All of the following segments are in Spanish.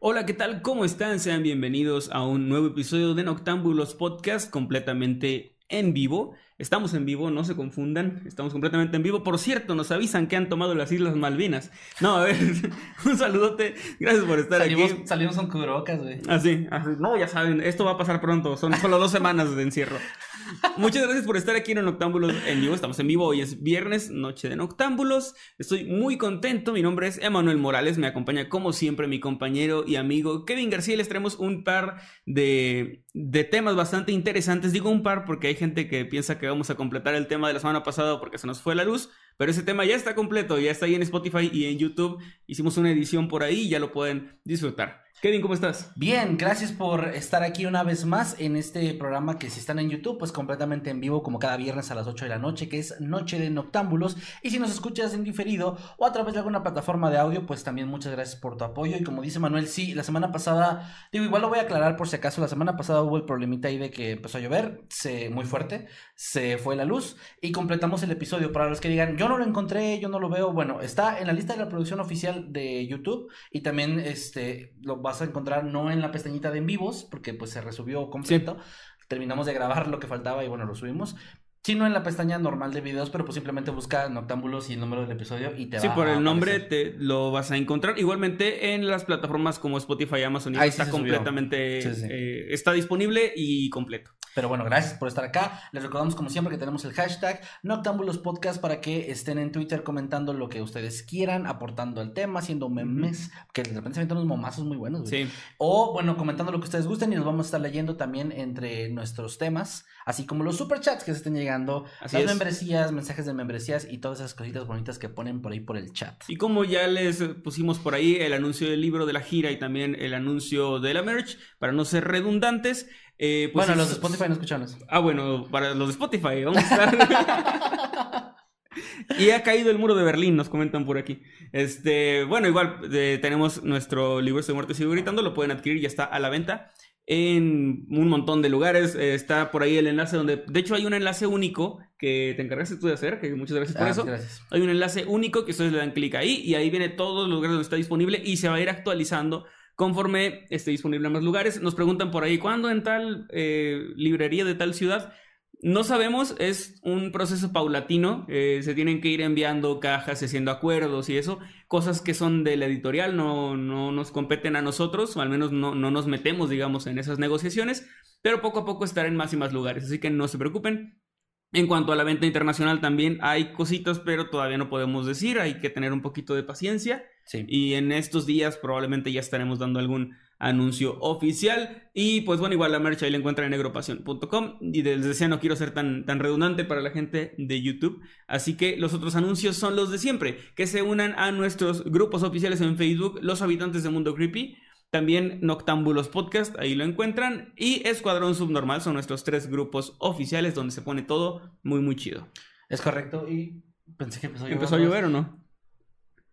Hola, ¿qué tal? ¿Cómo están? Sean bienvenidos a un nuevo episodio de Noctámbulos Podcast completamente en vivo. Estamos en vivo, no se confundan, estamos completamente en vivo. Por cierto, nos avisan que han tomado las Islas Malvinas. No, a ver, un saludote, gracias por estar salimos, aquí. Salimos con cubrebocas, güey. Así, así, no, ya saben, esto va a pasar pronto, son solo dos semanas de encierro. Muchas gracias por estar aquí en Noctámbulos en vivo. Estamos en vivo, hoy es viernes, noche de Noctámbulos. Estoy muy contento. Mi nombre es Emanuel Morales. Me acompaña, como siempre, mi compañero y amigo Kevin García. Les traemos un par de, de temas bastante interesantes. Digo un par porque hay gente que piensa que vamos a completar el tema de la semana pasada porque se nos fue la luz. Pero ese tema ya está completo, ya está ahí en Spotify y en YouTube. Hicimos una edición por ahí ya lo pueden disfrutar. Kevin, ¿cómo estás? Bien, gracias por estar aquí una vez más en este programa que si están en YouTube, pues completamente en vivo como cada viernes a las 8 de la noche, que es Noche de Noctámbulos. Y si nos escuchas en diferido o a través de alguna plataforma de audio, pues también muchas gracias por tu apoyo. Y como dice Manuel, sí, la semana pasada, digo, igual lo voy a aclarar por si acaso, la semana pasada hubo el problemita ahí de que empezó a llover, se, muy fuerte, se fue la luz y completamos el episodio. Para los que digan, yo no lo encontré, yo no lo veo, bueno, está en la lista de la producción oficial de YouTube y también este, lo vas a encontrar no en la pestañita de en vivos, porque pues se resubió completo. Sí. Terminamos de grabar lo que faltaba y bueno, lo subimos. Sino en la pestaña normal de videos, pero pues simplemente busca Noctámbulos y el número del episodio y te sí, va por a el nombre aparecer. te lo vas a encontrar. Igualmente en las plataformas como Spotify, Amazon, y Ahí está sí completamente, Sí, sí. eh, está disponible y completo. Pero bueno, gracias por estar acá. Les recordamos como siempre que tenemos el hashtag Noctámbulos Podcast para que estén en Twitter comentando lo que ustedes quieran, aportando el tema, haciendo memes, que de repente se meten unos momazos muy buenos. güey. Sí. O bueno, comentando lo que ustedes gusten y los vamos a estar leyendo también entre nuestros temas, así como los superchats que se estén llegando, Así las es. membresías, mensajes de membresías y todas esas cositas bonitas que ponen por ahí por el chat. Y como ya les pusimos por ahí el anuncio del libro de la gira y también el anuncio de la merch, para no ser redundantes, eh, pues bueno, es- los de Spotify no escucharon eso. Ah, bueno, para los de Spotify, vamos a estar. y ha caído el muro de Berlín, nos comentan por aquí. Este, bueno, igual eh, tenemos nuestro libro de muerte sigo gritando, lo pueden adquirir, ya está a la venta en un montón de lugares. Eh, está por ahí el enlace donde, de hecho, hay un enlace único que te encargaste tú de hacer, que muchas gracias por Ah, eso. Gracias. Hay un enlace único que ustedes le dan clic ahí y ahí viene todos los lugares donde está disponible y se va a ir actualizando conforme esté disponible en más lugares. Nos preguntan por ahí, ¿cuándo en tal eh, librería de tal ciudad? No sabemos, es un proceso paulatino, eh, se tienen que ir enviando cajas, haciendo acuerdos y eso, cosas que son de la editorial, no, no nos competen a nosotros, o al menos no, no nos metemos, digamos, en esas negociaciones, pero poco a poco estará en más y más lugares, así que no se preocupen. En cuanto a la venta internacional también hay cositas, pero todavía no podemos decir, hay que tener un poquito de paciencia. Sí. Y en estos días probablemente ya estaremos dando algún anuncio oficial. Y pues bueno, igual la merch ahí la encuentran en negropasión.com. Y les decía, no quiero ser tan, tan redundante para la gente de YouTube. Así que los otros anuncios son los de siempre. Que se unan a nuestros grupos oficiales en Facebook, Los Habitantes de Mundo Creepy. También Noctámbulos Podcast, ahí lo encuentran. Y Escuadrón Subnormal son nuestros tres grupos oficiales donde se pone todo muy, muy chido. Es correcto y pensé que empezó a llover. ¿Empezó a llover o no?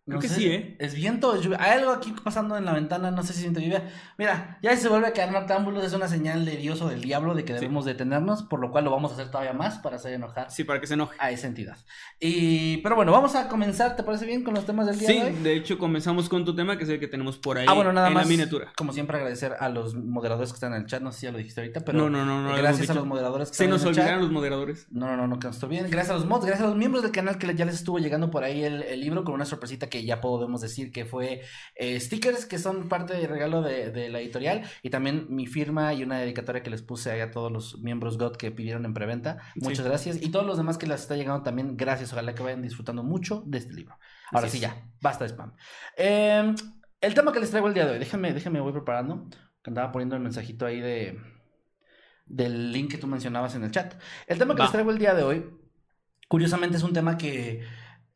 Creo No que sé, sí, ¿eh? Es viento, es lluvia. Hay algo aquí pasando en la ventana, no sé si siento lluvia. Mira, ya si se vuelve a quedar noctámbulos, es una señal de Dios o del diablo de que debemos detenernos, por lo cual lo vamos a hacer todavía más para hacer enojar Sí, para que se enoje. a esa entidad. Y, pero bueno, vamos a comenzar, ¿te parece bien con los temas del día Sí, de hoy? de hecho comenzamos con tu tema, que es el que tenemos por ahí Ah, bueno, nada en más. la miniatura. Como siempre, agradecer a los moderadores que están en el chat. No sé si ya lo dijiste ahorita, pero No, no, no, no gracias a los moderadores que Se están nos en el olvidaron chat. los moderadores. No, no, no, no, que nos olviden. Gracias a los mods, gracias a los miembros del canal que ya les estuvo llegando por ahí el, el libro con una sorpresita que que ya podemos decir que fue eh, stickers que son parte del regalo de, la editorial y también mi firma y una dedicatoria que les puse ahí a todos los miembros GOT que pidieron en preventa. Muchas gracias. Y todos los demás que les está llegando también, gracias. Ojalá que vayan disfrutando mucho de este libro. Ahora sí, ya, basta de spam. Em, el tema que les traigo el día de hoy, déjenme, déjenme, voy preparando. Que andaba poniendo el mensajito ahí de del link que tú mencionabas en el chat. El tema que les traigo el día de hoy, curiosamente es un tema que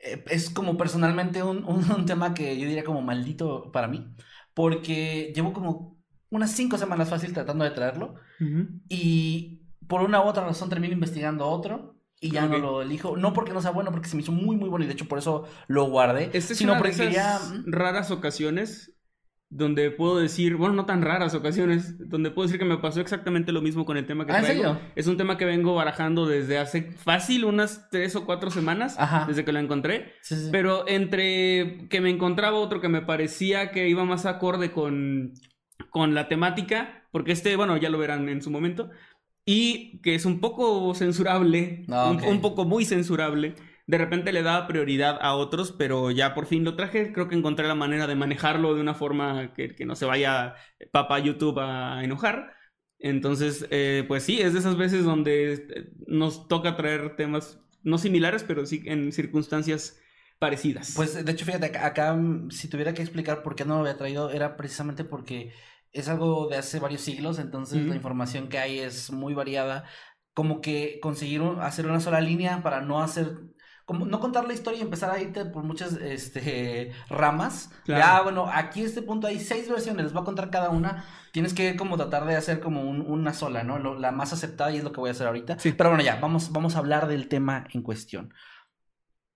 es como personalmente un, un, tema que yo diría como maldito para mí, porque llevo como unas cinco semanas fácil tratando de traerlo y por una u otra razón termino investigando otro. Y ya no lo elijo, no porque no sea bueno, porque se me hizo muy, muy bueno y de hecho por eso lo guardé. Este sino porque ya... raras ocasiones donde puedo decir, bueno, no tan raras ocasiones, donde puedo decir que me pasó exactamente lo mismo con el tema que ¿Ah, traigo. Es un tema que vengo barajando desde hace fácil unas tres o cuatro semanas, desde que lo encontré. Pero entre que me encontraba otro que me parecía que iba más acorde con, con la temática, porque este, bueno, ya lo verán en su momento, y que es un poco censurable, ah, un poco muy censurable de repente le daba prioridad a otros, pero ya por fin lo traje. Creo que encontré la manera de manejarlo de una forma que, no se vaya papá YouTube a enojar. Entonces, eh, pues sí, es de esas veces donde eh, nos toca traer temas no similares, pero sí en circunstancias parecidas. Pues de hecho, fíjate, acá, mm, si tuviera que explicar por qué no lo había traído, era precisamente porque es algo de hace varios siglos, entonces la información que hay es muy variada. Como que conseguir hacer una sola línea para no hacer no contar la historia y empezar a irte por muchas este, ramas. Ya, bueno, aquí este punto hay seis versiones, les voy a contar cada una. Tienes que como tratar de hacer como una sola, ¿no? la más aceptada y es lo que voy a hacer ahorita. Pero bueno, ya, vamos, vamos a hablar del tema en cuestión.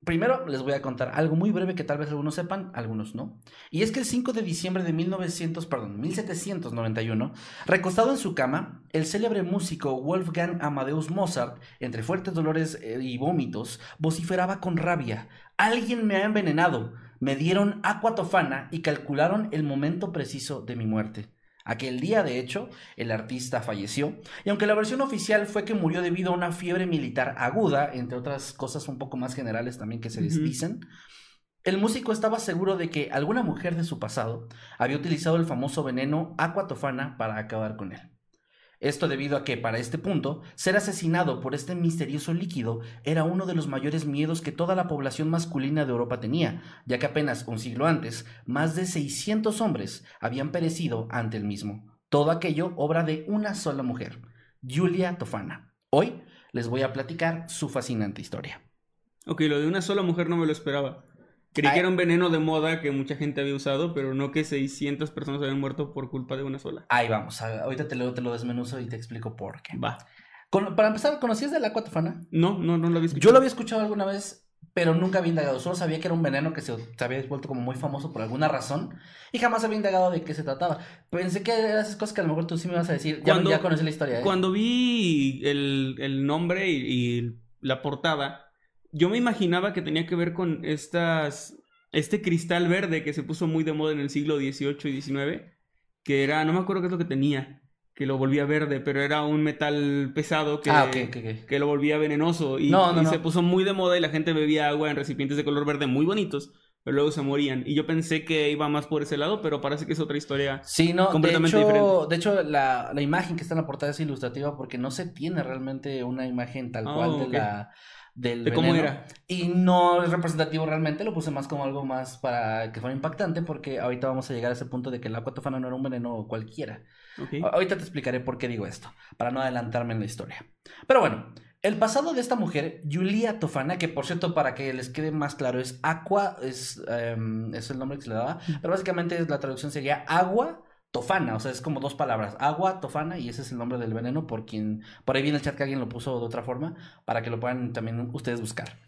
Primero les voy a contar algo muy breve que tal vez algunos sepan, algunos no. Y es que el 5 de diciembre de 1900, perdón, 1791, recostado en su cama, el célebre músico Wolfgang Amadeus Mozart, entre fuertes dolores eh, y vómitos, vociferaba con rabia: "Alguien me ha envenenado. Me dieron aqua tofana y calcularon el momento preciso de mi muerte." Aquel día, de hecho, el artista falleció, y aunque la versión oficial fue que murió debido a una fiebre militar aguda, entre otras cosas un poco más generales también que se dicen, el músico estaba seguro de que alguna mujer de su pasado había utilizado el famoso veneno aquatofana para acabar con él. Esto debido a que, para este punto, ser asesinado por este misterioso líquido era uno de los mayores miedos que toda la población masculina de Europa tenía, ya que apenas un siglo antes, más de 600 hombres habían perecido ante el mismo. Todo aquello obra de una sola mujer, Julia Tofana. Hoy les voy a platicar su fascinante historia. Ok, lo de una sola mujer no me lo esperaba. Creí que era un veneno de moda que mucha gente había usado, pero no que 600 personas habían muerto por culpa de una sola. Ahí vamos, ahorita te lo, te lo desmenuzo y te explico por qué. Va. para empezar, ¿conocías de la tofana? No, no, no lo había escuchado. Yo lo había escuchado alguna vez, pero nunca había indagado. Solo sabía que era un veneno que se, había vuelto como muy famoso por alguna razón y jamás había indagado de qué se trataba. Pensé que eran esas cosas que a lo mejor tú sí me ibas a decir. Ya, cuando, ya conocí la historia. ¿eh? Cuando vi el, el nombre y la portada yo me imaginaba que tenía que ver con estas. Este cristal verde que se puso muy de moda en el siglo XVIII y XIX. Que era. No me acuerdo qué es lo que tenía. Que lo volvía verde, pero era un metal pesado que, ah, que lo volvía venenoso. Y, se puso muy de moda y la gente bebía agua en recipientes de color verde muy bonitos pero luego se morían. Y yo pensé que iba más por ese lado, pero parece que es otra historia sí, no, completamente de hecho, diferente. De hecho, la, la, imagen que está en la portada es ilustrativa porque no se tiene realmente una imagen tal cual ah, de la del de cómo era. Y no es representativo realmente, lo puse más como algo más para que fuera impactante, porque ahorita vamos a llegar a ese punto de que el acuatofano no era un veneno cualquiera. Ahorita te explicaré por qué digo esto, para no adelantarme en la historia. Pero bueno, el pasado de esta mujer, Julia Tofana, que por cierto, para que les quede más claro, es Aqua, es, em, es el nombre que se le daba, pero básicamente la traducción sería agua Tofana, o sea, es como dos palabras, agua, tofana, y ese es el nombre del veneno, por quien, por ahí viene el chat que alguien lo puso de otra forma, para que lo puedan también ustedes buscar.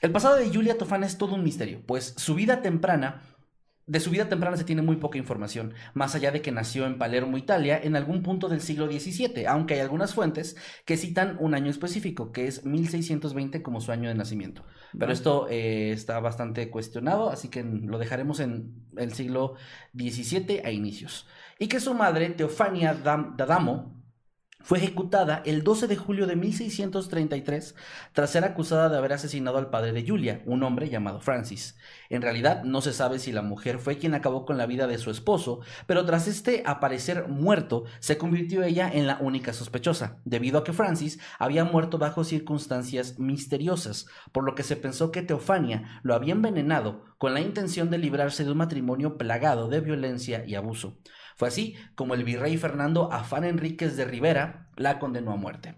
El pasado de Julia Tofana es todo un misterio, pues su vida temprana, de su vida temprana se tiene muy poca información, más allá de que nació en Palermo, Italia, en algún punto del siglo XVII, aunque hay algunas fuentes que citan un año específico, que es 1620 como su año de nacimiento. Pero esto eh, está bastante cuestionado, así que lo dejaremos en el siglo XVII a inicios y que su madre, Teofania D'Adamo, fue ejecutada el 12 de julio de 1633 tras ser acusada de haber asesinado al padre de Julia, un hombre llamado Francis. En realidad no se sabe si la mujer fue quien acabó con la vida de su esposo, pero tras este aparecer muerto, se convirtió ella en la única sospechosa, debido a que Francis había muerto bajo circunstancias misteriosas, por lo que se pensó que Teofania lo había envenenado con la intención de librarse de un matrimonio plagado de violencia y abuso. Fue así como el virrey Fernando Afán Enríquez de Rivera la condenó a muerte.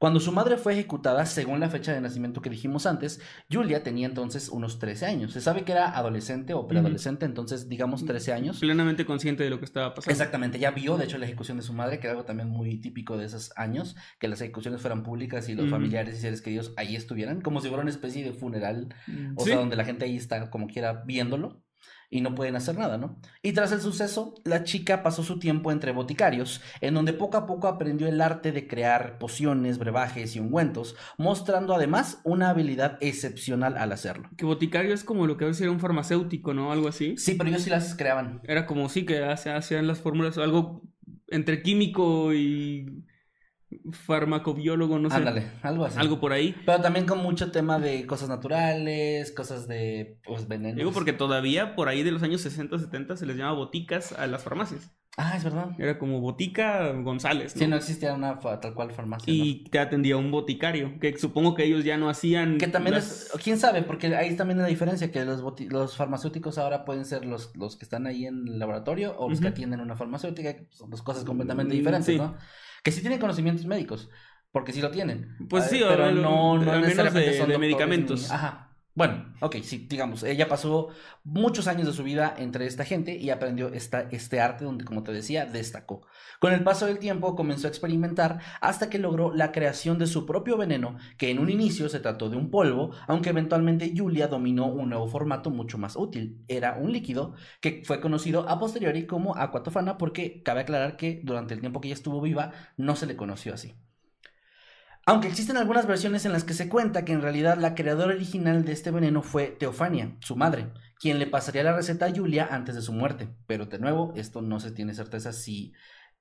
Cuando su madre fue ejecutada, según la fecha de nacimiento que dijimos antes, Julia tenía entonces unos 13 años. Se sabe que era adolescente o preadolescente, entonces digamos 13 años. Plenamente consciente de lo que estaba pasando. Exactamente, ya vio de hecho la ejecución de su madre, que era algo también muy típico de esos años, que las ejecuciones fueran públicas y los familiares y seres queridos ahí estuvieran, como si fuera una especie de funeral, o Sí. sea, donde la gente ahí está como quiera viéndolo y no pueden hacer nada, ¿no? Y tras el suceso, la chica pasó su tiempo entre boticarios, en donde poco a poco aprendió el arte de crear pociones, brebajes y ungüentos, mostrando además una habilidad excepcional al hacerlo. Que boticario es como lo que a veces era un farmacéutico, ¿no? Algo así. Sí, pero ellos sí las creaban. Era como sí que hacían las fórmulas, algo entre químico y farmacobiólogo, no sé. Ándale, algo así. Algo por ahí. Pero también con mucho tema de cosas naturales, cosas de pues venenos. Digo porque todavía por ahí de los años 60, 70 se les llama boticas a las farmacias. Ah, es verdad. Era como botica González, ¿no? Sí, no existía una tal cual farmacia. ¿no? Y te atendía un boticario, que supongo que ellos ya no hacían... Que también las- es, quién sabe, porque ahí también la diferencia, que los, boti- los farmacéuticos ahora pueden ser los, los que están ahí en el laboratorio o los que atienden una farmacéutica, que son dos cosas completamente Mm, diferentes, sí. ¿no? Que sí tienen conocimientos médicos, porque sí lo tienen. Pues Eh, sí, pero al- no, no al menos de- de medicamentos. ni- Ajá. Bueno, ok, sí, digamos, ella pasó muchos años de su vida entre esta gente y aprendió esta, este arte donde, como te decía, destacó. Con el paso del tiempo comenzó a experimentar hasta que logró la creación de su propio veneno, que en un inicio se trató de un polvo, aunque eventualmente Julia dominó un nuevo formato mucho más útil. Era un líquido que fue conocido a posteriori como aquatofana porque cabe aclarar que durante el tiempo que ella estuvo viva no se le conoció así. Aunque existen algunas versiones en las que se cuenta que en realidad la creadora original de este veneno fue Teofania, su madre, quien le pasaría la receta a Julia antes de su muerte. Pero de nuevo, esto no se tiene certeza si...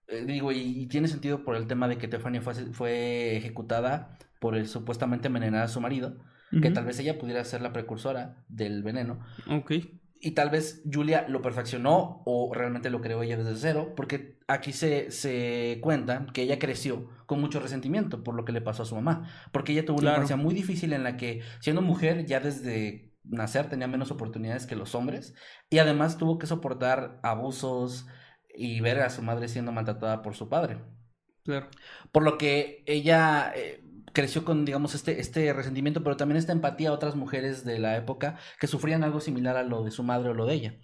eh, digo, y, y tiene sentido por el tema de que Teofania fue, fue ejecutada por el supuestamente envenenar a su marido, que tal vez ella pudiera ser la precursora del veneno. Ok. Y tal vez Julia lo perfeccionó o realmente lo creó ella desde cero, porque aquí se, se cuenta que ella creció con mucho resentimiento por lo que le pasó a su mamá, porque ella tuvo una Claro. infancia muy difícil en la que siendo mujer ya desde nacer tenía menos oportunidades que los hombres y además tuvo que soportar abusos y ver a su madre siendo maltratada por su padre. Claro. Por lo que ella eh, creció con, digamos, este, este resentimiento, pero también esta empatía a otras mujeres de la época que sufrían algo similar a lo de su madre o lo de ella.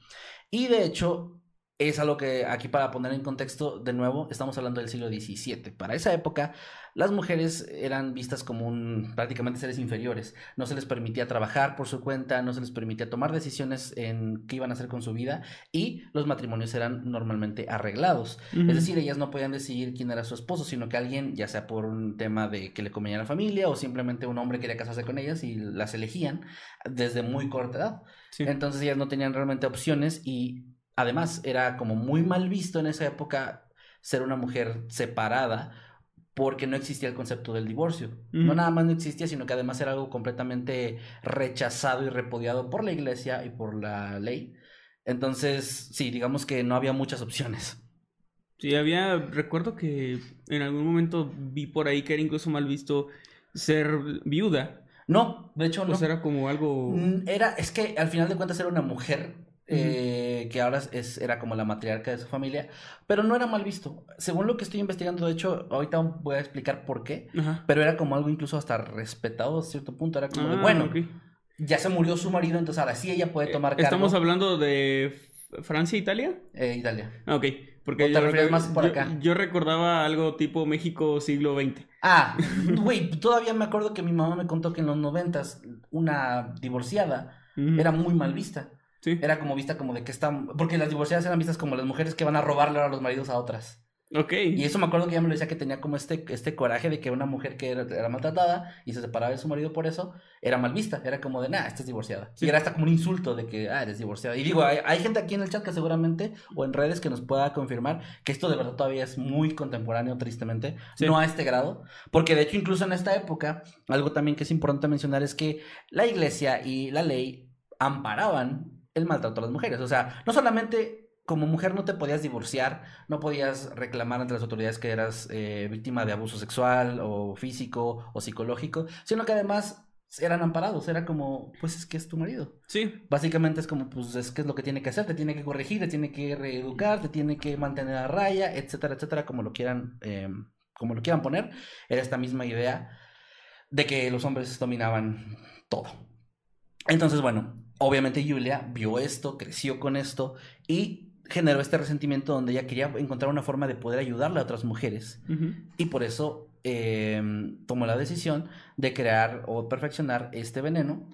Y de hecho, es algo que aquí para poner en contexto, de nuevo, estamos hablando del siglo XVII. Para esa época, las mujeres eran vistas como un, prácticamente seres inferiores. No se les permitía trabajar por su cuenta, no se les permitía tomar decisiones en qué iban a hacer con su vida y los matrimonios eran normalmente arreglados. Es decir, ellas no podían decidir quién era su esposo, sino que alguien, ya sea por un tema de que le convenía a la familia o simplemente un hombre quería casarse con ellas y las elegían desde muy corta edad. Sí. Entonces ellas no tenían realmente opciones y además era como muy mal visto en esa época ser una mujer separada porque no existía el concepto del divorcio. No nada más no existía, sino que además era algo completamente rechazado y repudiado por la iglesia y por la ley. Entonces, sí, digamos que no había muchas opciones. Sí, había, recuerdo que en algún momento vi por ahí que era incluso mal visto ser viuda. No, de hecho no. Pues era como algo... Mm, Era, es que al final de cuentas era una mujer eh, que ahora es, era como la matriarca de su familia, pero no era mal visto. Según lo que estoy investigando, de hecho, ahorita voy a explicar por qué, pero era como algo incluso hasta respetado a cierto punto. Era como de, Ah, bueno, ya se murió su marido, entonces ahora sí ella puede tomar cargo. ¿Estamos hablando de Francia Italia? Eh, Italia. Ah, ok. Porque ¿O te yo, refieres recu- más por yo- acá? yo recordaba algo tipo México siglo XX. Ah, güey, todavía me acuerdo que mi mamá me contó que en los noventas una divorciada era muy mal vista. Sí. Era como vista como de que están... Porque las divorciadas eran vistas como las mujeres que van a robarle a los maridos a otras. Ok. Y eso me acuerdo que ella me lo decía que tenía como este, este coraje de que una mujer que era, era maltratada y se separaba de su marido por eso, era mal vista. Era como de, nah, estás divorciada. Sí. Y era hasta como un insulto de que, ah, eres divorciada. Y digo, hay, hay gente aquí en el chat que seguramente, o en redes, que nos pueda confirmar que esto de verdad todavía es muy contemporáneo, tristemente. Sí. No a este grado. Porque de hecho, incluso en esta época, algo también que es importante mencionar es que la iglesia y la ley amparaban el maltrato a las mujeres. O sea, no solamente como mujer no te podías divorciar, no podías reclamar ante las autoridades que eras eh, víctima de abuso sexual o físico o psicológico, sino que además eran amparados, era como, pues es que es tu marido. Sí. Básicamente es como, pues es que es lo que tiene que hacer, te tiene que corregir, te tiene que reeducar, te tiene que mantener a raya, etcétera, etcétera, como lo quieran, eh, como lo quieran poner. Era esta misma idea de que los hombres dominaban todo. Entonces, bueno, obviamente Julia vio esto, creció con esto y generó este resentimiento donde ella quería encontrar una forma de poder ayudarle a otras mujeres. Y por eso eh, tomó la decisión de crear o perfeccionar este veneno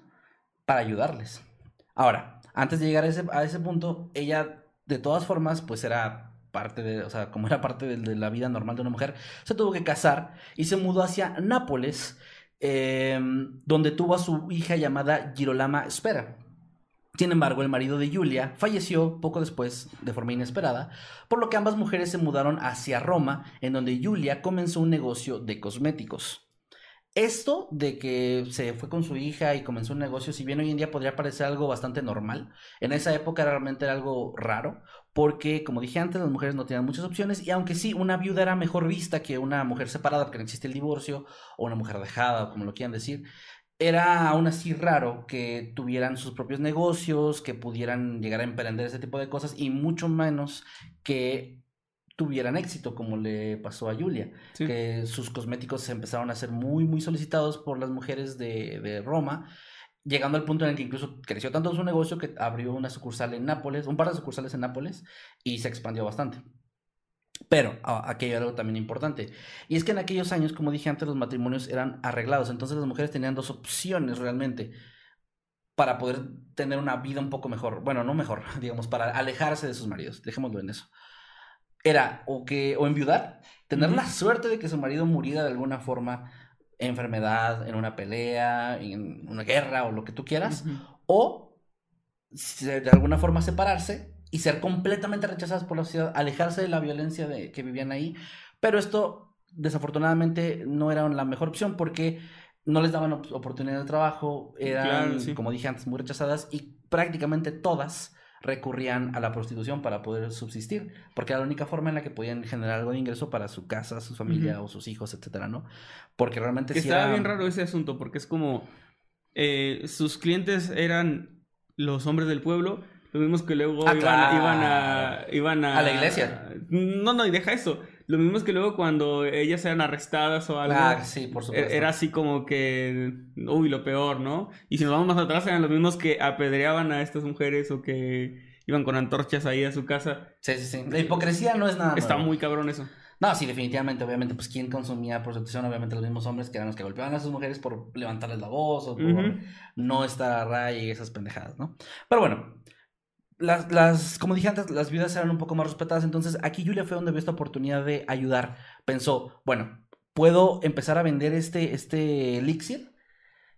para ayudarles. Ahora, antes de llegar a ese, a ese punto, ella de todas formas, pues era parte de, o sea, como era parte de, de la vida normal de una mujer, se tuvo que casar y se mudó hacia Nápoles, eh, donde tuvo a su hija llamada Girolama Spera. Sin embargo, el marido de Julia falleció poco después de forma inesperada, por lo que ambas mujeres se mudaron hacia Roma, en donde Julia comenzó un negocio de cosméticos. Esto de que se fue con su hija y comenzó un negocio, si bien hoy en día podría parecer algo bastante normal, en esa época realmente era algo raro, porque como dije antes, las mujeres no tenían muchas opciones y aunque sí, una viuda era mejor vista que una mujer separada, porque no existe el divorcio, o una mujer dejada, o como lo quieran decir, era aún así raro que tuvieran sus propios negocios, que pudieran llegar a emprender ese tipo de cosas y mucho menos que tuvieran éxito como le pasó a Julia, Sí. que sus cosméticos se empezaron a ser muy muy solicitados por las mujeres de, de Roma, llegando al punto en el que incluso creció tanto su negocio que abrió una sucursal en Nápoles, un par de sucursales en Nápoles y se expandió bastante. Pero a- aquí hay algo también importante. Y es que en aquellos años, como dije antes, los matrimonios eran arreglados. Entonces las mujeres tenían dos opciones realmente para poder tener una vida un poco mejor. Bueno, no mejor, digamos, para alejarse de sus maridos. Dejémoslo en eso. Era o que o enviudar, tener la suerte de que su marido muriera de alguna forma, enfermedad, en una pelea, en una guerra o lo que tú quieras, Ujú. o se- de alguna forma separarse y ser completamente rechazadas por la sociedad, alejarse de la violencia de, que vivían ahí. Pero esto, desafortunadamente, no era la mejor opción porque no les daban op- oportunidad de trabajo, eran, Claro, sí. como dije antes, muy rechazadas y prácticamente todas recurrían a la prostitución para poder subsistir, porque era la única forma en la que podían generar algo de ingreso para su casa, su familia o sus hijos, etcétera, ¿no? Porque realmente Que sí estaba era- bien raro ese asunto, porque es como eh, sus clientes eran los hombres del pueblo, los mismos que luego Ah, iban, claro. iban a iban a A la iglesia. No, no, y deja eso. Lo mismo que luego cuando ellas eran arrestadas o algo. Ah, sí, por supuesto. e- Era así como que, uy, lo peor, ¿no? Y si nos vamos más atrás, eran los mismos que apedreaban a estas mujeres o que iban con antorchas ahí a su casa. Sí, sí, sí. La hipocresía no es nada Está nuevo. muy cabrón eso. No, sí, definitivamente, obviamente, pues quién consumía prostitución, obviamente los mismos hombres que eran los que golpeaban a sus mujeres por levantarles la voz o por no estar a raya y esas pendejadas, ¿no? Pero bueno, las, las, como dije antes, las viudas eran un poco más respetadas, entonces aquí Julia fue donde vio esta oportunidad de ayudar. Pensó, bueno, puedo empezar a vender este, este elixir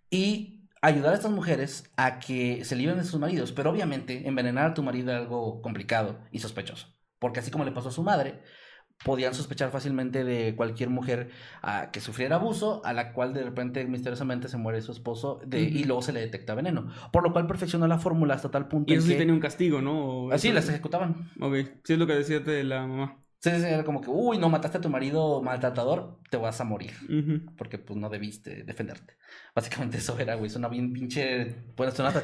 y ayudar a estas mujeres a que se libren de sus maridos, pero obviamente envenenar a tu marido era algo complicado y sospechoso, porque así como le pasó a su madre, podían sospechar fácilmente de cualquier mujer ah, que sufriera abuso, a la cual de repente misteriosamente se muere su esposo de- y Ujú. luego se le detecta veneno. Por lo cual perfeccionó la fórmula hasta tal punto Y en eso sí que... tenía un castigo, ¿no? Así eso- las ejecutaban. Ok, sí es lo que decía de la mamá. Sí, sí, era como que, uy, no, mataste a tu marido maltratador, te vas a morir. Ujú. Porque pues no debiste defenderte. Básicamente eso era, güey. Suena bien pinche. Bueno, suena hasta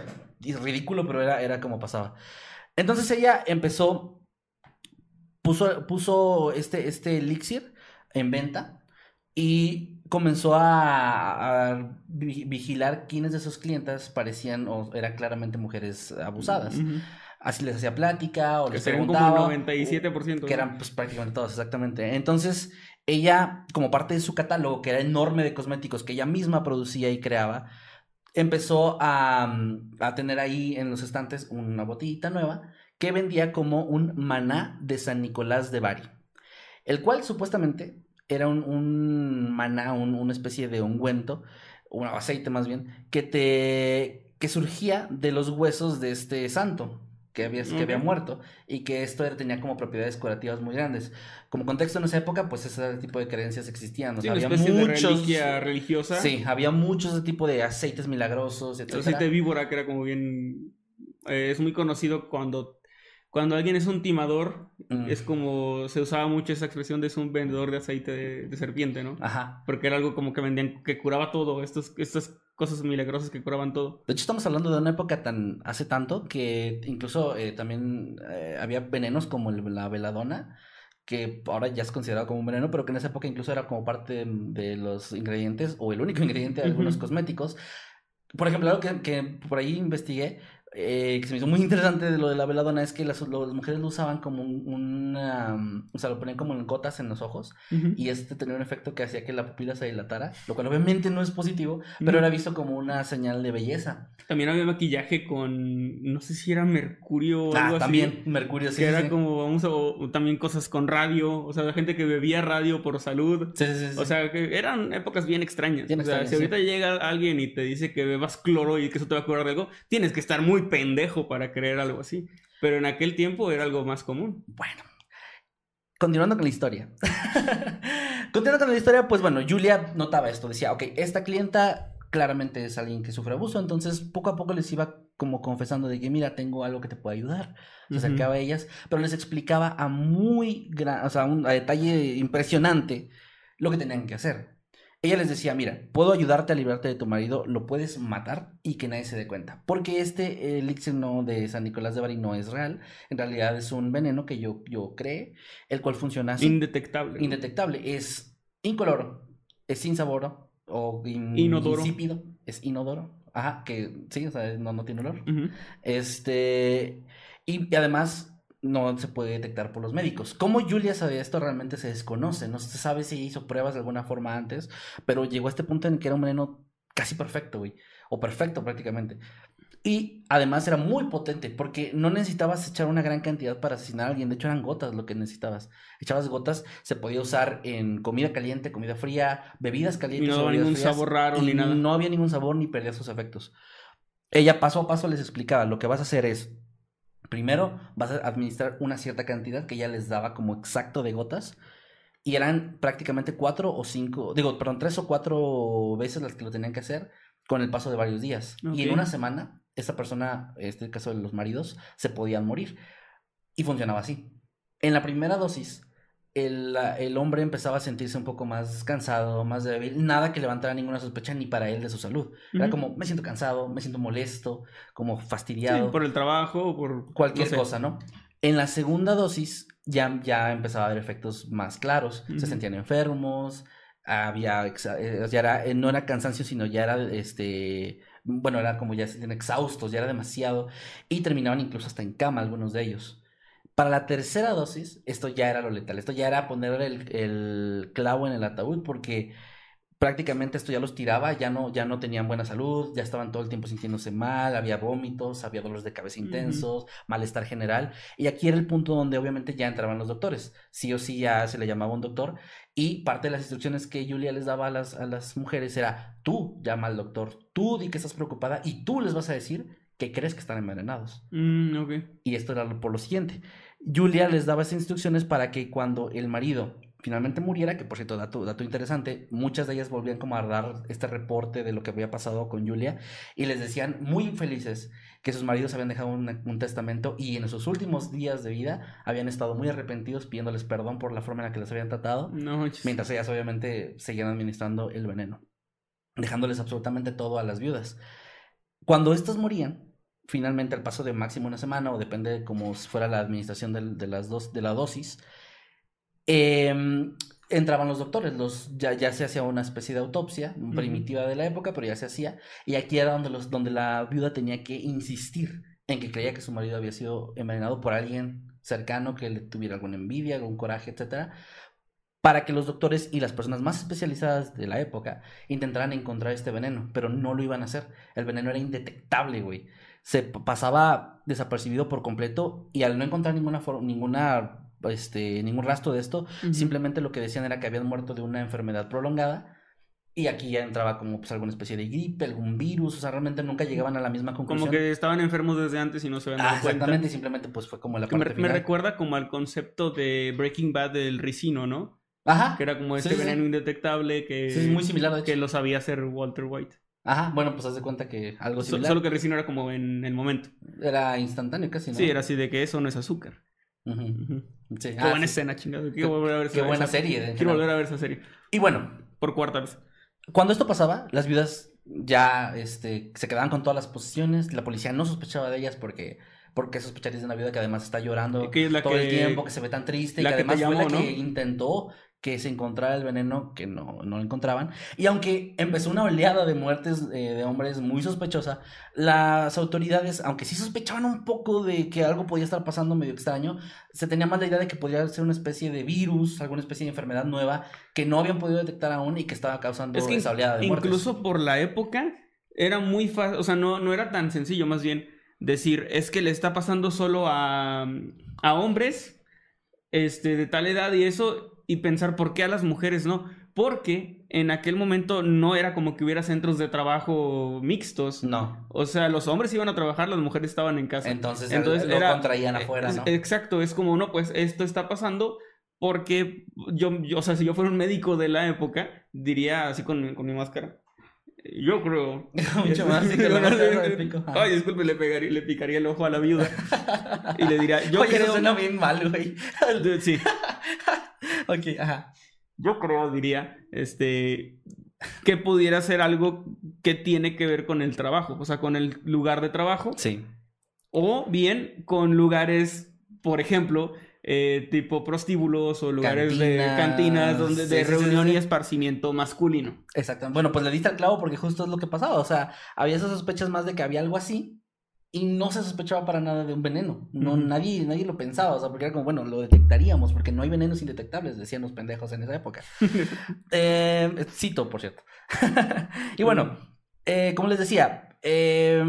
ridículo, pero era, era como pasaba. Entonces ella empezó. Puso, puso este, este elixir en venta. Y comenzó a, a vi- vigilar quiénes de sus clientas parecían o eran claramente mujeres abusadas. Así les hacía plática o Que les como preguntaba. el 97%. Que eran pues prácticamente todas, exactamente. Entonces, ella, como parte de su catálogo, que era enorme de cosméticos que ella misma producía y creaba, empezó a, a tener ahí en los estantes una botellita nueva que vendía como un maná de San Nicolás de Bari. el cual supuestamente era un, un maná, un- una especie de ungüento, o aceite más bien, que te que surgía de los huesos de este santo que había, que había muerto y que esto era- tenía como propiedades curativas muy grandes. Como contexto en esa época, pues ese tipo de creencias existían. O Sí, sea, había de muchos. reliquia religiosa. Sí, había muchos de tipo de aceites milagrosos, El etc. aceite de víbora, que era como bien. eh, es muy conocido cuando. Cuando alguien es un timador, Mm. es como. Se usaba mucho esa expresión de es un vendedor de aceite de, de serpiente, ¿no? Ajá. Porque era algo como que vendían, que curaba todo. Estos, estas cosas milagrosas que curaban todo. De hecho, estamos hablando de una época tan hace tanto que incluso eh, también eh, había venenos como el- la veladona, que ahora ya es considerado como un veneno, pero que en esa época incluso era como parte de los ingredientes o el único ingrediente de algunos cosméticos. Por ejemplo, algo que, que por ahí investigué, eh, que se me hizo muy interesante de lo de la veladona, es que las, lo- las mujeres lo usaban como un, un, um, o sea, lo ponían como en gotas en los ojos y este tenía un efecto que hacía que la pupila se dilatara, lo cual obviamente no es positivo, pero Ujú. era visto como una señal de belleza. También había maquillaje con. No sé si era mercurio o algo Ah, así. también, Mercurio, sí. que sí, era sí. como, vamos a, o también cosas con radio, o sea, la gente que bebía radio por salud. Sí, sí, sí, sí. O sea, que eran épocas bien extrañas. Bien o sea, extrañas, si ahorita llega alguien y te dice que bebas cloro y que eso te va a curar de algo, tienes que estar muy pendejo para creer algo así. Pero en aquel tiempo era algo más común. Bueno. Continuando con la historia. Continuando con la historia, pues bueno, Julia notaba esto. Decía, ok, esta clienta claramente es alguien que sufre abuso, entonces poco a poco les iba como confesando de que, mira, tengo algo que te puede ayudar. Se Ujú. acercaba a ellas, pero les explicaba a muy gran, o sea, un, a detalle impresionante lo que tenían que hacer. Ella les decía, mira, puedo ayudarte a librarte de tu marido, lo puedes matar y que nadie se dé cuenta. Porque este elixir no de San Nicolás de Bari no es real. En realidad es un veneno que yo, yo creé, el cual funciona así. Indetectable. ¿no? indetectable. Es incoloro, es sin sabor o in- Inodoro. insípido, es inodoro. Ajá, que sí, o sea, no, no tiene olor. Este, y, y además no se puede detectar por los médicos. ¿Cómo Julia sabía esto? Realmente se desconoce. No se sabe si hizo pruebas de alguna forma antes, pero llegó a este punto en que era un veneno casi perfecto, güey. O perfecto prácticamente. Y además era muy potente porque no necesitabas echar una gran cantidad para asesinar a alguien. De hecho, eran gotas lo que necesitabas. Echabas gotas, se podía usar en comida caliente, comida fría, bebidas Y calientes. no o daba ningún frías, sabor raro y ni nada. No había ningún sabor ni perdía sus efectos. Ella paso a paso les explicaba, lo que vas a hacer es, primero vas a administrar una cierta cantidad que ella les daba como exacto de gotas. Y eran prácticamente cuatro o cinco, digo, perdón, tres o cuatro veces las que lo tenían que hacer con el paso de varios días. Y en una semana, esta persona, este caso de los maridos, se podían morir. Y funcionaba así. En la primera dosis, el, hombre empezaba a sentirse un poco más cansado, más débil, nada que levantara ninguna sospecha ni para él de su salud. Era como, me siento cansado, me siento molesto, como Sí, fastidiado, por el trabajo o por cualquier no sé. cosa, ¿no? En la segunda dosis ya, ya empezaba a haber efectos más claros, se sentían enfermos, había, eh, ya era, eh, no era cansancio, sino ya era, este, bueno, era como ya se sentían exhaustos, ya era demasiado, y terminaban incluso hasta en cama algunos de ellos. Para la tercera dosis, esto ya era lo letal, esto ya era poner el, el clavo en el ataúd porque prácticamente esto ya los tiraba, ya no, ya no tenían buena salud, ya estaban todo el tiempo sintiéndose mal, había vómitos, había dolores de cabeza intensos, malestar general, y aquí era el punto donde obviamente ya entraban los doctores, sí o sí ya se le llamaba un doctor, y parte de las instrucciones que Julia les daba a las, a las mujeres era, tú llama al doctor, tú di que estás preocupada y tú les vas a decir que crees que están envenenados. Mm. Y esto era por lo siguiente. Julia les daba esas instrucciones para que cuando el marido finalmente muriera, que por cierto, dato, dato interesante, muchas de ellas volvían como a dar este reporte de lo que había pasado con Julia y les decían muy infelices que sus maridos habían dejado un, un testamento y en sus últimos días de vida habían estado muy arrepentidos pidiéndoles perdón por la forma en la que les habían tratado, No, mientras ellas obviamente seguían administrando el veneno, dejándoles absolutamente todo a las viudas. Cuando estas morían, finalmente al paso de máximo una semana, o depende de cómo fuera la administración de, las dos, de la dosis, em, entraban los doctores, los, ya, ya se hacía una especie de autopsia primitiva de la época, pero ya se hacía, y aquí era donde, los, donde la viuda tenía que insistir en que creía que su marido había sido envenenado por alguien cercano que le tuviera alguna envidia, algún coraje, etcétera, para que los doctores y las personas más especializadas de la época intentaran encontrar este veneno, pero no lo iban a hacer. El veneno era indetectable, güey. Se pasaba desapercibido por completo y al no encontrar ninguna, ninguna este, ningún rastro de esto. Simplemente lo que decían era que habían muerto de una enfermedad prolongada. Y aquí ya entraba como pues alguna especie de gripe, algún virus, o sea, realmente nunca llegaban a la misma conclusión. Como que estaban enfermos desde antes y no se habían Ah, dado cuenta. exactamente, y simplemente pues fue como la me, parte me final. recuerda como al concepto de Breaking Bad del ricino, ¿no? Ajá. Que era como este sí, sí. veneno indetectable que, Sí, es muy similar, que lo sabía hacer Walter White. Ajá, bueno, pues haz de cuenta que algo So- similar. solo que ricino era como en el momento. Era instantáneo casi, ¿no? Sí, era así de que eso no es azúcar. Ujú. Sí. Qué Ah, buena sí. escena, chingado. Qué- Quiero volver a ver Qué buena esa- serie. Quiero general. volver a ver esa serie. Y bueno, Por cuarta vez. Cuando esto pasaba, las viudas ya este, se quedaban con todas las posiciones. La policía no sospechaba de ellas porque, porque sospecharías de una viuda que además está llorando Que es la todo el tiempo, que se ve tan triste. Y que además fue la ¿no? que intentó que se encontrara el veneno que no, no lo encontraban. Y aunque empezó una oleada de muertes eh, de hombres muy sospechosa, las autoridades, aunque sí sospechaban un poco de que algo podía estar pasando medio extraño, se tenía más la idea de que podría ser una especie de virus, alguna especie de enfermedad nueva que no habían podido detectar aún y que estaba causando Es que esa oleada de muertes. incluso por la época era muy fácil, o sea, no, no era tan sencillo, más bien decir, es que le está pasando solo a, a hombres este, de tal edad y eso, y pensar por qué a las mujeres no. Porque en aquel momento no era como que hubiera centros de trabajo mixtos. No. O sea, los hombres iban a trabajar, las mujeres estaban en casa. Entonces, Entonces lo era- contraían afuera, Es- ¿no? Exacto, es como, no, pues esto está pasando porque yo, yo, o sea, si yo fuera un médico de la época, diría así con, con mi máscara. Yo creo. Mucho más, sí, que pico. Ay, disculpe, le, pegaría, le picaría el ojo a la viuda. Y le diría, yo Oye, eso creo. suena bien mal, güey. Sí, ok, ajá. yo creo, diría, este, que pudiera ser algo que tiene que ver con el trabajo, o sea, con el lugar de trabajo. Sí. O bien con lugares, por ejemplo, eh, tipo prostíbulos o lugares de Cantinas, donde de sí, sí, sí, reunión sí. y esparcimiento masculino. Exactamente. Bueno, pues le diste al clavo porque justo es lo que pasaba. O sea, había esas sospechas más de que había algo así y no se sospechaba para nada de un veneno. No, nadie, nadie lo pensaba. O sea, porque era como, bueno, lo detectaríamos porque no hay venenos indetectables, decían los pendejos en esa época. Eh, cito, por cierto. y bueno, eh, como les decía, eh,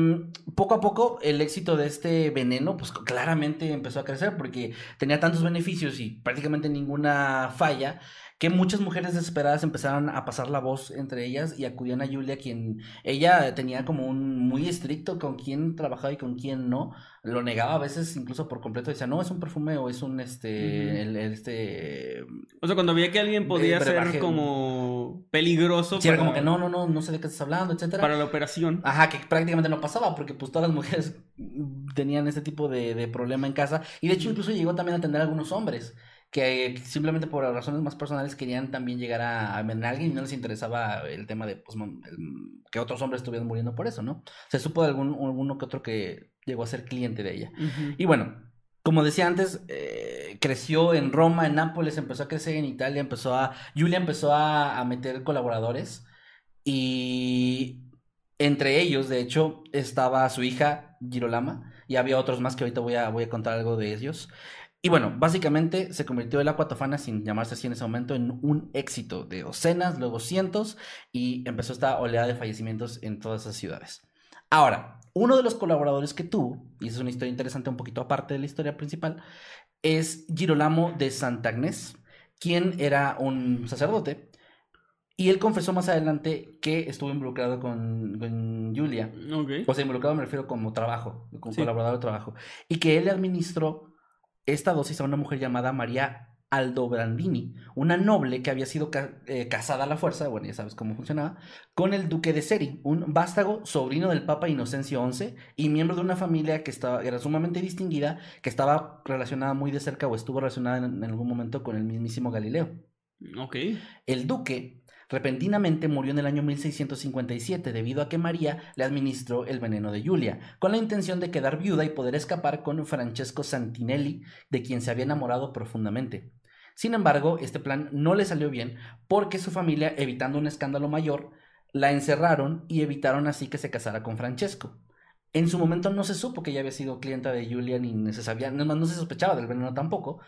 poco a poco el éxito de este veneno, pues claramente empezó a crecer porque tenía tantos beneficios y prácticamente ninguna falla que muchas mujeres desesperadas empezaron a pasar la voz entre ellas y acudían a Julia, quien ella tenía como un muy estricto con quién trabajaba y con quién no. Lo negaba a veces incluso por completo. Decía, no, es un perfume o es un este, Ujú. el- el- este O sea, cuando veía que alguien podía Eh, ser brebaje. como peligroso Sí, era para, como que no, no, no, no sé de qué estás hablando, etcétera. para la operación. Ajá, que prácticamente no pasaba porque pues todas las mujeres tenían este tipo de, de problema en casa y de hecho incluso llegó también a atender a algunos hombres que simplemente por razones más personales querían también llegar a, a alguien y no les interesaba el tema de pues, el- que otros hombres estuvieran muriendo por eso, ¿no? Se supo de algún, alguno que otro que llegó a ser cliente de ella. Y bueno, como decía antes, eh, creció en Roma, en Nápoles, empezó a crecer en Italia, empezó a. Julia empezó a, a meter colaboradores. Y entre ellos, de hecho, estaba su hija Girolama. Y había otros más que ahorita voy a, voy a contar algo de ellos. Y bueno, básicamente se convirtió el Aquatofana, sin llamarse así en ese momento, en un éxito de docenas, luego cientos, y empezó esta oleada de fallecimientos en todas esas ciudades. Ahora, uno de los colaboradores que tuvo, y es una historia interesante un poquito aparte de la historia principal, es Girolamo de Sant'Agnès, quien era un sacerdote, y él confesó más adelante que estuvo involucrado con, con Julia, Ok. o sea, involucrado me refiero como trabajo, como Sí. colaborador de trabajo, y que él administró esta dosis a una mujer llamada María Aldobrandini, una noble que había sido ca- eh, casada a la fuerza, bueno, ya sabes cómo funcionaba, con el duque de Seri, un vástago sobrino del Papa Inocencio XI y miembro de una familia que estaba, era sumamente distinguida, que estaba relacionada muy de cerca o estuvo relacionada en, en algún momento con el mismísimo Galileo. Ok. El duque repentinamente murió en el año 1657 debido a que María le administró el veneno de Julia, con la intención de quedar viuda y poder escapar con Francesco Santinelli, de quien se había enamorado profundamente. Sin embargo, este plan no le salió bien porque su familia, evitando un escándalo mayor, la encerraron y evitaron así que se casara con Francesco. En su momento no se supo que ella había sido clienta de Julia ni se sabía, no, no se sospechaba del veneno tampoco,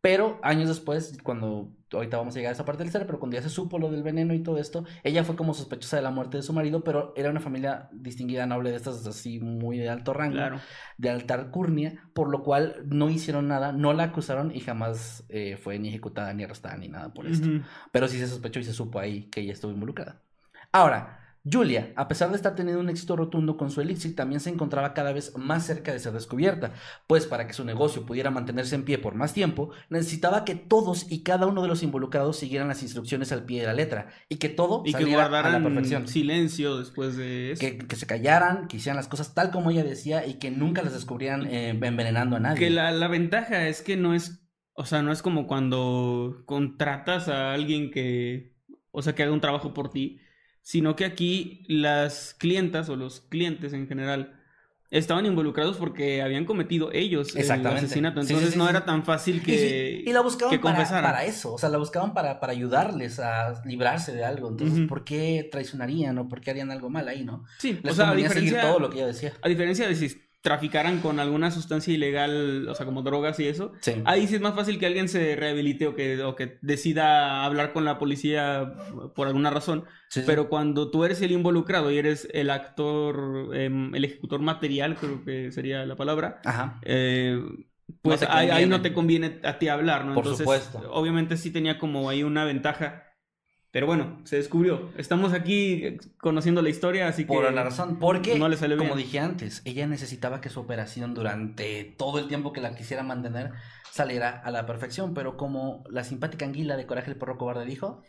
Pero años después, cuando ahorita vamos a llegar a esa parte del ser, pero cuando ya se supo lo del veneno y todo esto, ella fue como sospechosa de la muerte de su marido, pero era una familia distinguida, noble, de estas así muy de alto rango, Claro. de alta alcurnia, por lo cual no hicieron nada, no la acusaron y jamás eh, fue ni ejecutada, ni arrestada, ni nada por esto. Pero sí se sospechó y se supo ahí que ella estuvo involucrada. Ahora, Julia, a pesar de estar teniendo un éxito rotundo con su elixir, también se encontraba cada vez más cerca de ser descubierta, pues para que su negocio pudiera mantenerse en pie por más tiempo, necesitaba que todos y cada uno de los involucrados siguieran las instrucciones al pie de la letra y que todo Y que saliera a la guardaran perfección. silencio después de eso. Que, que se callaran, que hicieran las cosas tal como ella decía y que nunca las descubrieran eh, envenenando a nadie. Que la, la ventaja es que no es, o sea, no es como cuando contratas a alguien que, o sea, que haga un trabajo por ti, sino que aquí las clientas o los clientes en general estaban involucrados porque habían cometido ellos el asesinato. Sí, sí, Entonces sí, no era tan fácil Y, que... y la buscaban para, para eso, o sea, la buscaban para, para ayudarles a librarse de algo. Entonces. ¿por qué traicionarían o por qué harían algo mal ahí, no? Sí, Les o sea, a diferencia, todo lo que ella decía. a diferencia de si traficaran con alguna sustancia ilegal, o sea, como drogas y eso, Sí. Ahí sí es más fácil que alguien se rehabilite o que, o que decida hablar con la policía por alguna razón. Sí, sí. Pero cuando tú eres el involucrado y eres el actor, em, el ejecutor material, creo que sería la palabra, Ajá. eh, pues ahí, no te conviene a ti hablar, ¿no? Por Entonces, supuesto. obviamente sí tenía como ahí una ventaja. Pero bueno, se descubrió. Estamos aquí eh, conociendo la historia, así que... Por la razón, porque, no le salió como bien. dije antes, ella necesitaba que su operación durante todo el tiempo que la quisiera mantener saliera a la perfección, pero como la simpática anguila de Coraje el perro cobarde dijo,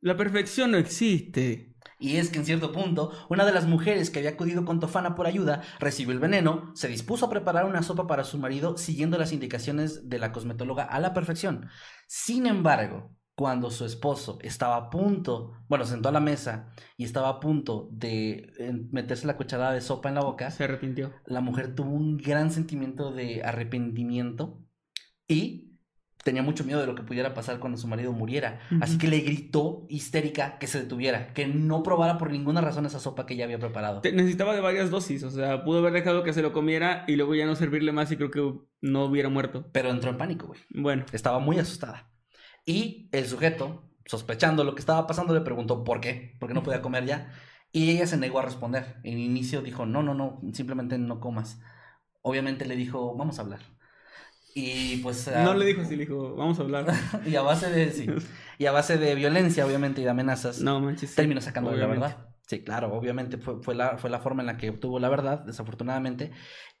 La perfección no existe. Y es que en cierto punto, una de las mujeres que había acudido con Tofana por ayuda recibió el veneno, se dispuso a preparar una sopa para su marido siguiendo las indicaciones de la cosmetóloga a la perfección. Sin embargo, cuando su esposo estaba a punto, bueno, se sentó a la mesa y estaba a punto de meterse la cucharada de sopa en la boca, Se arrepintió. la mujer tuvo un gran sentimiento de arrepentimiento y tenía mucho miedo de lo que pudiera pasar cuando su marido muriera. Así que le gritó histérica que se detuviera, que no probara por ninguna razón esa sopa que ella había preparado. Necesitaba de varias dosis, o sea, pudo haber dejado que se lo comiera y luego ya no servirle más y creo que no hubiera muerto. Pero entró en pánico, güey. Bueno, Estaba muy asustada. Y el sujeto, sospechando lo que estaba pasando, le preguntó por qué, por qué no podía comer ya. Y ella se negó a responder. En inicio dijo, no, no, no, simplemente no comas. Obviamente le dijo, vamos a hablar. Y pues... no ah, le dijo así, le dijo, vamos a hablar. Y a base de, sí, y a base de violencia, obviamente, y de amenazas, No manches. terminó sacando la verdad. Sí, claro, obviamente fue, fue, la, fue la forma en la que obtuvo la verdad, desafortunadamente.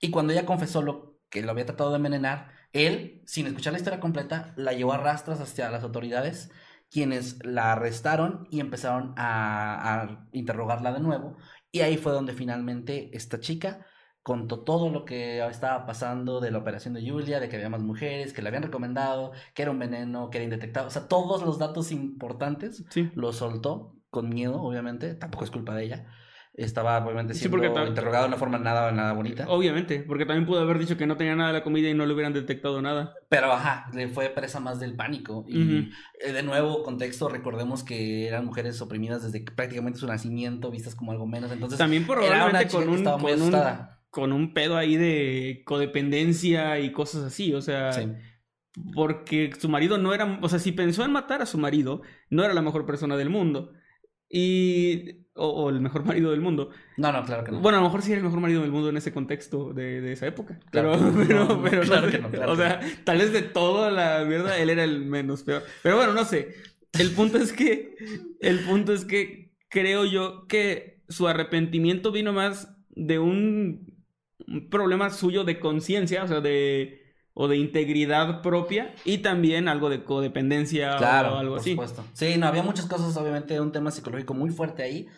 Y cuando ella confesó lo que lo había tratado de envenenar, él, sin escuchar la historia completa, la llevó a rastras hacia las autoridades, quienes la arrestaron y empezaron a, a interrogarla de nuevo. Y ahí fue donde finalmente esta chica contó todo lo que estaba pasando de la operación de Julia, de que había más mujeres, que le habían recomendado, que era un veneno, que era indetectable. O sea, todos los datos importantes Sí. lo soltó con miedo, obviamente. Tampoco es culpa de ella. Estaba obviamente Sí, siendo porque interrogado de una forma nada, nada bonita. Obviamente, porque también pudo haber dicho que no tenía nada de la comida y no le hubieran detectado nada. Pero ajá, le fue presa más del pánico. Y eh, de nuevo, contexto, recordemos que eran mujeres oprimidas desde prácticamente su nacimiento, vistas como algo menos. Entonces, También probablemente con un, con, un, asustada. con un pedo ahí de codependencia y cosas así, o sea, Sí. porque su marido no era, o sea, si pensó en matar a su marido, no era la mejor persona del mundo. Y, o, o el mejor marido del mundo. No, no, claro que no. Bueno, a lo mejor sí era el mejor marido del mundo en ese contexto de, de esa época. Claro Pero, que no, pero, no, no, pero claro sé. que no, claro o sea, tal vez de toda la mierda, él era el menos peor. Pero bueno, no sé. El punto es que, el punto es que creo yo que su arrepentimiento vino más de un, un problema suyo de conciencia, o sea, de o de integridad propia y también algo de codependencia Claro, o algo por así. supuesto. Sí, no, había muchas cosas, obviamente, un tema psicológico muy fuerte ahí,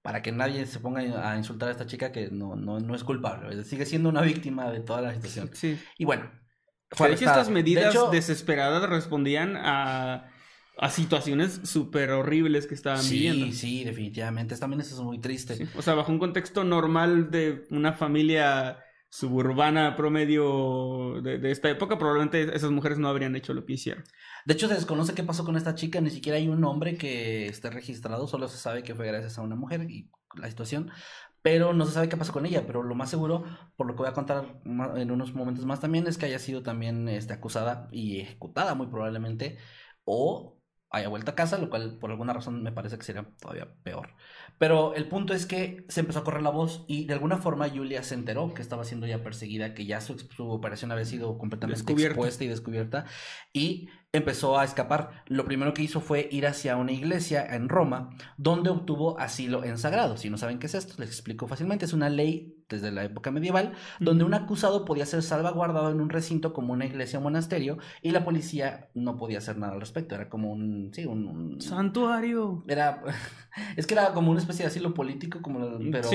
para que nadie se ponga a insultar a esta chica que no, no, no es culpable, sigue siendo una víctima de toda la situación. Sí. Y bueno, de hecho, estas medidas De hecho, desesperadas respondían a, a situaciones súper horribles que estaban viviendo. Sí, sí, definitivamente. También eso es muy triste. Sí. O sea, bajo un contexto normal de una familia suburbana promedio de, esta época, probablemente esas mujeres no habrían hecho lo que hicieron. De hecho, se desconoce qué pasó con esta chica, ni siquiera hay un nombre que esté registrado, solo se sabe que fue gracias a una mujer y la situación. pero no se sabe qué pasó con ella, pero lo más seguro, por lo que voy a contar en unos momentos más también, es que haya sido también este, acusada y ejecutada muy probablemente, o haya vuelto a casa, lo cual por alguna razón me parece que sería todavía peor. Pero el punto es que se empezó a correr la voz y de alguna forma Julia se enteró que estaba siendo ya perseguida, que ya su, operación había sido completamente expuesta y descubierta y empezó a escapar. Lo primero que hizo fue ir hacia una iglesia en Roma, donde obtuvo asilo en sagrado. Si no saben qué es esto, les explico fácilmente. Es una ley desde la época medieval, donde un acusado podía ser salvaguardado en un recinto como una iglesia o monasterio y la policía no podía hacer nada al respecto. Era como un, sí, un, santuario. Era, es que era como una especie de asilo político, como, pero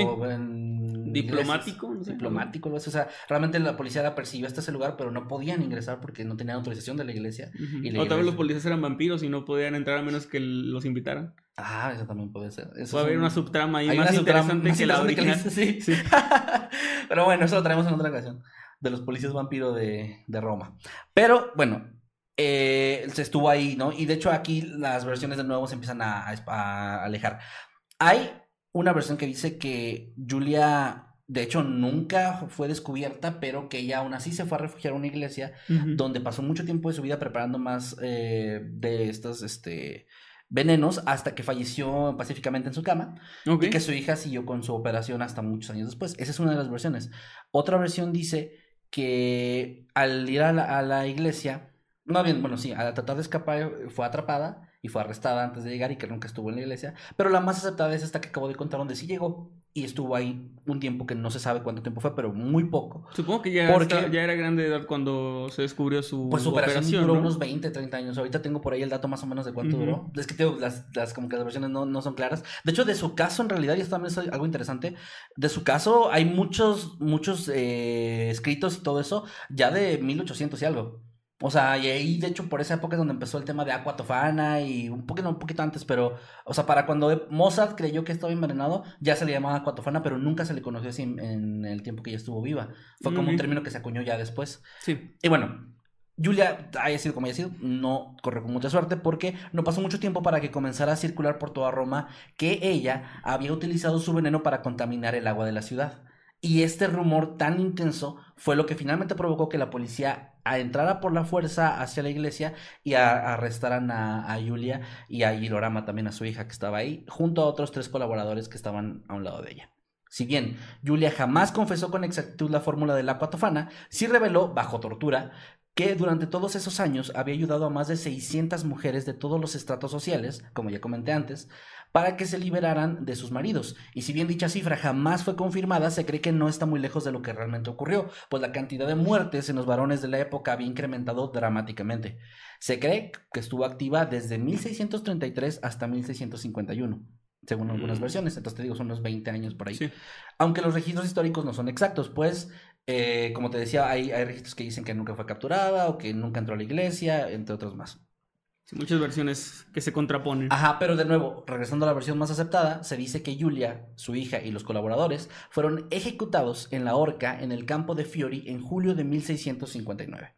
diplomático, diplomático, o sea, realmente la policía la persiguió hasta ese lugar, pero no podían ingresar porque no tenían autorización de la iglesia. O tal vez los policías eran vampiros y no podían entrar a menos que los invitaran. Ah, eso también puede ser. puede haber una subtrama ahí más interesante que la original. sí. Pero bueno, eso lo traemos en otra ocasión. De los policías vampiros de, Roma. Pero bueno, eh, se estuvo ahí, ¿no? Y de hecho aquí las versiones de nuevo se empiezan a, alejar. Hay una versión que dice que Julia de hecho, nunca fue descubierta, pero que ella aún así se fue a refugiar a una iglesia donde pasó mucho tiempo de su vida preparando más eh, de estos, este, venenos hasta que falleció pacíficamente en su cama y que su hija siguió con su operación hasta muchos años después. Esa es una de las versiones. Otra versión dice que al ir a la, iglesia, no bien, bueno, sí, al tratar de escapar fue atrapada y fue arrestada antes de llegar y que nunca estuvo en la iglesia, pero la más aceptada es esta que acabo de contar donde sí llegó y estuvo ahí un tiempo que no se sabe cuánto tiempo fue, pero muy poco. Supongo que ya, ya era grande de edad cuando se descubrió su, pues su operación. duró unos 20, 30 años. Ahorita tengo por ahí el dato más o menos de cuánto duró. Es que tengo las, las, como que las versiones no, no, son claras. De hecho, de su caso, en realidad, y esto también es algo interesante, de su caso hay muchos, muchos eh, escritos y todo eso ya de 1800 y algo. O sea, y ahí de hecho por esa época es donde empezó el tema de Aqua Tofana y un poquito, un poquito antes, pero, o sea, para cuando Mozart creyó que estaba envenenado, ya se le llamaba Aqua Tofana, pero nunca se le conoció así en, el tiempo que ella estuvo viva. Fue como un término que se acuñó ya después. Sí. Y bueno, Julia, haya sido como haya sido, no corre con mucha suerte porque no pasó mucho tiempo para que comenzara a circular por toda Roma que ella había utilizado su veneno para contaminar el agua de la ciudad. Y este rumor tan intenso fue lo que finalmente provocó que la policía entrara por la fuerza hacia la iglesia y arrestaran a, Julia y a Gilorama también a su hija que estaba ahí, junto a otros tres colaboradores que estaban a un lado de ella. Si bien Julia jamás confesó con exactitud la fórmula de la cuatofana, sí reveló, bajo tortura, que durante todos esos años había ayudado a más de 600 mujeres de todos los estratos sociales, como ya comenté antes, para que se liberaran de sus maridos. Y si bien dicha cifra jamás fue confirmada, se cree que no está muy lejos de lo que realmente ocurrió, pues la cantidad de muertes en los varones de la época había incrementado dramáticamente. Se cree que estuvo activa desde 1633 hasta 1651 según algunas mm. versiones. Entonces te digo, son unos 20 años por ahí. Aunque los registros históricos no son exactos, pues, eh, como te decía, hay, hay registros que dicen que nunca fue capturada o que nunca entró a la iglesia, entre otros más muchas versiones que se contraponen. Ajá, pero de nuevo, regresando a la versión más aceptada, se dice que Julia, su hija y los colaboradores fueron ejecutados en la horca en el campo de Fiori en julio de 1659.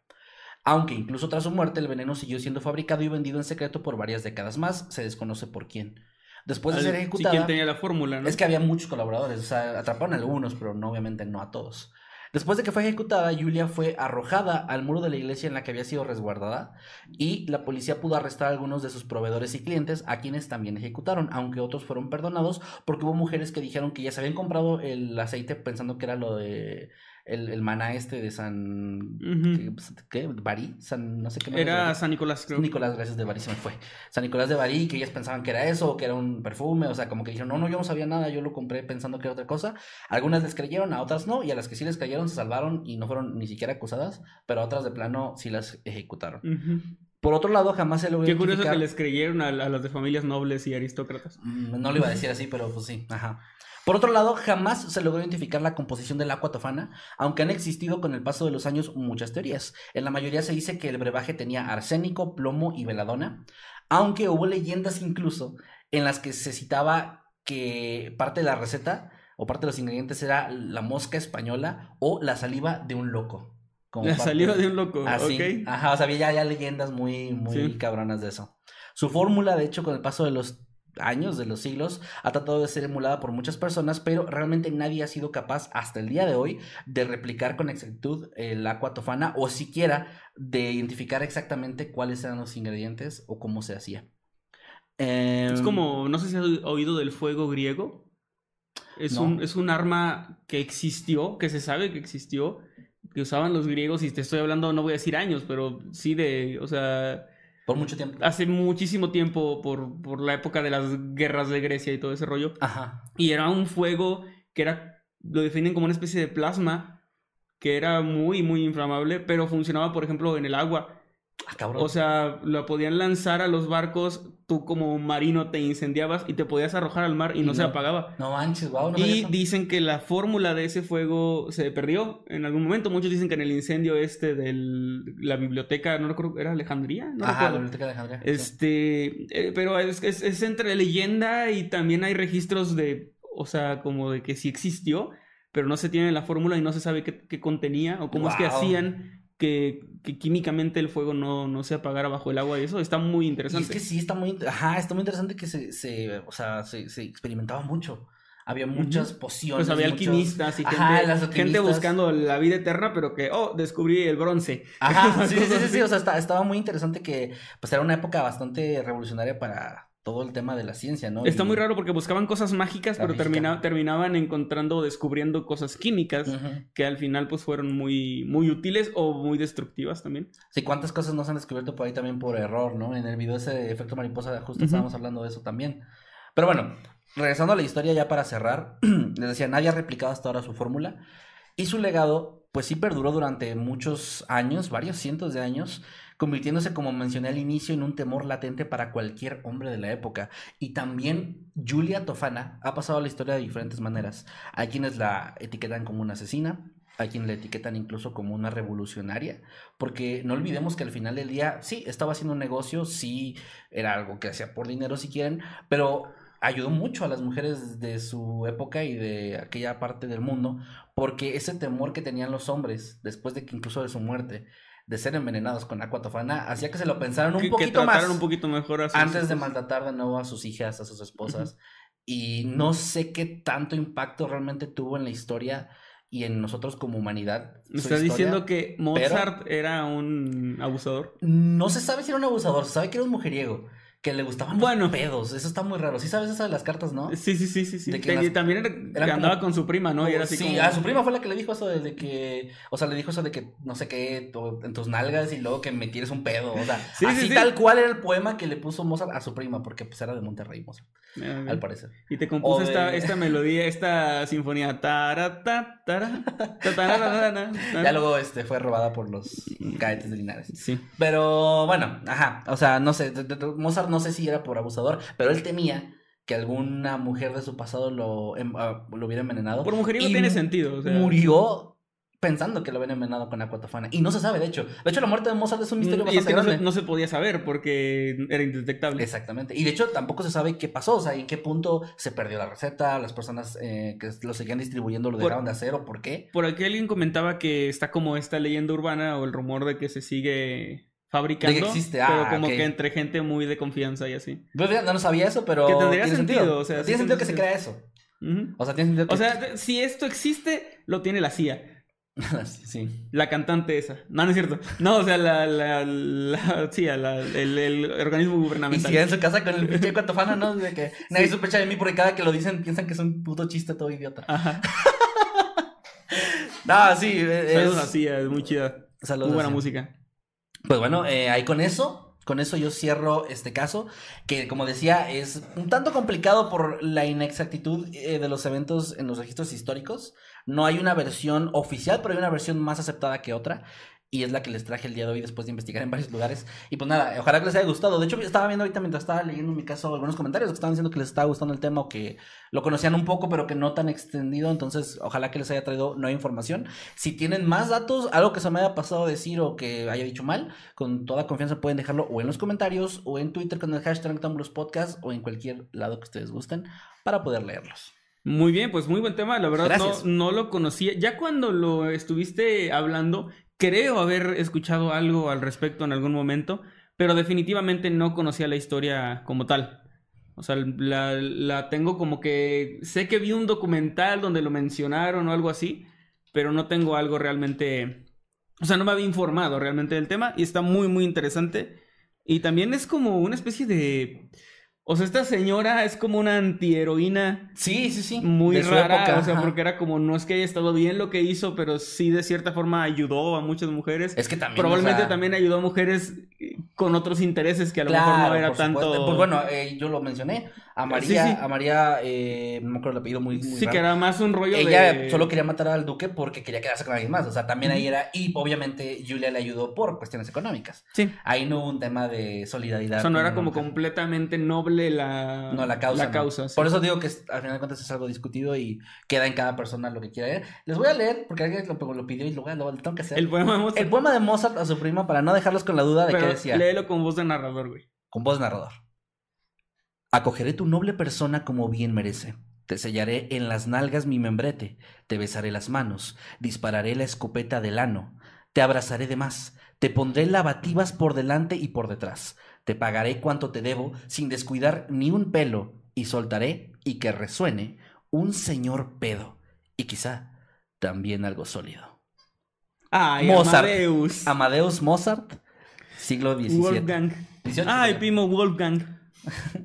Aunque incluso tras su muerte el veneno siguió siendo fabricado y vendido en secreto por varias décadas más, se desconoce por quién. Después de ser ejecutada... quién tenía la fórmula, ¿no? Es que había muchos colaboradores, o sea, atraparon a algunos, pero no, obviamente no a todos. Después de que fue ejecutada, Julia fue arrojada al muro de la iglesia en la que había sido resguardada y la policía pudo arrestar a algunos de sus proveedores y clientes, a quienes también ejecutaron, aunque otros fueron perdonados porque hubo mujeres que dijeron que ya se habían comprado el aceite pensando que era lo de el, el maná este de San... ¿qué? ¿Barí? San, no sé qué Era San Nicolás, creo. Nicolás, gracias de Barí se me fue. San Nicolás de Barí, que ellas pensaban que era eso, que era un perfume, o sea, como que dijeron, no, no, yo no sabía nada, yo lo compré pensando que era otra cosa. Algunas les creyeron, a otras no, y a las que sí les creyeron se salvaron y no fueron ni siquiera acusadas, pero a otras de plano sí las ejecutaron. Por otro lado, jamás se logró Qué curioso que les creyeron a, a, las de familias nobles y aristócratas. Mm, no lo iba a decir así, pero pues sí, ajá. Por otro lado, jamás se logró identificar la composición del agua tofana, aunque han existido con el paso de los años muchas teorías. En la mayoría se dice que el brebaje tenía arsénico, plomo y veladona, aunque hubo leyendas incluso en las que se citaba que parte de la receta o parte de los ingredientes era la mosca española o la saliva de un loco. la saliva de un loco, Así, Ajá, o sea, había ya, leyendas muy, muy cabronas de eso. Su fórmula, de hecho, con el paso de los años, de los siglos, ha tratado de ser emulada por muchas personas, pero realmente nadie ha sido capaz hasta el día de hoy de replicar con exactitud el agua tofana o siquiera de identificar exactamente cuáles eran los ingredientes o cómo se hacía. es Em, como, no sé si has oído del fuego griego. Es, No. un, es un arma que existió, que se sabe que existió, que usaban los griegos, y te estoy hablando, no voy a decir años, pero sí de, o sea, por mucho tiempo. hace muchísimo tiempo por, por la época de las guerras de Grecia y todo ese rollo. Ajá. Y era un fuego que era, lo definen como una especie de plasma, que era muy, muy inflamable, pero funcionaba, por ejemplo, en el agua. Ah, cabrón. O sea, lo podían lanzar a los barcos, tú como marino te incendiabas y te podías arrojar al mar y no, se apagaba. no manches, wow. No Y dicen que la fórmula de ese fuego se perdió en algún momento. Muchos dicen que en el incendio este de la biblioteca, no recuerdo, ¿era Alejandría? No Ajá, la biblioteca de Alejandría. Este, eh, pero es, es, es entre leyenda y también hay registros de, o sea, como de que sí existió, pero no se tiene la fórmula y no se sabe qué, qué contenía o cómo es que hacían que, que químicamente el fuego no, no se apagara bajo el agua y eso está muy Y interesante. es que sí, está muy, ajá, está muy interesante que se, se o sea, se, se experimentaba mucho. Había muchas pociones. Pues había muchos- alquimistas y gente, Ajá, gente alquimistas. buscando la vida eterna, pero que, oh, descubrí el bronce. Ajá, sí, sí, sí, sí, o sea, está- estaba muy interesante que, pues era una época bastante revolucionaria para todo el tema de la ciencia, ¿no? Está Y- muy raro porque buscaban cosas mágicas, La pero termina- terminaban encontrando o descubriendo cosas químicas. Que al final pues fueron muy, muy útiles o muy destructivas también. Sí, cuántas cosas no se han descubierto por ahí también por error, ¿no? En el video ese efecto mariposa, justo Ujú. estábamos hablando de eso también. Pero bueno, regresando a la historia ya para cerrar, les decía, nadie ha replicado hasta ahora su fórmula y su legado, pues sí perduró durante muchos años, varios cientos de años, convirtiéndose, como mencioné al inicio, en un temor latente para cualquier hombre de la época. Y también Julia Tofana ha pasado a la historia de diferentes maneras. Hay quienes la etiquetan como una asesina, hay quienes la etiquetan incluso como una revolucionaria, porque no olvidemos que al final del día, sí, estaba haciendo un negocio, sí, era algo que hacía por dinero si quieren, pero ayudó mucho a las mujeres de su época y de aquella parte del mundo, porque ese temor que tenían los hombres, después de que incluso de su muerte, de ser envenenados con agua tofana, hacía que se lo pensaran un que, que poquito más trataran un poquito mejor a sus- antes de maltratar de nuevo a sus hijas, a sus esposas. Y no sé qué tanto impacto realmente tuvo en la historia y en nosotros como humanidad. ¿Me estás historia. diciendo que Mozart era un abusador? No se sabe si era un abusador, se sabe que era un mujeriego, que le gustaban Bueno. los pedos. Eso está muy raro. ¿Sí sabes eso de las cartas, no? Sí, sí, sí, sí. sí. De que las- También era- eran andaba como- con su prima, ¿no? Y era así sí, como... a su prima fue la que le dijo eso de, de que, o sea, le dijo eso de que no sé qué, en tus nalgas y luego que me tires un pedo, o sea, Sí, sí, así sí. tal cual era el poema que le puso Mozart a su prima, porque pues era de Monterrey, Mozart, Ah, al parecer. Y te compuso de- esta, esta melodía, esta sinfonía. Tara, ta, tara, ta, tara, ra, ra, ra, Ya luego este, fue robada por los cadetes de Linares. Sí. Pero bueno, ajá, o sea, no sé, Mozart no sé si era por abusador, pero él temía que alguna mujer de su pasado lo, em- ah, lo hubiera envenenado. Por mujeriego Y tiene sentido. O sea, Murió pensando que lo habían envenenado con agua tofana. Y no se sabe, de hecho. De hecho, la muerte de Mozart es un misterio Mm, es bastante que no se, no se podía saber porque era indetectable. Exactamente. Y de hecho, tampoco se sabe qué pasó, o sea, en qué punto se perdió la receta, las personas eh, que lo seguían distribuyendo lo Por- dejaron de hacer o por qué. Por aquí alguien comentaba que está como esta leyenda urbana o el rumor de que se sigue fabricando. Que existe, pero ah, como que entre gente muy de confianza y así. Yo ya no sabía eso, pero. Que tendría tiene sentido, o sea, sí tiene sentido que se crea eso. O sea, tiene sentido que. O sea, si esto existe, lo tiene la CIA. sí. La cantante esa. No, no es cierto. No, o sea, la, la, la el, el organismo Y gubernamental. sigue en su casa con el pinche cuatofana, ¿no? De que nadie Sí. sospecha de mí porque cada que lo dicen piensan que es un puto chiste todo idiota. Ajá. No, sí, es. Saludos a la CIA, es muy chida. Saludos muy buena CIA. música. Pues bueno, eh, ahí con eso, con eso yo cierro este caso, que como decía es un tanto complicado por la inexactitud eh, de los eventos en los registros históricos. No hay una versión oficial, pero hay una versión más aceptada que otra. Y es la que les traje el día de hoy después de investigar en varios lugares. Y pues nada, ojalá que les haya gustado. De hecho, estaba viendo ahorita mientras estaba leyendo en mi caso algunos comentarios que estaban diciendo que les estaba gustando el tema o que lo conocían un poco, pero que no tan extendido. Entonces, ojalá que les haya traído nueva información. Si tienen más datos, algo que se me haya pasado a decir o que haya dicho mal, con toda confianza pueden dejarlo o en los comentarios o en Twitter con el hashtag Noctámbulos Podcast o en cualquier lado que ustedes gusten para poder leerlos. Muy bien, pues muy buen tema. La verdad no lo conocía. Ya cuando lo estuviste hablando, creo haber escuchado algo al respecto en algún momento, pero definitivamente no conocía la historia como tal. O sea, la, tengo como que... Sé que vi un documental donde lo mencionaron o algo así, pero no tengo algo realmente... O sea, no me había informado realmente del tema y está muy, muy interesante. Y también es como una especie de... O sea, esta señora es como una antiheroína Sí, sí, sí. muy de su rara, época, o sea, ajá. porque era como no es que haya estado bien lo que hizo, pero sí de cierta forma ayudó a muchas mujeres. Es que también. Probablemente o sea, también ayudó a mujeres eh, con otros intereses que a lo mejor no era por tanto. Pues bueno, eh, yo lo mencioné. A María, Sí, sí. a María, eh, no me acuerdo el apellido muy, muy sí, raro. que era más un rollo Ella de. solo quería matar al duque porque quería quedarse con alguien más. O sea, también ahí era. Y obviamente Julia le ayudó por cuestiones económicas. Sí. Ahí no hubo un tema de solidaridad. O sea, no era como nunca. completamente noble la, No, la causa. La no. causa, sí. Por eso digo que al final de cuentas es algo discutido y queda en cada persona lo que quiera leer. Les voy a leer porque alguien lo, lo pidió y lo, voy a- lo tengo que hacer. El poema vamos El poema de Mozart a su prima para no dejarlos con la duda de pero qué decía. léelo con voz de narrador, güey. Con voz narrador. Acogeré tu noble persona como bien merece. Te sellaré en las nalgas mi membrete, te besaré las manos, dispararé la escopeta del ano, te abrazaré de más, te pondré lavativas por delante y por detrás, te pagaré cuanto te debo sin descuidar ni un pelo, y soltaré y que resuene un señor pedo, y quizá también algo sólido. Ay, Mozart. Amadeus. Amadeus Mozart, siglo XVII. Wolfgang. 18, Ay, primo Wolfgang.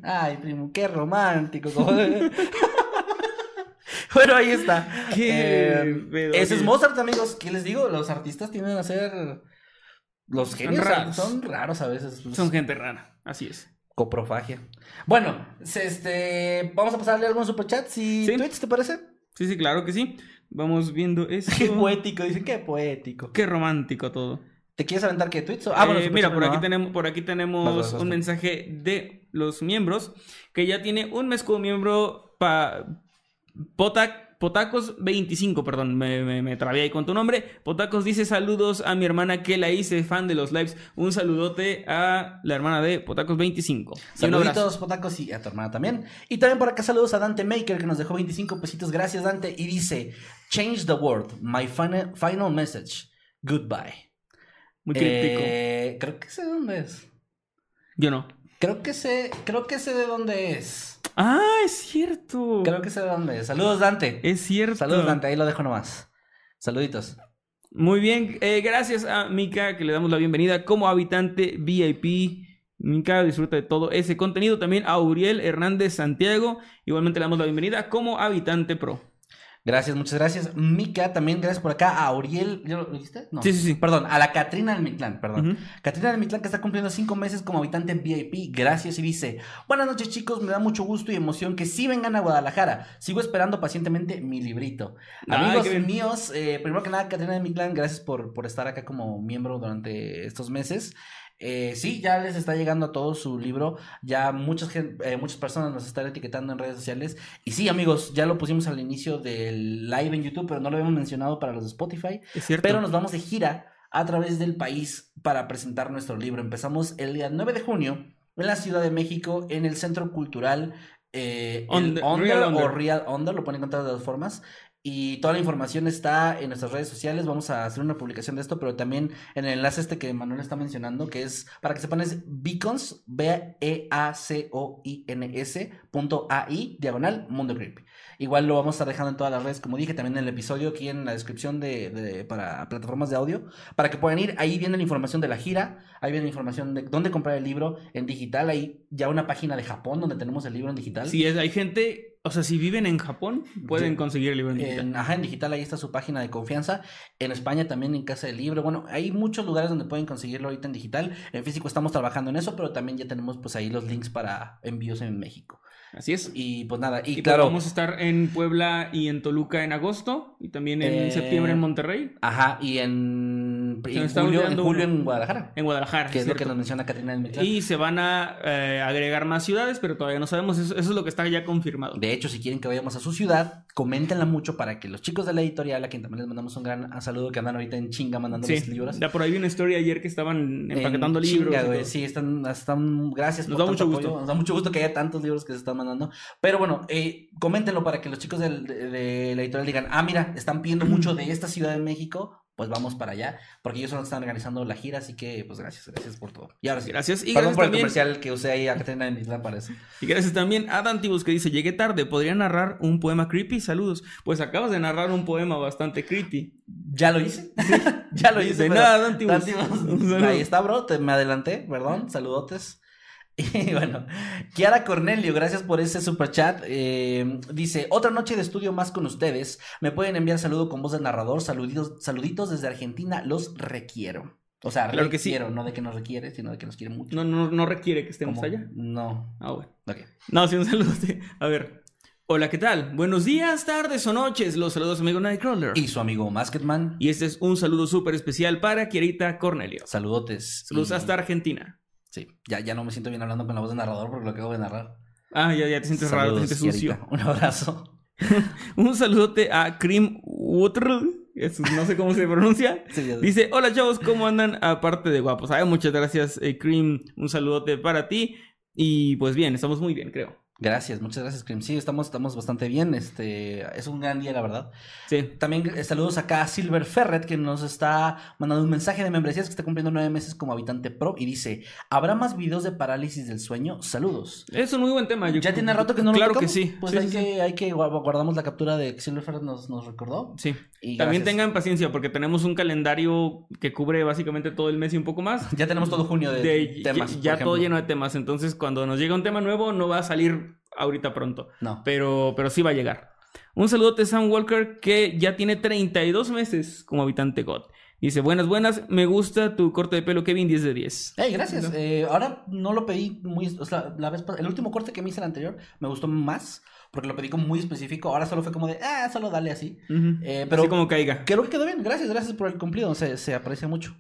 Ay, primo, qué romántico. bueno, ahí está. Qué Eh, ese es. Mozart, amigos. ¿Qué les digo? Los artistas tienden a ser. Los genios raros. son raros a veces. Son gente rara. Así es. Coprofagia. Bueno, este, vamos a pasarle algunos superchats y Sí. tweets, ¿te parece? Sí, sí, claro que sí. Vamos viendo esto. Qué poético, dicen, qué poético. Qué romántico todo. ¿Te quieres aventar qué tweets? Ah, bueno, Eh, mira, por aquí tenemos, por aquí tenemos Vas, vas, vas, un mensaje de los miembros que ya tiene un mes como miembro pa, Potac- Potacos 25, perdón, me, me, me trabé ahí con tu nombre. Potacos dice saludos a mi hermana que la hice fan de los lives. Un saludote a la hermana de Potacos 25. Y un abrazo. Saluditos, potacos, y a tu hermana también. Y también por acá saludos a Dante Maker, que nos dejó 25 pesitos. Gracias, Dante. Y dice: Change the world. My final, final message. Goodbye. Muy crítico. Eh, creo que sé de dónde es. Yo no. Creo que sé, creo que sé de dónde es. Ah, es cierto. Creo que sé de dónde es. Saludos, Dante. Es cierto. Saludos, Dante. Ahí lo dejo nomás. Saluditos. Muy bien, eh, gracias a Mika que le damos la bienvenida como habitante VIP. Mika disfruta de todo ese contenido. También a Uriel Hernández Santiago. Igualmente le damos la bienvenida como habitante pro. Gracias, muchas gracias. Mika, también gracias por acá. A Uriel, ¿ya lo dijiste? No. Sí, sí, sí. Perdón, a la Catrina del Mictlán, perdón. Catrina del Mictlán que está cumpliendo cinco meses como habitante VIP. Gracias y dice, buenas noches chicos, me da mucho gusto y emoción que sí vengan a Guadalajara. Sigo esperando pacientemente mi librito. Ay, Amigos míos, eh, primero que nada, Catrina del Mictlán, gracias por, por estar acá como miembro durante estos meses. Eh, sí, ya les está llegando a todos su libro. Ya muchas, eh, muchas personas nos están etiquetando en redes sociales. Y sí, amigos, ya lo pusimos al inicio del live en YouTube, pero no lo habíamos mencionado para los de Spotify. Es cierto. Pero nos vamos de gira a través del país para presentar nuestro libro. Empezamos el día 9 de junio en la Ciudad de México, en el Centro Cultural eh, Under o. Real Under, lo pueden encontrar de dos formas. Y toda la información está en nuestras redes sociales. Vamos a hacer una publicación de esto, pero también en el enlace este que Manuel está mencionando, que es para que sepan, es Beacons, B-E-A-C-O-I-N-S punto A-I, diagonal, Mundo Creepy. Igual lo vamos a estar dejando en todas las redes, como dije, también en el episodio aquí en la descripción de, para plataformas de audio, para que puedan ir. Ahí viene la información de la gira, ahí viene la información de dónde comprar el libro en digital, ahí ya una página de Japón donde tenemos el libro en digital. Es, hay gente, o sea, si viven en Japón, pueden Sí. conseguir el libro en digital. En, ajá, en digital ahí está su página de confianza. En España también en Casa del Libro. Bueno, hay muchos lugares donde pueden conseguirlo ahorita en digital. En físico estamos trabajando en eso, pero también ya tenemos pues ahí los links para envíos en México. Así es. Y pues nada, y, Y, claro, vamos a estar en Puebla y en Toluca en agosto y también en Eh, septiembre en Monterrey, ajá, y en, en está julio, en julio en Guadalajara. en Guadalajara. Que es lo que nos menciona Catrina del Mictlán. Y se van a eh, agregar más ciudades, pero todavía no sabemos. Eso, eso es lo que está ya confirmado. De hecho, si quieren que vayamos a su ciudad, coméntenla mucho para que los chicos de la editorial, a quien también les mandamos un gran saludo, que andan ahorita en chinga mandando Sí, libros. ya por ahí vi una historia ayer que estaban empaquetando En libros. chinga, güey. Sí, están, están, gracias Nos por da mucho apoyo. gusto. Nos da mucho gusto que haya tantos libros que se están mandando. Pero bueno, eh, coméntenlo para que los chicos del- de, de la editorial digan, ah, mira, están pidiendo mucho de esta Ciudad de México. Pues vamos para allá, porque ellos son los que están organizando la gira, así que pues gracias, gracias por todo. Y ahora sí. Gracias. Y Perdón gracias por el comercial que usé ahí a Catrina en Isla para eso. Y gracias también a Dantibus que dice, llegué tarde, ¿podría narrar un poema creepy? Saludos. Pues acabas de narrar un poema bastante creepy. Ya lo hice. ya lo hice. De nada, Dantibus. Dantibus. Ahí está, bro. Te, me adelanté, perdón. Saludotes. Y bueno, Kiara Cornelio, gracias por ese super chat. dice: Otra noche de estudio más con ustedes. Me pueden enviar saludo con voz de narrador. Saluditos, saluditos desde Argentina. Los requiero. O sea, Claro que sí. requiero, no de que nos requiere, sino de que nos quiere mucho. No, no, no requiere que estemos allá. No. Ah, bueno. Ok. No, sí, un saludo. A ver. Hola, ¿qué tal? Buenos días, tardes o noches. Los saludos, amigo Nightcrawler. Y su amigo Masketman. Y este es un saludo súper especial para Kierita Cornelio. Saludotes. Saludos Y- hasta Argentina. Sí, ya, ya no me siento bien hablando con la voz de narrador porque lo acabo de narrar. Ah, ya, ya te sientes raro, te sientes sucio. Un abrazo. Un saludote a Cream Water. es- No sé cómo se pronuncia. Sí, Dice, hola chavos, ¿cómo andan? Aparte de guapos. Ay, muchas gracias, eh, Cream. Un saludote para ti. Y pues bien, estamos muy bien, creo. Gracias, muchas gracias, Cream. Sí, estamos, estamos bastante bien. Este, es un gran día, la verdad. Sí. También eh, saludos acá a Silver Ferret, que nos está mandando un mensaje de membresías que está cumpliendo nueve meses como habitante pro. Y dice: ¿Habrá más videos de parálisis del sueño? Saludos. Es un muy buen tema. yo ya tiene rato que no lo Claro que sí. Pues Sí, hay, sí, sí. que, hay que gua- guardamos la captura de que Silver Ferret nos, nos recordó. Sí. Y También gracias. tengan paciencia porque tenemos un calendario que cubre básicamente todo el mes y un poco más. Ya tenemos todo junio de, De- temas. ya todo lleno de temas. Entonces, cuando nos llega un tema nuevo, no va a salir ahorita pronto. No. Pero, pero sí va a llegar. Un saludote a Sam Walker que ya tiene 32 meses como habitante God. Dice, buenas, buenas, me gusta tu corte de pelo, Kevin, 10 de 10. Hey, gracias. No. Eh, ahora no lo pedí muy. O sea, la vez, el último corte que me hice el anterior me gustó más porque lo pedí como muy específico. Ahora solo fue como de, ah, solo dale así. Eh, pero Así como caiga. creo que quedó bien. Gracias, gracias por el cumplido. Se, se aprecia mucho.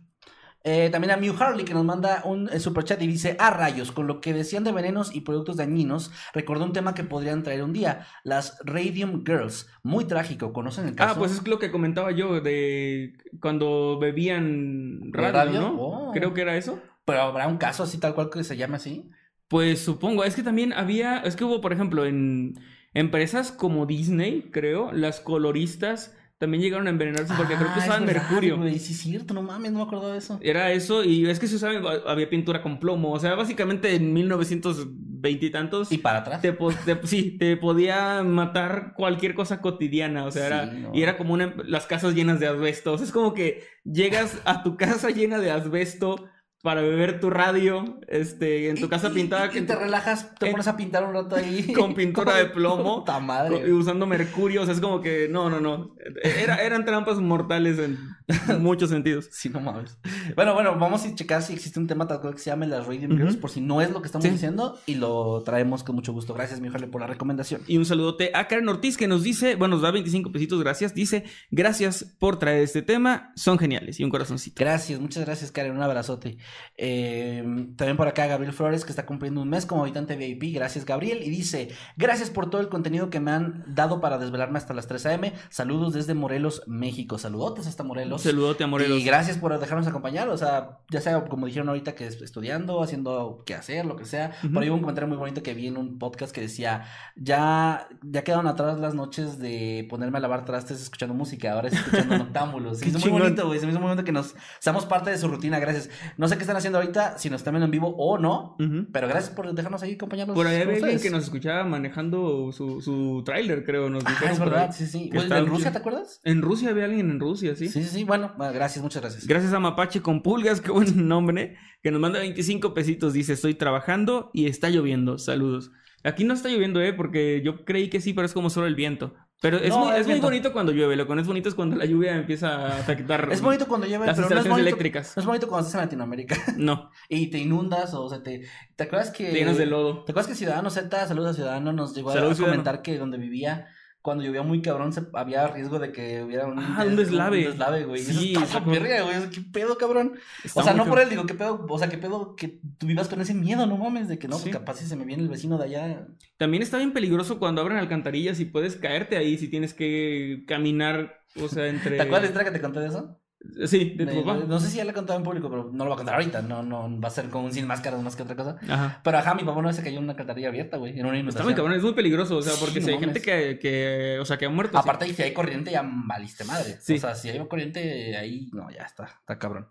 Eh, también a Mew Harley que nos manda un eh, super chat y dice: Ah, rayos, con lo que decían de venenos y productos dañinos, recordé un tema que podrían traer un día: las Radium Girls. Muy trágico. ¿Conocen el caso? Ah, pues es lo que comentaba yo de cuando bebían radio, radio? ¿no? Oh. Creo que era eso. Pero habrá un caso así, tal cual que se llame así. Pues supongo, es que también había, es que hubo, por ejemplo, en empresas como Disney, creo, las coloristas también llegaron a envenenarse porque creo que Ah, usaban verdad, mercurio. güey, sí, es cierto, no mames, no me acordaba de eso. Era eso, y es que se usaba, había pintura con plomo, o sea, básicamente en 1920 y tantos, Y para atrás. te, te- sí, te podía matar cualquier cosa cotidiana, o sea, era, no. y era como una, las casas llenas de asbesto, o sea, es como que llegas a tu casa llena de asbesto para beber tu radio, este, en tu Y- casa pintada y, que- te relajas, te en- pones a pintar un rato ahí. con pintura de plomo. Puta madre. y usando mercurio, o sea, es como que no, no, no, era, eran trampas mortales en muchos sentidos. Sí, no mames. Bueno, bueno, vamos a checar si existe un tema tal cual que se llame las Radium. Girls, por si no es lo que estamos Sí. diciendo, y lo traemos con mucho gusto. Gracias, mi Jorge, por la recomendación. Y un saludote a Karen Ortiz que nos dice, bueno, nos da 25 pesitos, gracias. Dice, gracias por traer este tema, son geniales. Y un corazoncito. Gracias, muchas gracias, Karen. Un abrazote. Eh, también por acá Gabriel Flores, que está cumpliendo un mes como habitante VIP. Gracias, Gabriel. Y dice: Gracias por todo el contenido que me han dado para desvelarme hasta las 3 a.m. Saludos desde Morelos, México. Saludotes hasta Morelos. saludote a Morelos. Y gracias por dejarnos acompañar. O sea, ya sea como dijeron ahorita, que es estudiando, haciendo qué hacer, lo que sea. Ujú. Por ahí hubo un comentario muy bonito que vi en un podcast que decía: Ya, ya quedaron atrás las noches de ponerme a lavar trastes escuchando música. Ahora es escuchando noctámbulos. Se hizo muy bonito, güey. Se me hizo muy bonito que nos seamos parte de su rutina. Gracias. No sé qué están haciendo ahorita, si nos están viendo en vivo o no. Pero gracias por dejarnos ahí acompañarnos. Por ahí había alguien que nos escuchaba manejando su, su tráiler, creo. Nos Ah, es verdad, sí, sí. ¿En Rusia te acuerdas? En Rusia había alguien en Rusia, ¿sí? Sí, sí, sí. Bueno, ah, gracias, muchas gracias. Gracias a Mapache con pulgas, qué buen nombre, que nos manda 25 pesitos. Dice, estoy trabajando y está lloviendo. Saludos. Aquí no está lloviendo, ¿eh? Porque yo creí que sí, pero es como solo el viento. Pero es, No, muy, es es muy bonito cuando llueve. Lo que no es bonito es cuando la lluvia empieza a afectar Es bonito cuando llueve, las pero no es instalaciones bonito, eléctricas. no es bonito cuando estás en Latinoamérica No, y te inundas o, sea, te, ¿te acuerdas que... te llenas de lodo. ¿Te acuerdas que Ciudadano Z, saludos a Ciudadano, nos llegó a- comentar que donde vivía, cuando llovía muy cabrón, se, había riesgo de que hubiera un... Ah, un deslave. Un deslave, güey. Sí, Eso está verga, güey. ¿Qué pedo, cabrón? Está o sea, no por él, digo, ¿qué pedo? O sea, ¿qué pedo que tú vivas con ese miedo, no mames? De que no, Sí. capaz si se me viene el vecino de allá. También está bien peligroso cuando abren alcantarillas y puedes caerte ahí si tienes que caminar, o sea, entre... ¿Te acuerdas de que te conté de eso? Sí, de tu De- papá. No sé si ya le he contado en público, pero no lo voy a contar ahorita. No, no, va a ser como un sin máscaras más que otra cosa. Ajá. Pero ajá, mi papá una vez se cayó en una alcantarilla abierta, güey, en una Está inundación. muy cabrón, es muy peligroso, o sea, Sí, porque no si hay mames. gente que, que, o sea, que ha muerto. sí. Aparte, si hay corriente, ya valiste madre. Sí. O sea, si hay corriente ahí, no, ya está, está cabrón.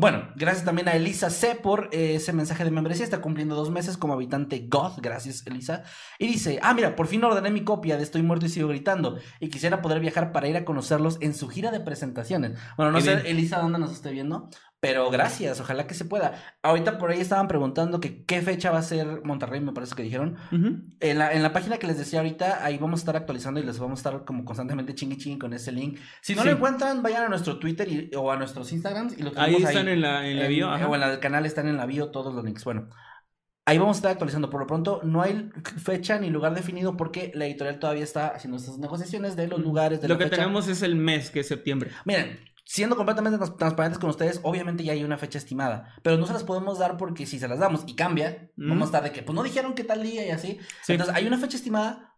Bueno, gracias también a Elisa C por eh, ese mensaje de membresía. Está cumpliendo dos meses como habitante God. Gracias, Elisa. Y dice: Ah, mira, por fin ordené mi copia de Estoy muerto y sigo gritando. Y quisiera poder viajar para ir a conocerlos en su gira de presentaciones. Bueno, no Qué sé, bien. Elisa, dónde nos esté viendo. Pero gracias, ojalá que se pueda. Ahorita por ahí estaban preguntando que qué fecha va a ser Monterrey, me parece que dijeron. Ujú. En la, en la página que les decía ahorita, ahí vamos a estar actualizando y les vamos a estar como constantemente chingui chingui con ese link. Si no Sí. lo encuentran, vayan a nuestro Twitter y- o a nuestros Instagrams y lo Ahí tenemos están en la, en la bio. ajá. O en la del canal están en la bio todos los links. Bueno, ahí vamos a estar actualizando. Por lo pronto, no hay fecha ni lugar definido porque la editorial todavía está haciendo estas negociaciones de los lugares de Lo la que fecha. tenemos es el mes, que es septiembre. Miren, siendo completamente trans- transparentes con ustedes, obviamente ya hay una fecha estimada, pero no se las podemos dar porque si se las damos y cambia, Mm. vamos a estar de que, pues no dijeron qué tal día y así. Sí. Entonces, hay una fecha estimada,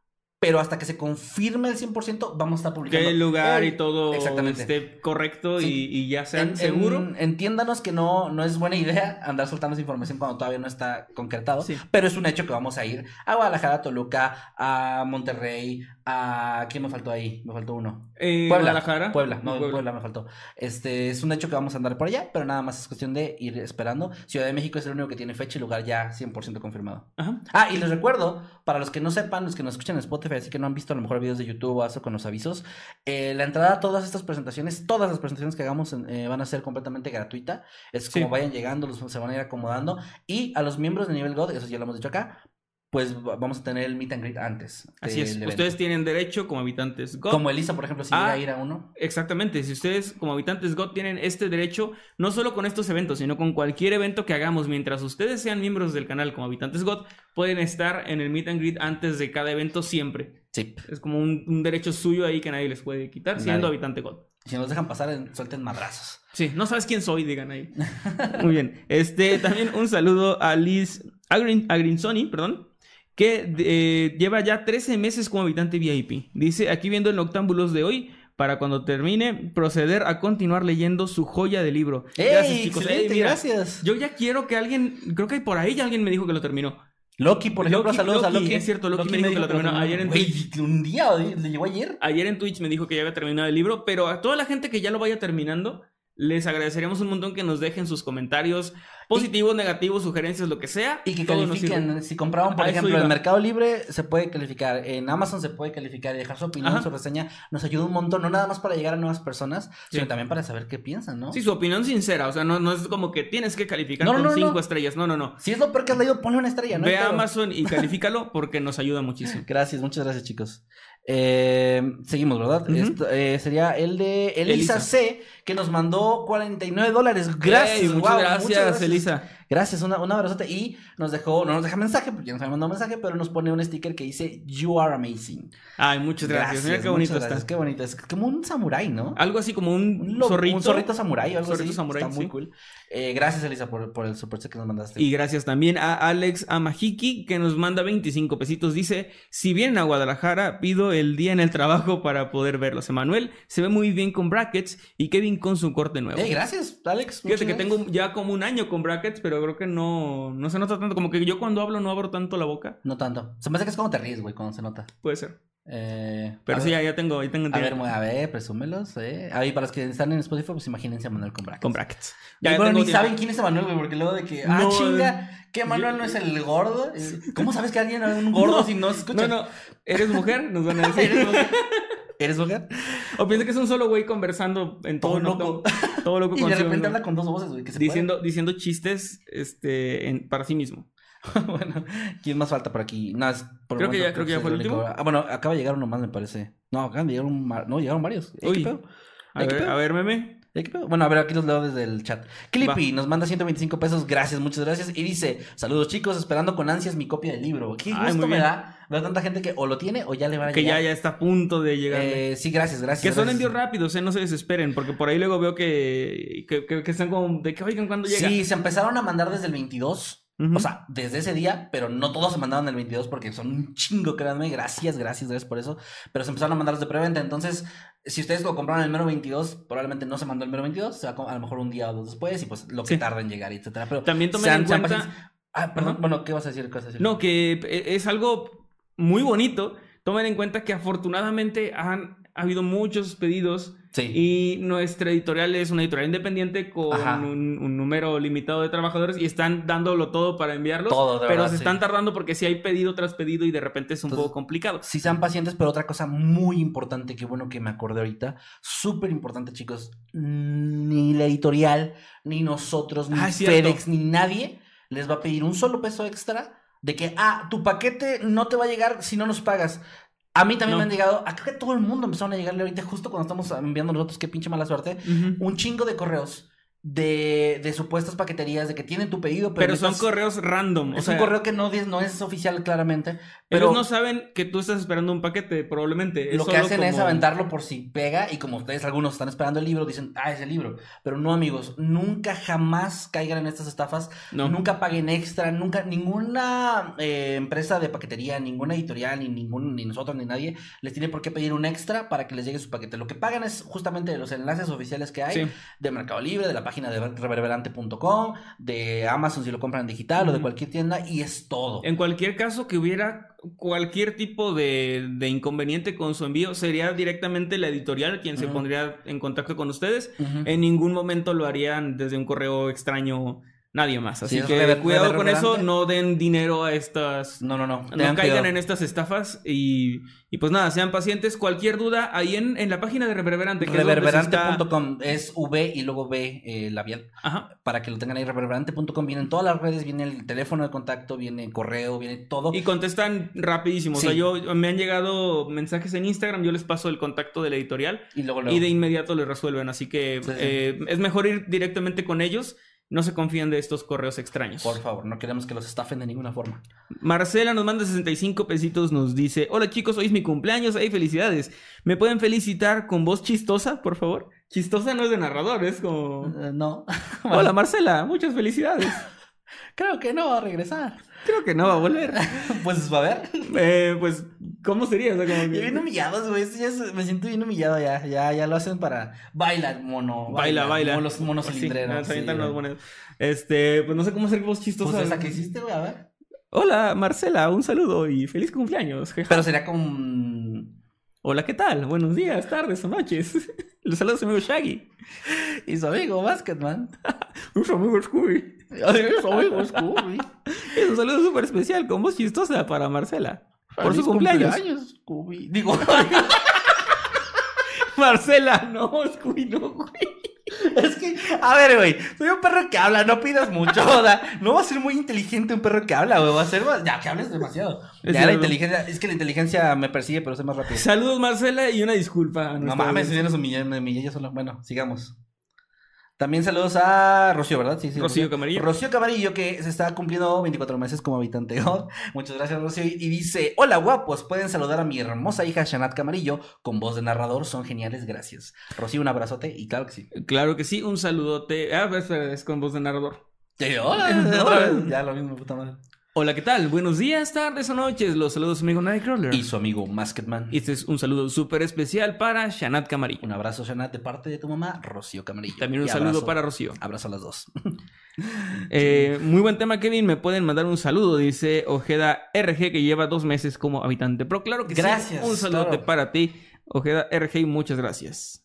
pero hasta que se confirme el 100%, vamos a estar publicando. Que el lugar y todo Exactamente. esté correcto Sí. y, y ya sea En- seguro. en- entiéndanos que no, no es buena idea andar soltando esa información cuando todavía no está concretado, Sí. pero es un hecho que vamos a ir a Guadalajara, a Toluca, a Monterrey, a... ¿Quién me faltó ahí? Me faltó uno. Eh, Puebla, Guadalajara. Puebla, no, Puebla. Puebla. me faltó. Este, es un hecho que vamos a andar por allá, pero nada más es cuestión de ir esperando. Ciudad de México es el único que tiene fecha y lugar ya 100% confirmado. Ajá. Ah, y les recuerdo, para los que no sepan, los que nos escuchan en Spotify, así que no han visto a lo mejor videos de YouTube o eso con los avisos, eh, la entrada a todas estas presentaciones, todas las presentaciones que hagamos eh, van a ser completamente gratuita. Es como Sí. vayan llegando, los, se van a ir acomodando. Y a los miembros de nivel God, eso ya lo hemos dicho acá, pues va- vamos a tener el meet and greet antes. Así es. Ustedes tienen derecho como habitantes GOT. Como Elisa, por ejemplo, si Ah. llega a ir a uno. Exactamente, si ustedes como habitantes GOT tienen este derecho, no solo con estos eventos, sino con cualquier evento que hagamos, mientras ustedes sean miembros del canal como habitantes GOT, pueden estar en el meet and greet antes de cada evento siempre. Sí. Es como un, un derecho suyo ahí que nadie les puede quitar, siendo habitante GOT. Si nos dejan pasar, en- suelten madrazos. Sí, no sabes quién soy, digan ahí. Muy bien. Este, también un saludo a Liz Agrin, Agrinsoni, perdón, que eh, lleva ya 13 meses como habitante VIP. Dice, aquí viendo el Noctámbulos de hoy, para cuando termine, proceder a continuar leyendo su joya de libro. ¡Ey, excelente, Ey, mira, gracias! Yo ya quiero que alguien, creo que por ahí ya alguien me dijo que lo terminó. Loki, por ejemplo, Loki, saludos a Loki, es cierto, Loki me dijo que lo terminó ayer en Güey, un día, ¿le llegó ayer? Ayer en Twitch me dijo que ya había terminado el libro, pero a toda la gente que ya lo vaya terminando, les agradeceríamos un montón que nos dejen sus comentarios positivos, negativos, sugerencias, lo que sea. Y que califiquen, si compraban, por A ejemplo, en. Mercado Libre, se puede calificar, en Amazon se puede calificar y dejar su opinión, Ajá. su reseña, nos ayuda un montón, no nada más para llegar a nuevas personas, Sí. sino también para saber qué piensan, ¿no? Sí, su opinión sincera, o sea, no, no es como que tienes que calificar No, con no, cinco estrellas, no, no, no. Si es lo peor que has leído, ponle una estrella, ¿no? Ve a Amazon y califícalo porque nos ayuda muchísimo. Gracias, muchas gracias, chicos. Eh, seguimos, ¿verdad? Esto, eh, sería el de Elisa, Elisa. C, que nos mandó 49 dólares. Gracias, muchas, gracias, Elisa. Gracias, una, un abrazote. Y nos dejó, no nos deja mensaje, porque ya nos había mandado mensaje, pero nos pone un sticker que dice You are amazing. Ay, muchas gracias. Mira qué bonito muchas está. gracias, Qué bonito. Es como un samurái, ¿no? Algo así como un, Un, zorrito. un zorrito samurái algo Zorrito así. samurái, Está muy sí. cool. Eh, gracias, Elisa, por, por el super que nos mandaste. Y gracias también a Alex Amajiki que nos manda 25 pesitos. Dice, si vienen a Guadalajara, pido el día en el trabajo para poder verlos. Emanuel se ve muy bien con brackets y Kevin con su corte nuevo. Eh, gracias, Alex. Fíjate que gracias. tengo ya como un año con brackets, pero creo que no, no se nota tanto. Como que yo cuando hablo no abro tanto la boca. No tanto. Se me hace que es como te ríes, güey, cuando se nota. Puede ser. Eh, Pero sí, ver- ya, ya tengo, ya tengo A ver, a ver, presúmelos, eh. Ahí para los que están en Spotify, pues imagínense a Manuel con brackets. con brackets. Ya, ya bueno, ni saben quién es Emanuel, güey, porque luego de que, ah, chinga, que Manuel yo- no es el gordo. Eh, ¿Cómo sabes que alguien es un gordo No, si no se escucha? No, no, ¿eres mujer? Nos van a decir. ¿Eres mujer? o piensa que es un solo güey conversando en todo, Todo loco. loco. Todo loco Y de repente habla con dos voces, güey, que se puede. diciendo, diciendo chistes este, en- para sí mismo. bueno, ¿quién más falta por aquí? Es por Creo que ya- creo que ya fue el último. Ah, bueno, acaba de llegar uno más, me parece. No, acaban de llegar un... mar- No, llegaron varios. Uy. ¿qué pedo? A Eh, ¿qué ver, a ver, meme. Bueno, a ver, aquí los leo desde el chat. Clippy nos manda 125 pesos, gracias, muchas gracias. Y dice, saludos chicos, esperando con ansias mi copia del libro. Qué Ay, gusto me da ver tanta gente que o lo tiene o ya le va a Que ya, llegar. ya está a punto de llegar. Eh, sí, gracias, gracias. que son gracias. envíos rápidos, ¿eh? No se desesperen, porque por ahí luego veo que, que, que- que están como de que, oigan, ¿cuándo llega? Sí, se empezaron a mandar desde el 22. O sea, desde ese día, pero no todos se mandaron el 22 porque son un chingo, créanme. Gracias, gracias, gracias por eso. Pero se empezaron a mandar los de preventa. Entonces, si ustedes lo compraron el mero 22, probablemente no se mandó el mero 22. Se va a, a lo mejor un día o dos después y pues lo que Sí. tarda en llegar, etcétera. Pero También tomen sean- en sean cuenta... pacientes. Ah, perdón. Bueno, ¿qué vas a decir? ¿Qué vas a decir? No, que e- es algo muy bonito. Tomen en cuenta que afortunadamente han habido muchos pedidos Sí. y nuestra editorial es una editorial independiente con un, un número limitado de trabajadores y están dándolo todo para enviarlos. Todo, de pero verdad, se sí. están tardando porque si hay pedido tras pedido y de repente es un Entonces, poco complicado. Sí sean pacientes, pero otra cosa muy importante, que bueno que me acordé ahorita, súper importante chicos, ni la editorial, ni nosotros, ni Ah. FedEx, ni nadie les va a pedir un solo peso extra de que, ah, tu paquete no te va a llegar si no nos pagas. A mí también No. me han llegado, a creo que todo el mundo empezaron a llegarle ahorita justo cuando estamos enviando nosotros, qué pinche mala suerte, un chingo de correos de, de supuestas paqueterías, de que tienen tu pedido, pero, Pero son correos random. o Es sea, un correo que no, no es oficial claramente, pero... Ellos no saben que tú estás esperando un paquete, probablemente. Es Lo que hacen es aventarlo por si pega y como ustedes algunos están esperando el libro, dicen, ah, es el libro. Pero no, amigos, nunca jamás caigan en estas estafas, No. nunca paguen extra, nunca, ninguna eh, empresa de paquetería, ninguna editorial, ni ningún, ni nosotros, ni nadie, les tiene por qué pedir un extra para que les llegue su paquete. Lo que pagan es justamente los enlaces oficiales que hay Sí. de Mercado Libre, de la página de reverberante.com, de Amazon si lo compran digital o de cualquier tienda, y es todo. En cualquier caso que hubiera cualquier tipo de, de inconveniente con su envío, sería directamente la editorial quien se pondría en contacto con ustedes. En ningún momento lo harían desde un correo extraño nadie más. Así Sí, que rever- cuidado con eso, no den dinero a estas... No, no, no. No caigan cuidado. en estas estafas y, y pues nada, sean pacientes. Cualquier duda ahí en, en la página de Reverberante. que es donde se está- Reverberante.com es V y luego B eh, labial. Ajá. Para que lo tengan ahí, reverberante.com. Vienen todas las redes, viene el teléfono de contacto, viene el correo, viene todo. Y contestan rapidísimo. O sea, Sí. yo me han llegado mensajes en Instagram, yo les paso el contacto de la editorial Y luego, luego. y de inmediato les resuelven. Así que Sí, sí. eh, es mejor ir directamente con ellos. No se confíen de estos correos extraños. Por favor, no queremos que los estafen de ninguna forma. Marcela nos manda 65 pesitos, nos dice, hola chicos, hoy es mi cumpleaños, hey, felicidades. ¿Me pueden felicitar con voz chistosa, por favor? Chistosa no es de narrador, es como... Eh, no. Hola Marcela, muchas felicidades. Creo que no va a regresar. Creo que no va a volver. pues va a ver. Eh, pues, ¿cómo sería? O sea, como que- Ya bien humillados, güey. Me siento bien humillado ya. Ya, ya lo hacen para. Baila, mono. Baila, baila. Monos, monos Sí, cilindreros. sí. Este, pues no sé cómo hacer voz chistosa. Pues esa que hiciste, güey, a ver. Hola Marcela, un saludo y feliz cumpleaños. Pero sería como. Hola, ¿qué tal? Buenos días, tardes o noches. Los saludos a su amigo Shaggy. Y su amigo Basketman. Un amigo Scooby. Scooby. Es un saludo súper especial con voz chistosa para Marcela. Por Feliz su cumpleaños. Scooby. Digo, Marcela, no, Scooby, no, güey. es que, a ver, güey, soy un perro que habla, no pidas mucho, o sea, no va a ser muy inteligente un perro que habla, güey, va a ser más, ya que hables demasiado. Es ya la inteligencia, es que la inteligencia me persigue, pero soy más rápido. Saludos, Marcela, y una disculpa. No mames, si nos humillé, me humillé yo solo. Bueno, sigamos. También saludos a Rocío, ¿verdad? Sí, sí. Rocío Camarillo. Rocío Camarillo, que se está cumpliendo 24 meses como habitante God. Muchas gracias, Rocío. Y dice: Hola, guapos. Pueden saludar a mi hermosa hija Shanat Camarillo con voz de narrador. Son geniales, gracias. Rocío, un abrazote y claro que sí. Claro que sí, un saludote. Ah, pues, es con voz de narrador. Otra vez. Ya lo mismo, puta madre. Hola, ¿qué tal? Buenos días, tardes o noches. Los saludos, amigo Nightcrawler. Y su amigo Masketman. Y este es un saludo súper especial para Shanat Camarillo. Un abrazo, Shanat, de parte de tu mamá, Rocío Camarillo. También un Y saludo abrazo- para Rocío. Abrazo a las dos. Eh, muy buen tema, Kevin. Me pueden mandar un saludo, dice Ojeda RG, que lleva dos meses como habitante. Pero claro que Gracias, sí. Un saludo claro. para ti, Ojeda RG, y muchas gracias.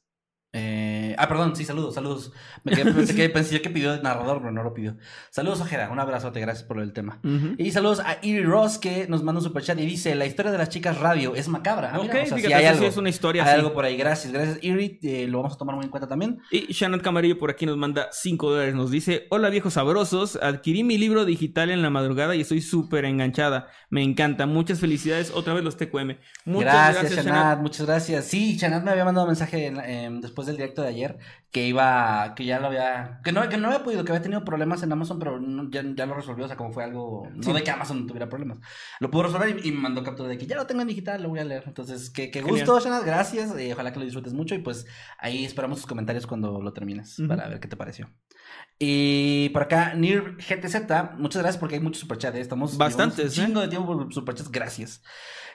Eh, ah, perdón, sí, saludos, saludos. Me quedé, pensé, que, pensé que pidió el narrador, pero no lo pidió. Saludos, Ojeda, un abrazote, gracias por el tema. Y saludos a Iri Ross que nos manda un superchat y dice: La historia de las chicas radio es macabra. Ah, Ok, mira, o sea, fíjate, sí hay algo, sí es una historia hay así. algo por ahí. Gracias, gracias, Iri. eh, lo vamos a tomar muy en cuenta también. Y Shanat Camarillo por aquí nos manda 5 dólares. Nos dice: Hola viejos sabrosos, adquirí mi libro digital en la madrugada y estoy súper enganchada. Me encanta. Muchas felicidades. Otra vez los TQM. Muchas gracias, gracias, Shanat, Shanat. muchas gracias. Sí, Shanat me había mandado un mensaje eh, después después del directo de ayer que iba, que ya lo había, que no, que no había podido, que había tenido problemas en Amazon, pero no- ya, ya lo resolvió, o sea, como fue algo, no Sí. de que Amazon tuviera problemas. Lo pudo resolver y, y me mandó captura de que ya lo tengo en digital, lo voy a leer. Entonces, que Genial. gusto, Shana, gracias, eh, ojalá que lo disfrutes mucho y pues ahí esperamos tus comentarios cuando lo termines Ujú. para ver qué te pareció. Y por acá, Nir GTZ, muchas gracias porque hay muchos superchats, ¿eh? estamos Bastantes, llevamos un chingo de tiempo por superchats, gracias.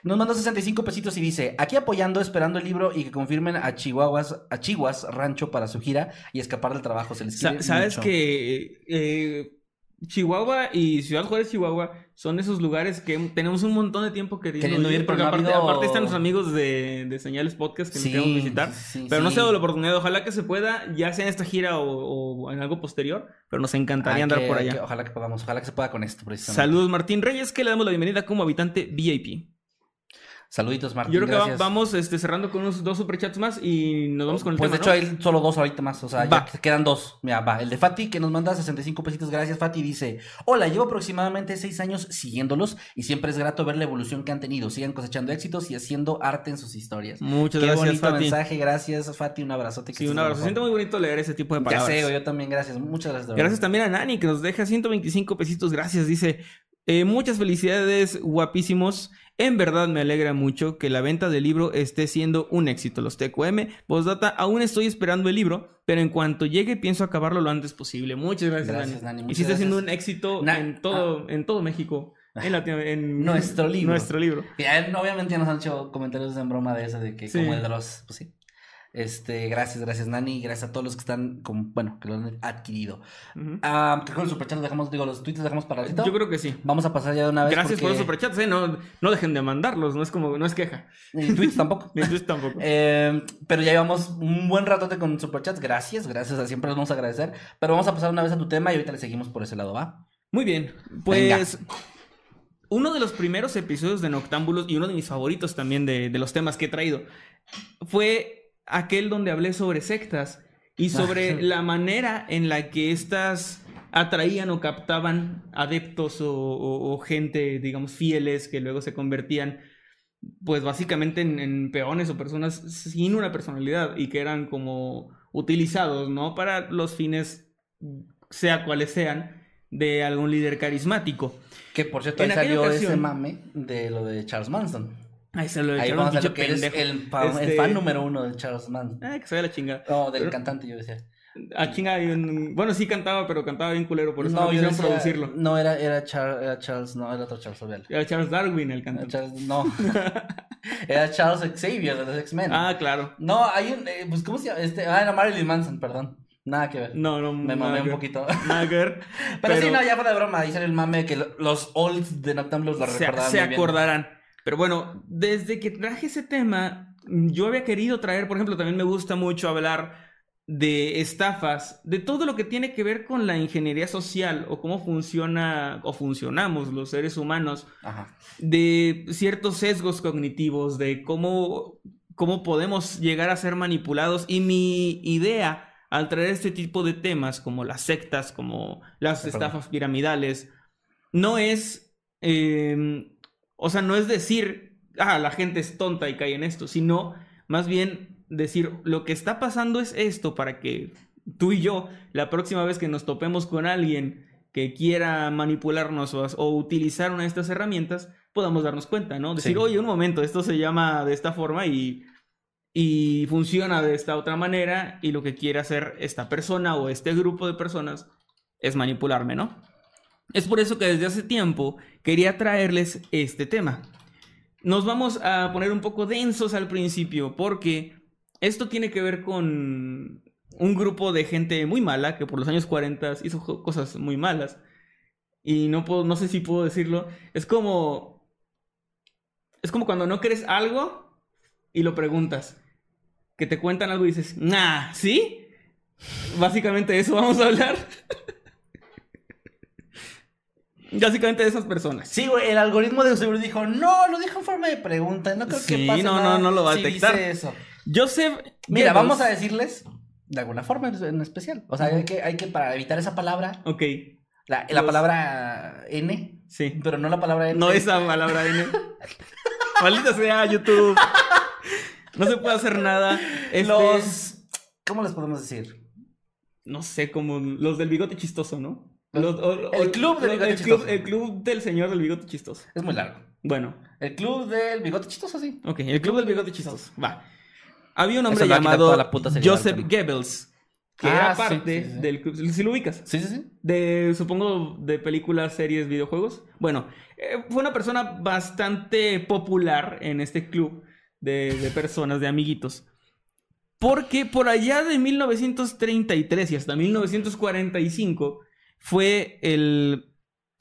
Nos mandó 65 pesitos y dice, aquí apoyando, esperando el libro y que confirmen a Chihuahuas, a Chihuas Rancho para su gira y escapar del trabajo, se les Sa- quiere Sabes mucho. que eh, Chihuahua y Ciudad Juárez, Chihuahua, son esos lugares que tenemos un montón de tiempo queriendo, Queriendo ir, porque no aparte, habido- aparte están los amigos de, de Señales Podcast que nos Sí, queremos visitar. sí, sí, Pero no sí. se ha dado la oportunidad. Ojalá que se pueda, ya sea en esta gira o, o en algo posterior. Pero nos encantaría Hay andar que- por allá. que- ojalá que podamos, ojalá que se pueda con esto, precisamente. Saludos, Martín Reyes, que le damos la bienvenida como habitante VIP. Saluditos, Martín. Yo creo que vamos este, cerrando con unos dos superchats más y nos vamos con el Pues de hecho ¿no? hay solo dos ahorita más, o sea, Va. ya que- quedan dos. Mira, va, el de Fati que nos manda 65 pesitos, gracias Fati, dice, hola, llevo aproximadamente seis años siguiéndolos y siempre es grato ver la evolución que han tenido, sigan cosechando éxitos y haciendo arte en sus historias. Muchas Qué gracias, bonito Fati. mensaje, gracias Fati, un abrazote. que Sí, un abrazo. Siente muy bonito leer ese tipo de Ya palabras. sé, güey, yo también, gracias, muchas gracias. de. Gracias también a Nani que nos deja 125 pesitos. Gracias, dice. eh, muchas felicidades, guapísimos. En verdad me alegra mucho que la venta del libro esté siendo un éxito. Los TQM, postdata, aún estoy esperando el libro, pero en cuanto llegue pienso acabarlo lo antes posible. Muchas gracias, Gracias. Nani, y sí está siendo un éxito Na- en todo, en todo México. En Latino- en Nuestro libro. Nuestro libro. Ya, obviamente ya nos han hecho comentarios en broma de eso, de que Sí. como el de los, pues sí. Este, gracias, gracias Nani, gracias a todos los que están, con, bueno, que lo han adquirido. Ujú. Ah, creo que el superchat lo dejamos, digo, los tweets los dejamos para ahorita. Yo creo que sí. Vamos a pasar ya de una vez. Gracias por los superchats, eh. No, no dejen de mandarlos, no es como, no es queja. Ni tweets tampoco. Ni tú tampoco. Eh, pero ya llevamos un buen ratote con superchats. Gracias, gracias. a- Siempre los vamos a agradecer. Pero vamos a pasar una vez a tu tema y ahorita le seguimos por ese lado, ¿va? Muy bien, pues uno de los primeros episodios de Noctámbulos y uno de mis favoritos también de, de los temas que he traído fue aquel donde hablé sobre sectas y sobre la manera en la que éstas atraían o captaban adeptos o, o- o gente, digamos, fieles que luego se convertían, pues básicamente en, en peones o personas sin una personalidad y que eran como utilizados, ¿no? Para los fines, sea cuales sean, de algún líder carismático. Que por cierto, ahí salió ocasión- ese mame de lo de Charles Manson. Ahí se lo Ahí echaron, vamos a lo que eres el, fa- el Este- fan número uno de Charles Manson. Ah, que se vaya la chingada. No, del Pero- cantante, yo decía. A chinga, bueno, sí cantaba, pero cantaba bien culero, por eso no, quisieron decía- producirlo. No, era, era, Char- era Charles, no, era otro Charles Obvial. Era Charles Darwin el Era cantante. Charles, no. era Charles Xavier de los X-Men. Ah, claro. No, hay un, eh, pues, ¿cómo se llama? Este, ah, era Marilyn Manson, perdón. Nada que ver. No, no. Me mamé un poquito. Nada que ver. Pero, sí, no, ya fue de broma. Sale el mame que lo- los olds de Noctambulos lo se, recordaban se muy bien. acordarán. Pero bueno, desde que traje ese tema, yo había querido traer, por ejemplo, también me gusta mucho hablar de estafas, de todo lo que tiene que ver con la ingeniería social o cómo funciona o funcionamos los seres humanos, Ajá. de ciertos sesgos cognitivos, de cómo, cómo podemos llegar a ser manipulados. Y mi idea al traer este tipo de temas, como las sectas, como las estafas piramidales, no es, eh, o sea, no es decir, ah, la gente es tonta y cae en esto, sino más bien decir, lo que está pasando es esto para que tú y yo, la próxima vez que nos topemos con alguien que quiera manipularnos o, o utilizar una de estas herramientas, podamos darnos cuenta, ¿no? Decir, Sí. oye, un momento, esto se llama de esta forma y, y funciona de esta otra manera y lo que quiere hacer esta persona o este grupo de personas es manipularme, ¿no? Es por eso que desde hace tiempo quería traerles este tema. Nos vamos a poner un poco densos al principio porque esto tiene que ver con un grupo de gente muy mala que por los años 40 hizo cosas muy malas. Y no puedo, no sé si puedo decirlo. Es como. Es como cuando no crees algo y lo preguntas. Que te cuentan algo y dices, nah, ¿sí? Básicamente eso vamos a hablar. Básicamente de esas personas. Sí, güey, el algoritmo de seguro dijo, no, lo dijo en forma de pregunta, no creo que pase no, nada no, no lo va a si detectar. dice eso. Joseph. Mira, vamos a decirles de alguna forma en- en especial. O sea, hay que, hay que para evitar esa palabra, Ok, la, la Los- palabra N, sí. pero no la palabra N. No esa palabra N. Maldita sea YouTube. No se puede hacer nada. Este, Los ¿Cómo les podemos decir? No sé, como los del bigote chistoso, ¿no? Los- o- El club del bigote el club, chistoso. el club del señor del bigote chistoso. Es muy largo. Bueno, El club del bigote chistoso, sí. ok, el club del bigote chistoso. Va. Había un hombre llamado Joseph. Goebbels, que Ah, era sí, parte sí, sí. del club. Si lo ubicas. Sí, sí, sí. De, supongo, de películas, series, videojuegos. Bueno, eh, fue una persona bastante popular en este club de, de personas, de amiguitos. Porque por allá de 1933 y hasta 1945 fue el,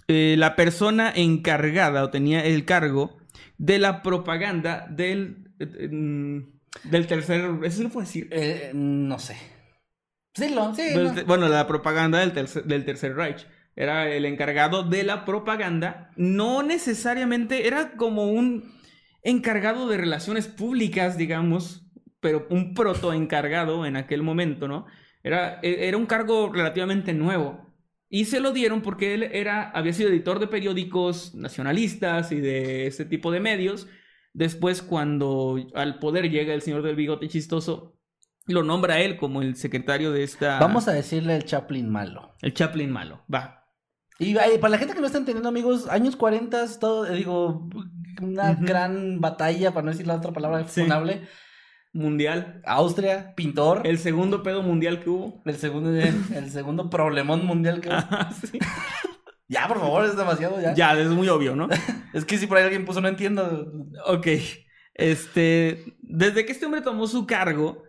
eh, la persona encargada o tenía el cargo de la propaganda del, eh, mm, del tercer... Eso no puedo decir. Eh, no sé. Sí, lo, sí. Del no. te- Bueno, la propaganda del tercer, del tercer Reich. Era el encargado de la propaganda. No necesariamente, era como un encargado de relaciones públicas, digamos, pero un proto encargado en aquel momento, ¿no? Era, e- era un cargo relativamente nuevo. Y se lo dieron porque él era, había sido editor de periódicos nacionalistas y de ese tipo de medios. Después, cuando al poder llega el señor del bigote chistoso, lo nombra a él como el secretario de esta... Vamos a decirle el Chaplin malo. El Chaplin malo, va. Y para la gente que no está entendiendo, amigos, años 40, todo, digo, una gran batalla, para no decir la otra palabra Sí. Mundial. Austria, pintor. El segundo pedo mundial que hubo. El segundo, el segundo problemón mundial que... Ajá, sí. Ya, por favor, es demasiado ya. Ya, es muy obvio, ¿no? Es que si por ahí alguien puso no entiendo. Ok. Este, desde que este hombre tomó su cargo,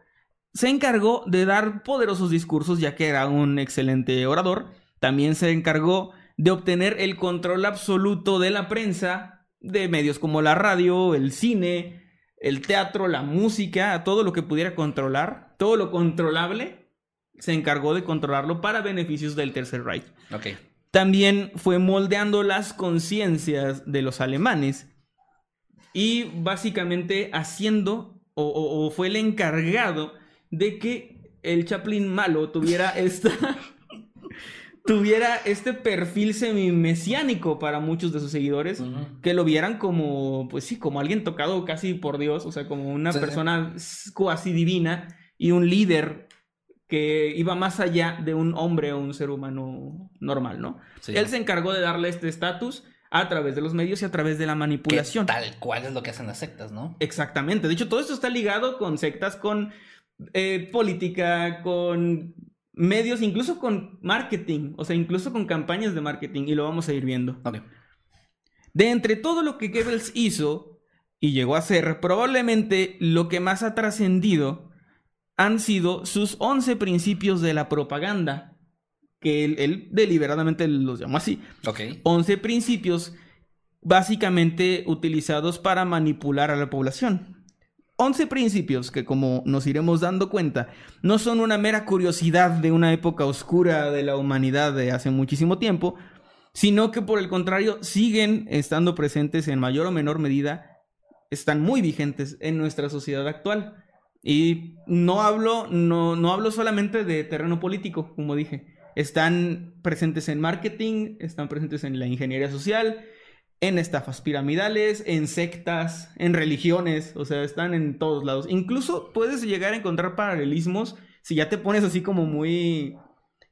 se encargó de dar poderosos discursos, ya que era un excelente orador. También se encargó de obtener el control absoluto de la prensa, de medios como la radio, el cine, el teatro, la música, todo lo que pudiera controlar, todo lo controlable, se encargó de controlarlo para beneficios del Tercer Reich. También fue moldeando las conciencias de los alemanes y básicamente haciendo o, o- o fue el encargado de que el Chaplin malo tuviera esta tuviera este perfil semi-mesiánico para muchos de sus seguidores que lo vieran como pues sí como alguien tocado casi por Dios o sea como una Sí, persona cuasi divina y un líder que iba más allá de un hombre o un ser humano normal, ¿no? Sí. Él se encargó de darle este estatus a través de los medios y a través de la Que manipulación. tal cual es lo que hacen las sectas, ¿no? Exactamente. De hecho, todo esto está ligado con sectas, con eh, política, con medios, incluso con marketing, o sea, incluso con campañas de marketing, y lo vamos a ir viendo. Ok. De entre todo lo que Goebbels hizo y llegó a hacer, probablemente lo que más ha trascendido han sido sus 11 principios de la propaganda, que él, él deliberadamente los llamó así. Ok. 11 principios básicamente utilizados para manipular a la población. 11 principios que como nos iremos dando cuenta no son una mera curiosidad de una época oscura de la humanidad de hace muchísimo tiempo, sino que por el contrario siguen estando presentes en mayor o menor medida, están muy vigentes en nuestra sociedad actual. Y no hablo, no, no hablo solamente de terreno político, como dije. Están presentes en marketing, están presentes en la ingeniería social, en estafas piramidales, en sectas, en religiones, o sea, están en todos lados. Incluso puedes llegar a encontrar paralelismos si ya te pones así como muy...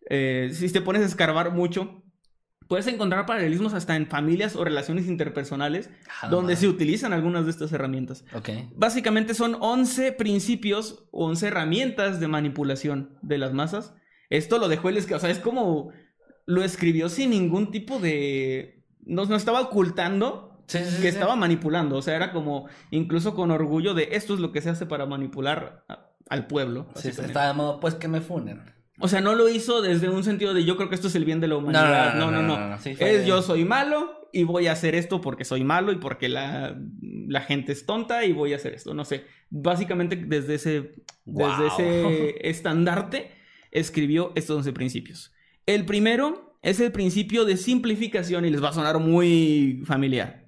eh, si te pones a escarbar mucho, puedes encontrar paralelismos hasta en familias o relaciones interpersonales donde se utilizan algunas de estas herramientas. Ok. Básicamente son 11 principios o 11 herramientas de manipulación de las masas. Esto lo dejó el o sea, es como lo escribió sin ningún tipo de... No, no estaba ocultando Sí, sí, sí, que sí. estaba manipulando, o sea, era como incluso con orgullo de esto es lo que se hace para manipular a- al pueblo. Sí, básicamente. está de modo, pues que me funen. O sea, no lo hizo desde un sentido de yo creo que esto es el bien de la humanidad. No, no, no. Fue- Es yo soy malo y voy a hacer esto porque soy malo y porque la, la gente es tonta y voy a hacer esto. No sé. Básicamente desde ese, desde ese estandarte escribió estos 11 principios. El primero es el principio de simplificación y les va a sonar muy familiar.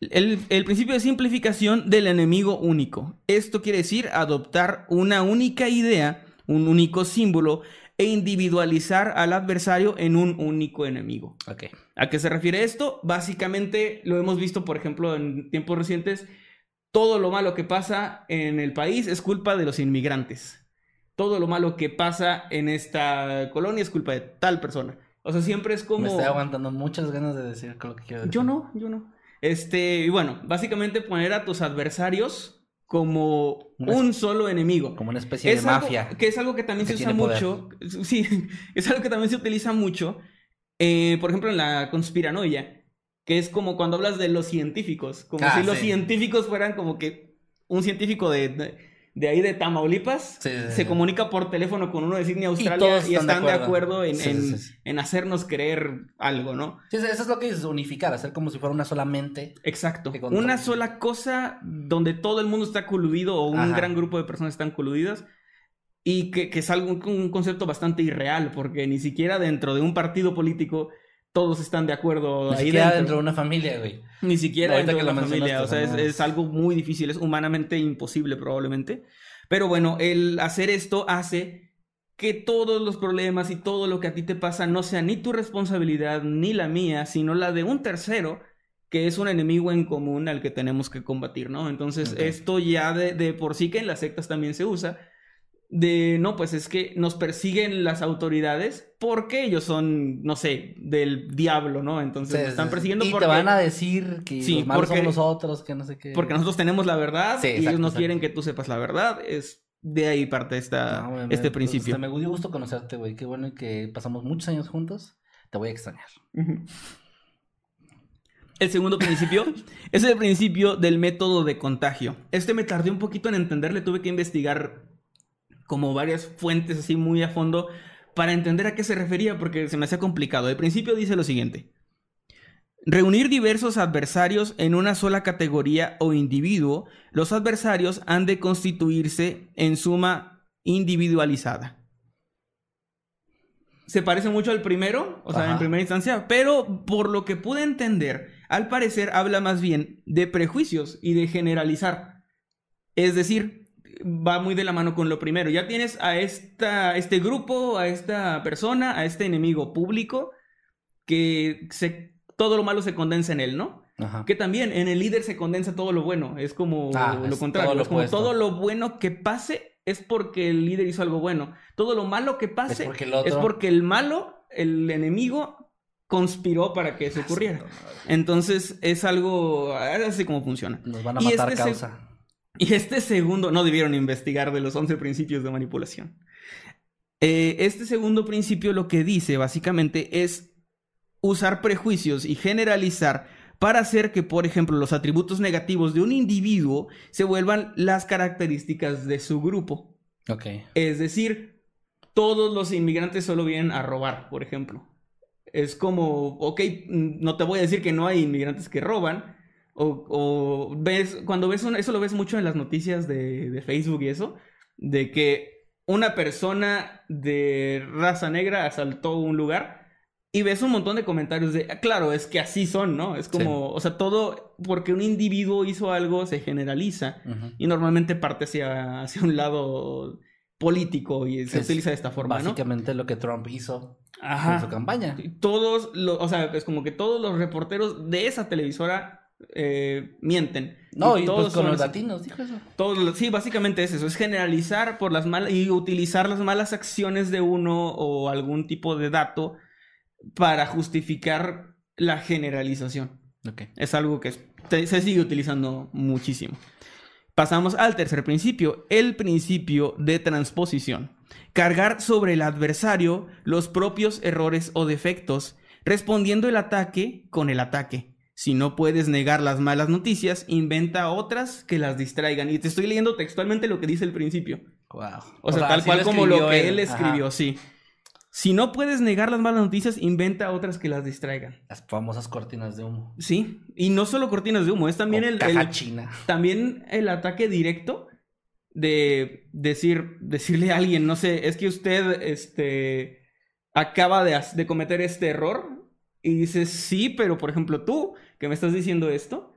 El, el principio de simplificación del enemigo único. Esto quiere decir adoptar una única idea, un único símbolo e individualizar al adversario en un único enemigo. ¿A qué se refiere esto? Básicamente lo hemos visto, por ejemplo, en tiempos recientes. Todo lo malo que pasa en el país es culpa de los inmigrantes. Todo lo malo que pasa en esta colonia es culpa de tal persona. O sea, siempre es como... Me estoy aguantando muchas ganas de decir lo que quiero decir. Yo no, yo no. Este, y bueno, básicamente poner a tus adversarios como Una- un solo enemigo. Como una especie Es de algo- mafia. que es algo que también que se usa poder. mucho. Sí, es algo que también se utiliza mucho. eh, por ejemplo, en la conspiranoia. Que es como cuando hablas de los científicos. Como Ah, si los científicos fueran como que un científico de, de, de ahí de Tamaulipas Sí, sí, se comunica por teléfono con uno de Sydney, Australia. Y, están de están de acuerdo. acuerdo, en, en- en hacernos creer algo, ¿no? Sí, eso es lo que es unificar, hacer como si fuera una sola mente. Exacto. Una sola cosa donde todo el mundo está coludido o un Ajá. gran grupo de personas están coludidas y que, que es algo, un concepto bastante irreal porque ni siquiera dentro de un partido político todos están de acuerdo Ni ahí siquiera dentro. dentro de una familia, güey. Ni siquiera Ahorita dentro de lo familia. O sea, es, es algo muy difícil, es humanamente imposible probablemente. Pero bueno, el hacer esto hace que todos los problemas y todo lo que a ti te pasa no sea ni tu responsabilidad ni la mía, sino la de un tercero que es un enemigo en común al que tenemos que combatir, ¿no? Entonces, Ok. esto ya de, de por sí que en las sectas también se usa, de, no, pues es que nos persiguen las autoridades porque ellos son, no sé, del diablo, ¿no? Entonces, Sí, nos están persiguiendo y porque... te van a decir que Sí, los malos porque- somos nosotros, que no sé qué. Porque nosotros tenemos la verdad Sí, y ellos no exacto. quieren que tú sepas la verdad. Es de ahí parte esta, No, güey, me- este pues, principio. me dio gusto conocerte, güey. Qué bueno que pasamos muchos años juntos. Te voy a extrañar. El segundo principio es el principio del método de contagio. Este me tardé un poquito en entenderle, tuve que investigar como varias fuentes así muy a fondo para entender a qué se refería porque se me hacía complicado. El principio dice lo siguiente. Reunir diversos adversarios en una sola categoría o individuo, los adversarios han de constituirse en suma individualizada. Se parece mucho al primero, o sea, en primera instancia, pero por lo que pude entender, al parecer habla más bien de prejuicios y de generalizar. Es decir, va muy de la mano con lo primero. Ya tienes a esta, este grupo, a esta persona, a este enemigo público, que se, todo lo malo se condensa en él, ¿no? Ajá. Que también en el líder se condensa todo lo bueno. Es como Ah, lo es contrario. todo lo es como opuesto. todo lo bueno que pase es porque el líder hizo algo bueno. Todo lo malo que pase Es porque el otro- es porque el malo, el enemigo, conspiró para que eso ocurriera. Entonces es algo así como funciona. Nos van a matar este se- causa. Y este segundo, no debieron investigar de los 11 principios de manipulación. Eh, este segundo principio lo que dice básicamente es usar prejuicios y generalizar para hacer que, por ejemplo, los atributos negativos de un individuo se vuelvan las características de su grupo. Ok. Es decir, todos los inmigrantes solo vienen a robar, por ejemplo. Es como, ok, mm, no te voy a decir que no hay inmigrantes que roban. O, o ves, cuando ves un- eso lo ves mucho en las noticias de, de Facebook y eso, de que una persona de raza negra asaltó un lugar y ves un montón de comentarios de, "Ah, claro, es que así son, ¿no? Es como, o sea, todo porque un individuo hizo algo se generaliza y normalmente parte hacia, hacia un lado político y se Es utiliza de esta forma, ¿no? Básicamente lo que Trump hizo Ajá. en su campaña. Todos, los, o sea, es como que todos los reporteros de esa televisora eh, mienten. No, y, todos pues con son los latinos, dijo eso. Todos sí, básicamente es eso, es generalizar por las malas y utilizar las malas acciones de uno o algún tipo de dato para justificar la generalización. Ok. Es algo que te- se sigue utilizando muchísimo. Pasamos al tercer principio, el principio de transposición. Cargar sobre el adversario los propios errores o defectos, respondiendo el ataque con el ataque. Si no puedes negar las malas noticias, inventa otras que las distraigan. Y te estoy leyendo textualmente lo que dice el principio. Wow. O sea, tal cual como lo que él escribió, Ajá. sí. Si no puedes negar las malas noticias, inventa otras que las distraigan. Las famosas cortinas de humo. Sí, y no solo cortinas de humo, es también O el, caja el- china. también el ataque directo de decir, decirle a alguien, no sé, es que usted este, acaba de, de cometer este error y dices, sí, pero por ejemplo tú, que me estás diciendo esto,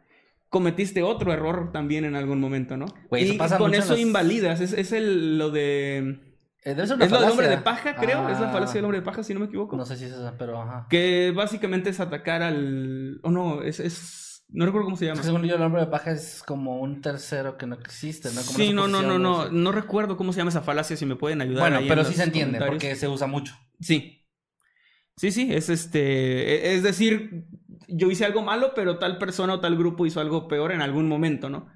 cometiste otro error también en algún momento, ¿no? Güey, eso y pasa con eso invalidas, es, es el, lo de... Eh, Es lo del hombre de paja, creo, es la Ah, falacia del hombre de paja, si no me equivoco. No sé si es esa, pero ajá. Que básicamente es atacar al... O no, es, es No recuerdo cómo se llama. Según yo, el hombre de paja es como un tercero que no existe, ¿no? Como sí, no, no, no, no. No recuerdo cómo se llama esa falacia, si me pueden ayudar. Bueno, ahí en pero sí se entiende porque se usa mucho. Sí. Sí, sí, es este. e- Es decir, yo hice algo malo, pero tal persona o tal grupo hizo algo peor en algún momento, ¿no?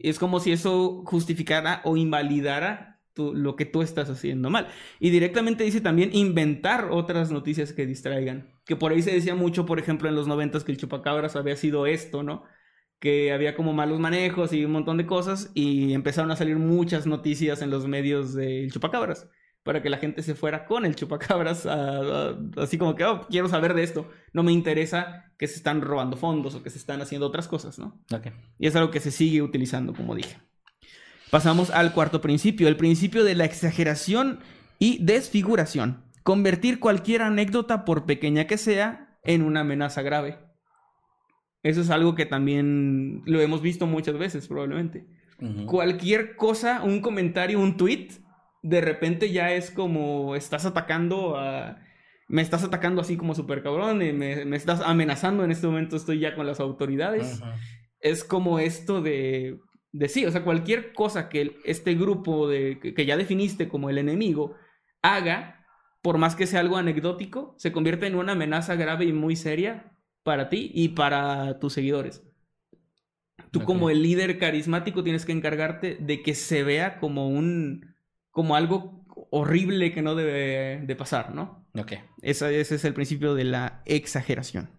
Es como si eso justificara o invalidara tu- lo que tú estás haciendo mal. Y directamente dice también inventar otras noticias que distraigan. Que por ahí se decía mucho, por ejemplo, en los noventas que el chupacabras había sido esto, ¿no? Que había como malos manejos y un montón de cosas y empezaron a salir muchas noticias en los medios del chupacabras para que la gente se fuera con el chupacabras a- a- así como que, oh, quiero saber de esto. No me interesa que se están robando fondos o que se están haciendo otras cosas, ¿no? Ok. Y es algo que se sigue utilizando, como dije. Pasamos al cuarto principio, el principio de la exageración y desfiguración. Convertir cualquier anécdota, por pequeña que sea, en una amenaza grave. Eso es algo que también lo hemos visto muchas veces, probablemente. Cualquier cosa, un comentario, un tweet, de repente ya es como estás atacando a... Me estás atacando así como súper cabrón, y me, me estás amenazando en este momento, estoy ya con las autoridades. Es como esto de, de sí, o sea, cualquier cosa que este grupo de, que, ya definiste como el enemigo haga, por más que sea algo anecdótico, se convierte en una amenaza grave y muy seria para ti y para tus seguidores. Tú como el líder carismático tienes que encargarte de que se vea como un, como algo horrible que no debe de pasar, ¿no? Ok. Esa- ese es el principio de la exageración.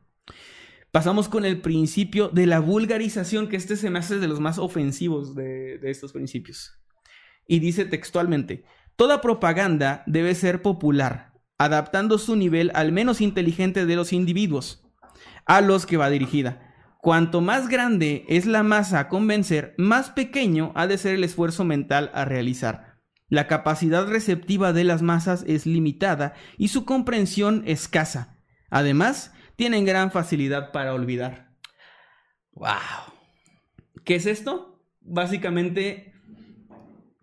Pasamos con el principio de la vulgarización, que este se me hace de los más ofensivos de, de estos principios. Y dice textualmente, toda propaganda debe ser popular, adaptando su nivel al menos inteligente de los individuos, a los que va dirigida. Cuanto más grande es la masa a convencer, más pequeño ha de ser el esfuerzo mental a realizar. La capacidad receptiva de las masas es limitada y su comprensión escasa. Además, tienen gran facilidad para olvidar. Wow. ¿Qué es esto? Básicamente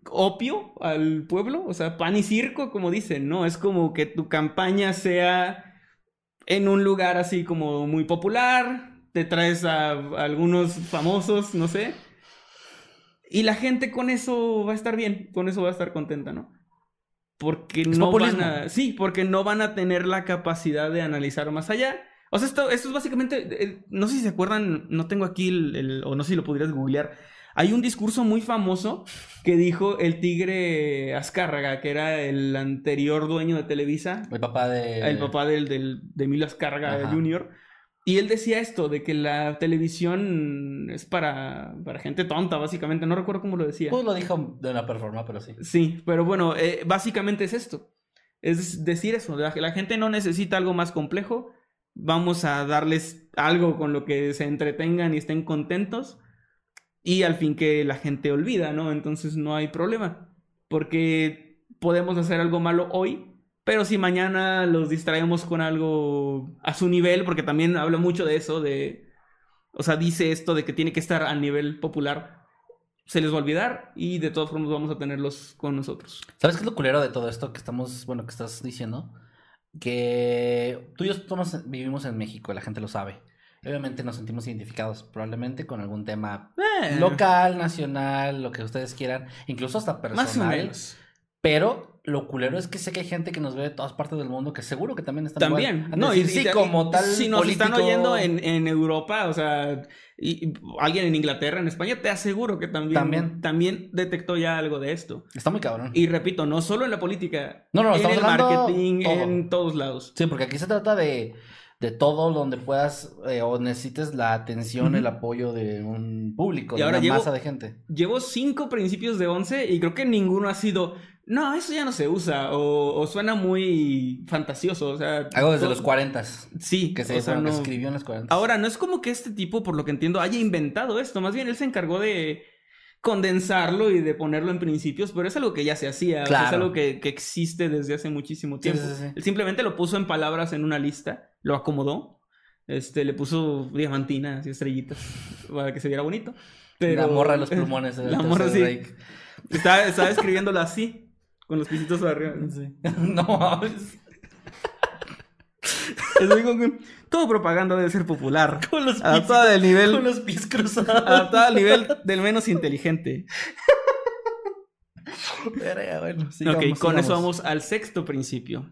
opio al pueblo, o sea, pan y circo, como dicen, ¿no? Es como que tu campaña sea en un lugar así como muy popular, te traes a, algunos famosos, no sé, y la gente con eso va a estar bien, con eso va a estar contenta, ¿no? Porque Es no populismo. van a, sí, porque no van a tener la capacidad de analizar más allá. O sea, esto, esto es básicamente, eh, no sé si se acuerdan, no tengo aquí el, el- o no sé si lo pudieras googlear. Hay un discurso muy famoso que dijo el tigre Azcárraga, que era el anterior dueño de Televisa, El papá de. el papá del, del- de Emilio Azcárraga Ajá. Jr. Y él decía esto, de que la televisión es para, para gente tonta, básicamente. No recuerdo cómo lo decía. Pues lo dijo de una performance, pero sí. Sí, pero bueno, eh, básicamente es esto. Es decir eso, la, la gente no necesita algo más complejo. Vamos a darles algo con lo que se entretengan y estén contentos. Y al fin que la gente olvida, ¿no? Entonces no hay problema. Porque podemos hacer algo malo hoy, pero si mañana los distraemos con algo a su nivel, porque también habla mucho de eso, de... O sea, dice esto de que tiene que estar a nivel popular se les va a olvidar y de todas formas vamos a tenerlos con nosotros. ¿Sabes qué es lo culero de todo esto que estamos, bueno, que estás diciendo? Que tú y yo todos vivimos en México, la gente lo sabe. Obviamente nos sentimos identificados probablemente con algún tema Eh, local, nacional, lo que ustedes quieran, incluso hasta personal. Más o menos. Pero lo culero es que sé que hay gente que nos ve de todas partes del mundo que seguro que también están También. igual. No, y, decir, y sí, como tal Si nos están oyendo en, en Europa, o sea, y, y alguien en Inglaterra, en España, te aseguro que también, También. también detectó ya algo de esto. Está muy cabrón. Y repito, no solo en la política, No, no, en estamos el hablando marketing, todo. en todos lados. Sí, porque aquí se trata de, de todo donde puedas eh, o necesites la atención, el apoyo de un público, Y de ahora una llevo- masa de gente. Llevo cinco principios de once y creo que ninguno ha sido, no, eso ya no se usa o, o suena muy fantasioso. O sea, Algo desde los 40 Sí, que se o sea, bueno, que no- escribió en los 40 Ahora, no es como que este tipo, por lo que entiendo, haya inventado esto. Más bien, él se encargó de condensarlo y de ponerlo en principios, pero es algo que ya se hacía. o sea, es Claro. algo que, que existe desde hace muchísimo tiempo. sí, sí. Él simplemente lo puso en palabras en una lista, lo acomodó, este, le puso diamantinas y estrellitas para que se viera bonito. Pero... La morra de los plumones. el La morra sí. Estaba, estaba escribiéndolo así, con los pisitos arriba. Sí. no común. Todo propaganda debe ser popular. Con los Adaptada nivel, con los pies cruzados. adaptada al nivel del menos inteligente. Verga, bueno, ok, sigamos, con eso vamos al sexto principio.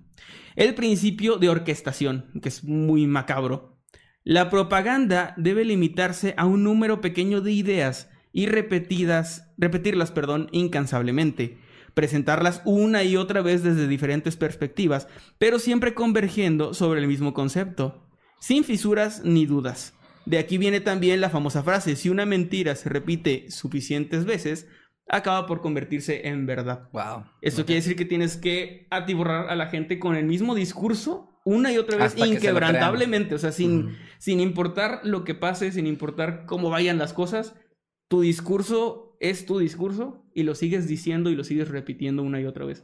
El principio de orquestación, que es muy macabro. La propaganda debe limitarse a un número pequeño de ideas y repetidas, repetirlas, perdón, incansablemente. Presentarlas una y otra vez desde diferentes perspectivas, pero siempre convergiendo sobre el mismo concepto, sin fisuras ni dudas. De aquí viene también la famosa frase, si una mentira se repite suficientes veces, acaba por convertirse en verdad. Wow. Esto quiere decir que tienes que atiborrar a la gente con el mismo discurso una y otra vez Hasta se inquebrantablemente, o sea, sin, sin importar lo que pase, sin importar cómo vayan las cosas, tu discurso es tu discurso y lo sigues diciendo y lo sigues repitiendo una y otra vez.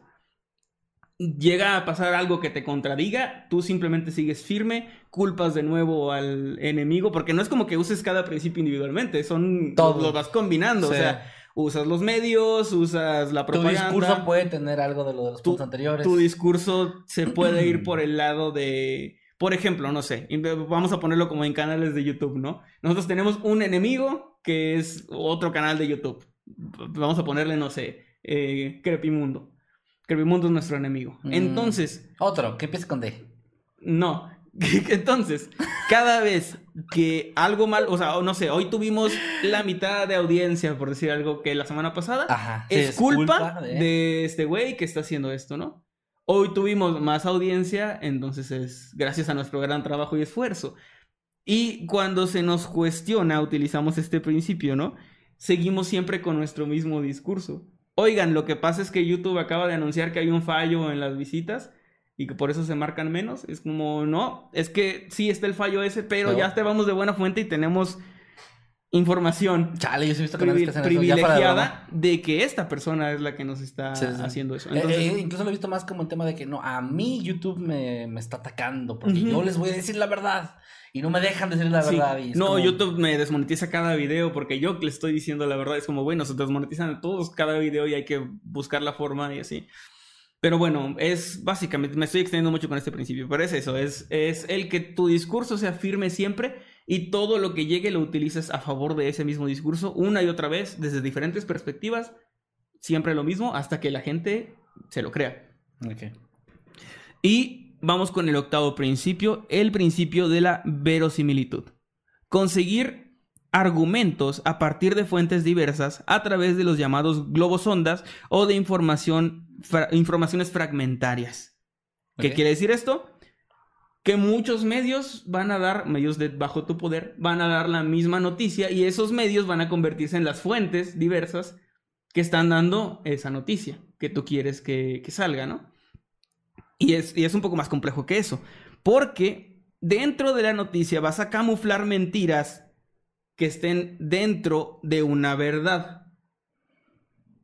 Llega a pasar algo que te contradiga, tú simplemente sigues firme, culpas de nuevo al enemigo, porque no es como que uses cada principio individualmente, son Todo. lo vas combinando, Sí. o sea, usas los medios, usas la Tu propaganda. discurso puede tener algo de lo de los Tu- puntos anteriores. tu discurso se puede ir por el lado de, por ejemplo, no sé, vamos a ponerlo como en canales de YouTube, ¿no? Nosotros tenemos un enemigo que es otro canal de YouTube. Vamos a ponerle, no sé, eh, Crepimundo. Crepimundo es nuestro enemigo. Mm. Entonces, Otro, que empiece con D. no. Entonces, cada vez que algo mal, o sea, no sé, hoy tuvimos la mitad de audiencia, por decir algo, que la semana pasada Ajá. es, culpa, de... de... este güey que está haciendo esto, ¿no? Hoy tuvimos más audiencia, entonces es gracias a nuestro gran trabajo y esfuerzo. Y cuando se nos cuestiona, utilizamos este principio, ¿no? Seguimos siempre con nuestro mismo discurso. Oigan, lo que pasa es que YouTube acaba de anunciar que hay un fallo en las visitas y que por eso se marcan menos. Es como, no, es que sí está el fallo ese, pero No. ya te vamos de buena fuente y tenemos información Chale, yo he visto privi- que fuera de privilegiada de que esta persona es la que nos está Sí, sí, haciendo eso. Eh, Entonces, eh, incluso lo he visto más como el tema de que no, a mí YouTube me, me está atacando porque Ujú. yo les voy a decir la verdad y no me dejan decir la sí. verdad. y no, como- YouTube me desmonetiza cada video porque yo le estoy diciendo la verdad. Es como, bueno, se desmonetizan todos cada video y hay que buscar la forma y así. Pero bueno, es básicamente, me estoy extendiendo mucho con este principio, pero es eso, es, es el que tu discurso sea firme siempre y todo lo que llegue lo utilices a favor de ese mismo discurso una y otra vez desde diferentes perspectivas, siempre lo mismo hasta que la gente se lo crea. Y vamos con el octavo principio, el principio de la verosimilitud. Conseguir argumentos a partir de fuentes diversas a través de los llamados globos ondas o de información, fra- informaciones fragmentarias. ¿Qué quiere decir esto? Que muchos medios van a dar, medios de bajo tu poder, van a dar la misma noticia y esos medios van a convertirse en las fuentes diversas que están dando esa noticia que tú quieres que, que salga, ¿no? Y es, y es un poco más complejo que eso, porque dentro de la noticia vas a camuflar mentiras que estén dentro de una verdad.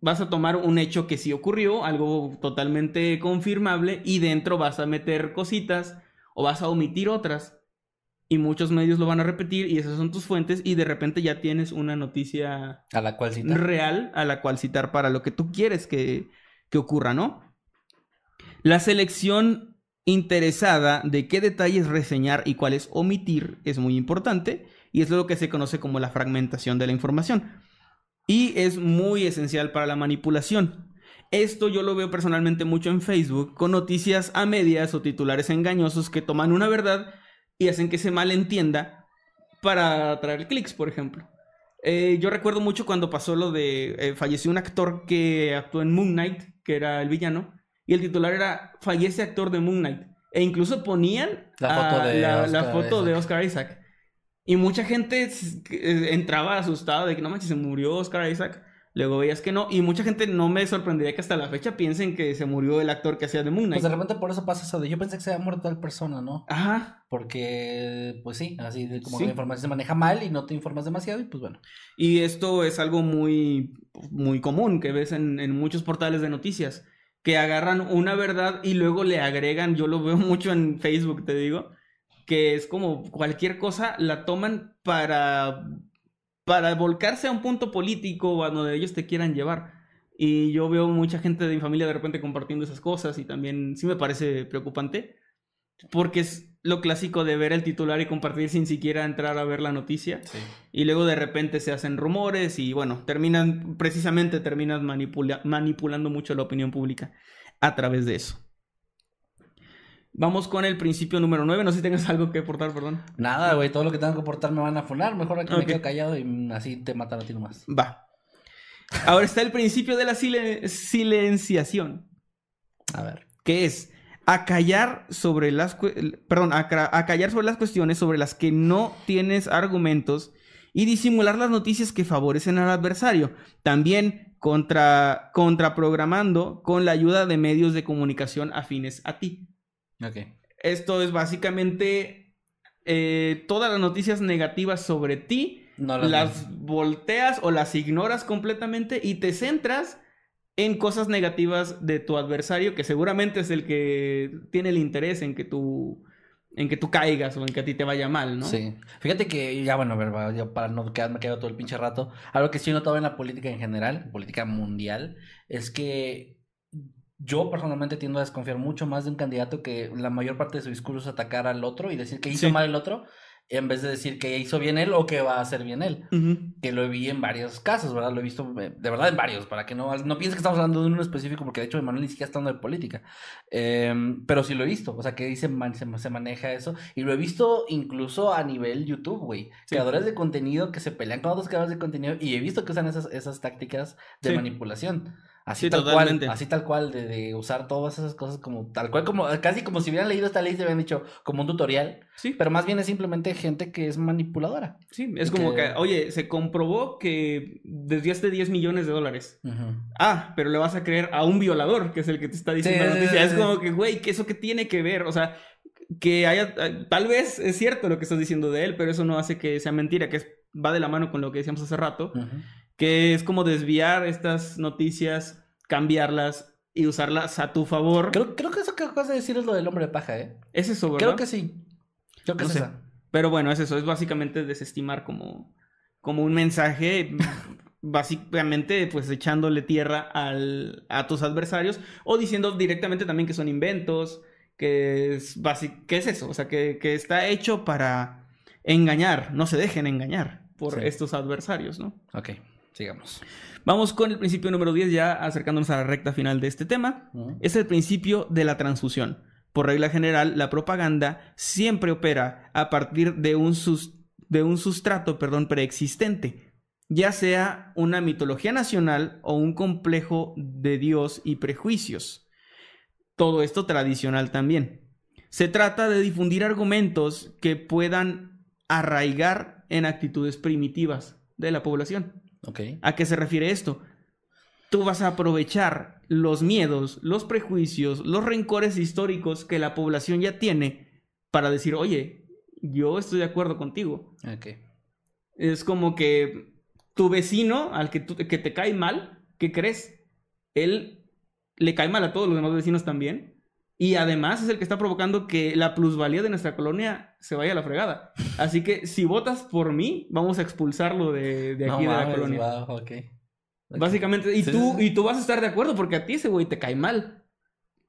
Vas a tomar un hecho que sí ocurrió, algo totalmente confirmable, y dentro vas a meter cositas o vas a omitir otras. Y muchos medios lo van a repetir y esas son tus fuentes y de repente ya tienes una noticia A la cual cita. real a la cual citar para lo que tú quieres que, que ocurra, ¿no? La selección interesada de qué detalles reseñar y cuáles omitir es muy importante y es lo que se conoce como la fragmentación de la información. Y es muy esencial para la manipulación. Esto yo lo veo personalmente mucho en Facebook con noticias a medias o titulares engañosos que toman una verdad y hacen que se malentienda para atraer clics, por ejemplo. Eh, yo recuerdo mucho cuando pasó lo de. eh, falleció un actor que actuó en Moon Knight, que era el villano, y el titular era Fallece actor de Moon Knight. E incluso ponían La foto de la, la Oscar foto de Isaac. Oscar Isaac. Y mucha gente eh, entraba asustada de que no manches, se murió Oscar Isaac. Luego veías que no. Y mucha gente no me sorprendería que hasta la fecha piensen que se murió el actor que hacía de Moon Knight. Pues de repente por eso pasa eso de yo pensé que se había muerto tal persona, ¿no? Ajá. Porque, pues sí, así de como Sí. la información se maneja mal y no te informas demasiado y pues bueno. Y esto es algo muy, muy común que ves en, en muchos portales de noticias, que agarran una verdad y luego le agregan, yo lo veo mucho en Facebook, te digo, que es como cualquier cosa, la toman para, para volcarse a un punto político o a donde ellos te quieran llevar. Y yo veo mucha gente de mi familia de repente compartiendo esas cosas y también sí me parece preocupante. porque es lo clásico de ver el titular y compartir sin siquiera entrar a ver la noticia. Sí. Y luego de repente se hacen rumores y bueno, terminan, precisamente terminas manipula- manipulando mucho la opinión pública a través de eso. Vamos con el principio número 9. No sé si tengas algo que aportar, perdón. Nada, güey, todo lo que tengo que aportar me van a funar. Mejor aquí me quedo callado y así te matan a ti nomás. Va. Ahora está el principio de la silen- silenciación. A ver. que es acallar sobre las perdón, aca- acallar sobre las cuestiones sobre las que no tienes argumentos y disimular las noticias que favorecen al adversario. También contra contraprogramando con la ayuda de medios de comunicación afines a ti. Esto es básicamente eh, todas las noticias negativas sobre ti No las, las volteas o las ignoras completamente y te centras en cosas negativas de tu adversario, que seguramente es el que tiene el interés en que tú, en que tú caigas o en que a ti te vaya mal, ¿no? Sí. Fíjate que, ya bueno, a ver, va, ya para no quedarme callado todo el pinche rato, algo que sí he notado en la política en general, política mundial, es que yo personalmente tiendo a desconfiar mucho más de un candidato que la mayor parte de su discurso es atacar al otro y decir que hizo Sí. mal el otro, en vez de decir que hizo bien él o que va a hacer bien él. Que lo vi en varios casos, ¿verdad? Lo he visto eh, de verdad en varios, para que no, no pienses que estamos hablando de uno específico, porque de hecho Emanuel ni siquiera está hablando de política. Em, pero sí lo he visto, o sea, que dice man- se, se maneja eso. Y lo he visto incluso a nivel YouTube, güey. Sí. Creadores de contenido que se pelean con otros creadores de contenido y he visto que usan esas, esas tácticas de Sí. manipulación. Así Sí, tal totalmente. cual, así tal cual, de, de usar todas esas cosas como tal cual, como casi como si hubieran leído esta ley y se hubieran dicho como un tutorial, Sí, pero más bien es simplemente gente que es manipuladora. sí, es como que- que, oye, se comprobó que desviaste 10 millones de dólares. Ujú. Ah, pero le vas a creer a un violador, que es el que te está diciendo Sí, la noticia. sí, Es como que, güey, que eso que tiene que ver, o sea, que haya, tal vez es cierto lo que estás diciendo de él, pero eso no hace que sea mentira, que es, va de la mano con lo que decíamos hace rato, Ujú. Que es como desviar estas noticias, cambiarlas y usarlas a tu favor. Creo, creo que eso que acabas de decir es lo del hombre de paja, ¿eh? es eso, ¿verdad? Creo que sí. Creo que No es sé. esa. Pero bueno, es eso, es básicamente desestimar como, como un mensaje, básicamente pues echándole tierra al, a tus adversarios o diciendo directamente también que son inventos, que es, basi- que es eso, o sea, que, que está hecho para engañar, no se dejen engañar por Sí. estos adversarios, ¿no? Ok, sigamos. Vamos con el principio número 10, ya acercándonos a la recta final de este tema. Es el principio de la transfusión. Por regla general, la propaganda siempre opera a partir de un, de un sustrato perdón, preexistente, ya sea una mitología nacional o un complejo de Dios y prejuicios. Todo esto tradicional también. Se trata de difundir argumentos que puedan arraigar en actitudes primitivas de la población. Ok. ¿A qué se refiere esto? Tú vas a aprovechar los miedos, los prejuicios, los rencores históricos que la población ya tiene para decir, oye, yo estoy de acuerdo contigo. Es como que tu vecino, al que, tú- que te cae mal, ¿qué crees? Él le cae mal a todos los demás vecinos también. Y además es el que está provocando que la plusvalía de nuestra colonia se vaya a la fregada. Así que si votas por mí, vamos a expulsarlo de, de aquí No de la mames, colonia. wow, ok. Ok. Básicamente, y Sí, tú, sí, y tú vas a estar de acuerdo porque a ti ese güey te cae mal.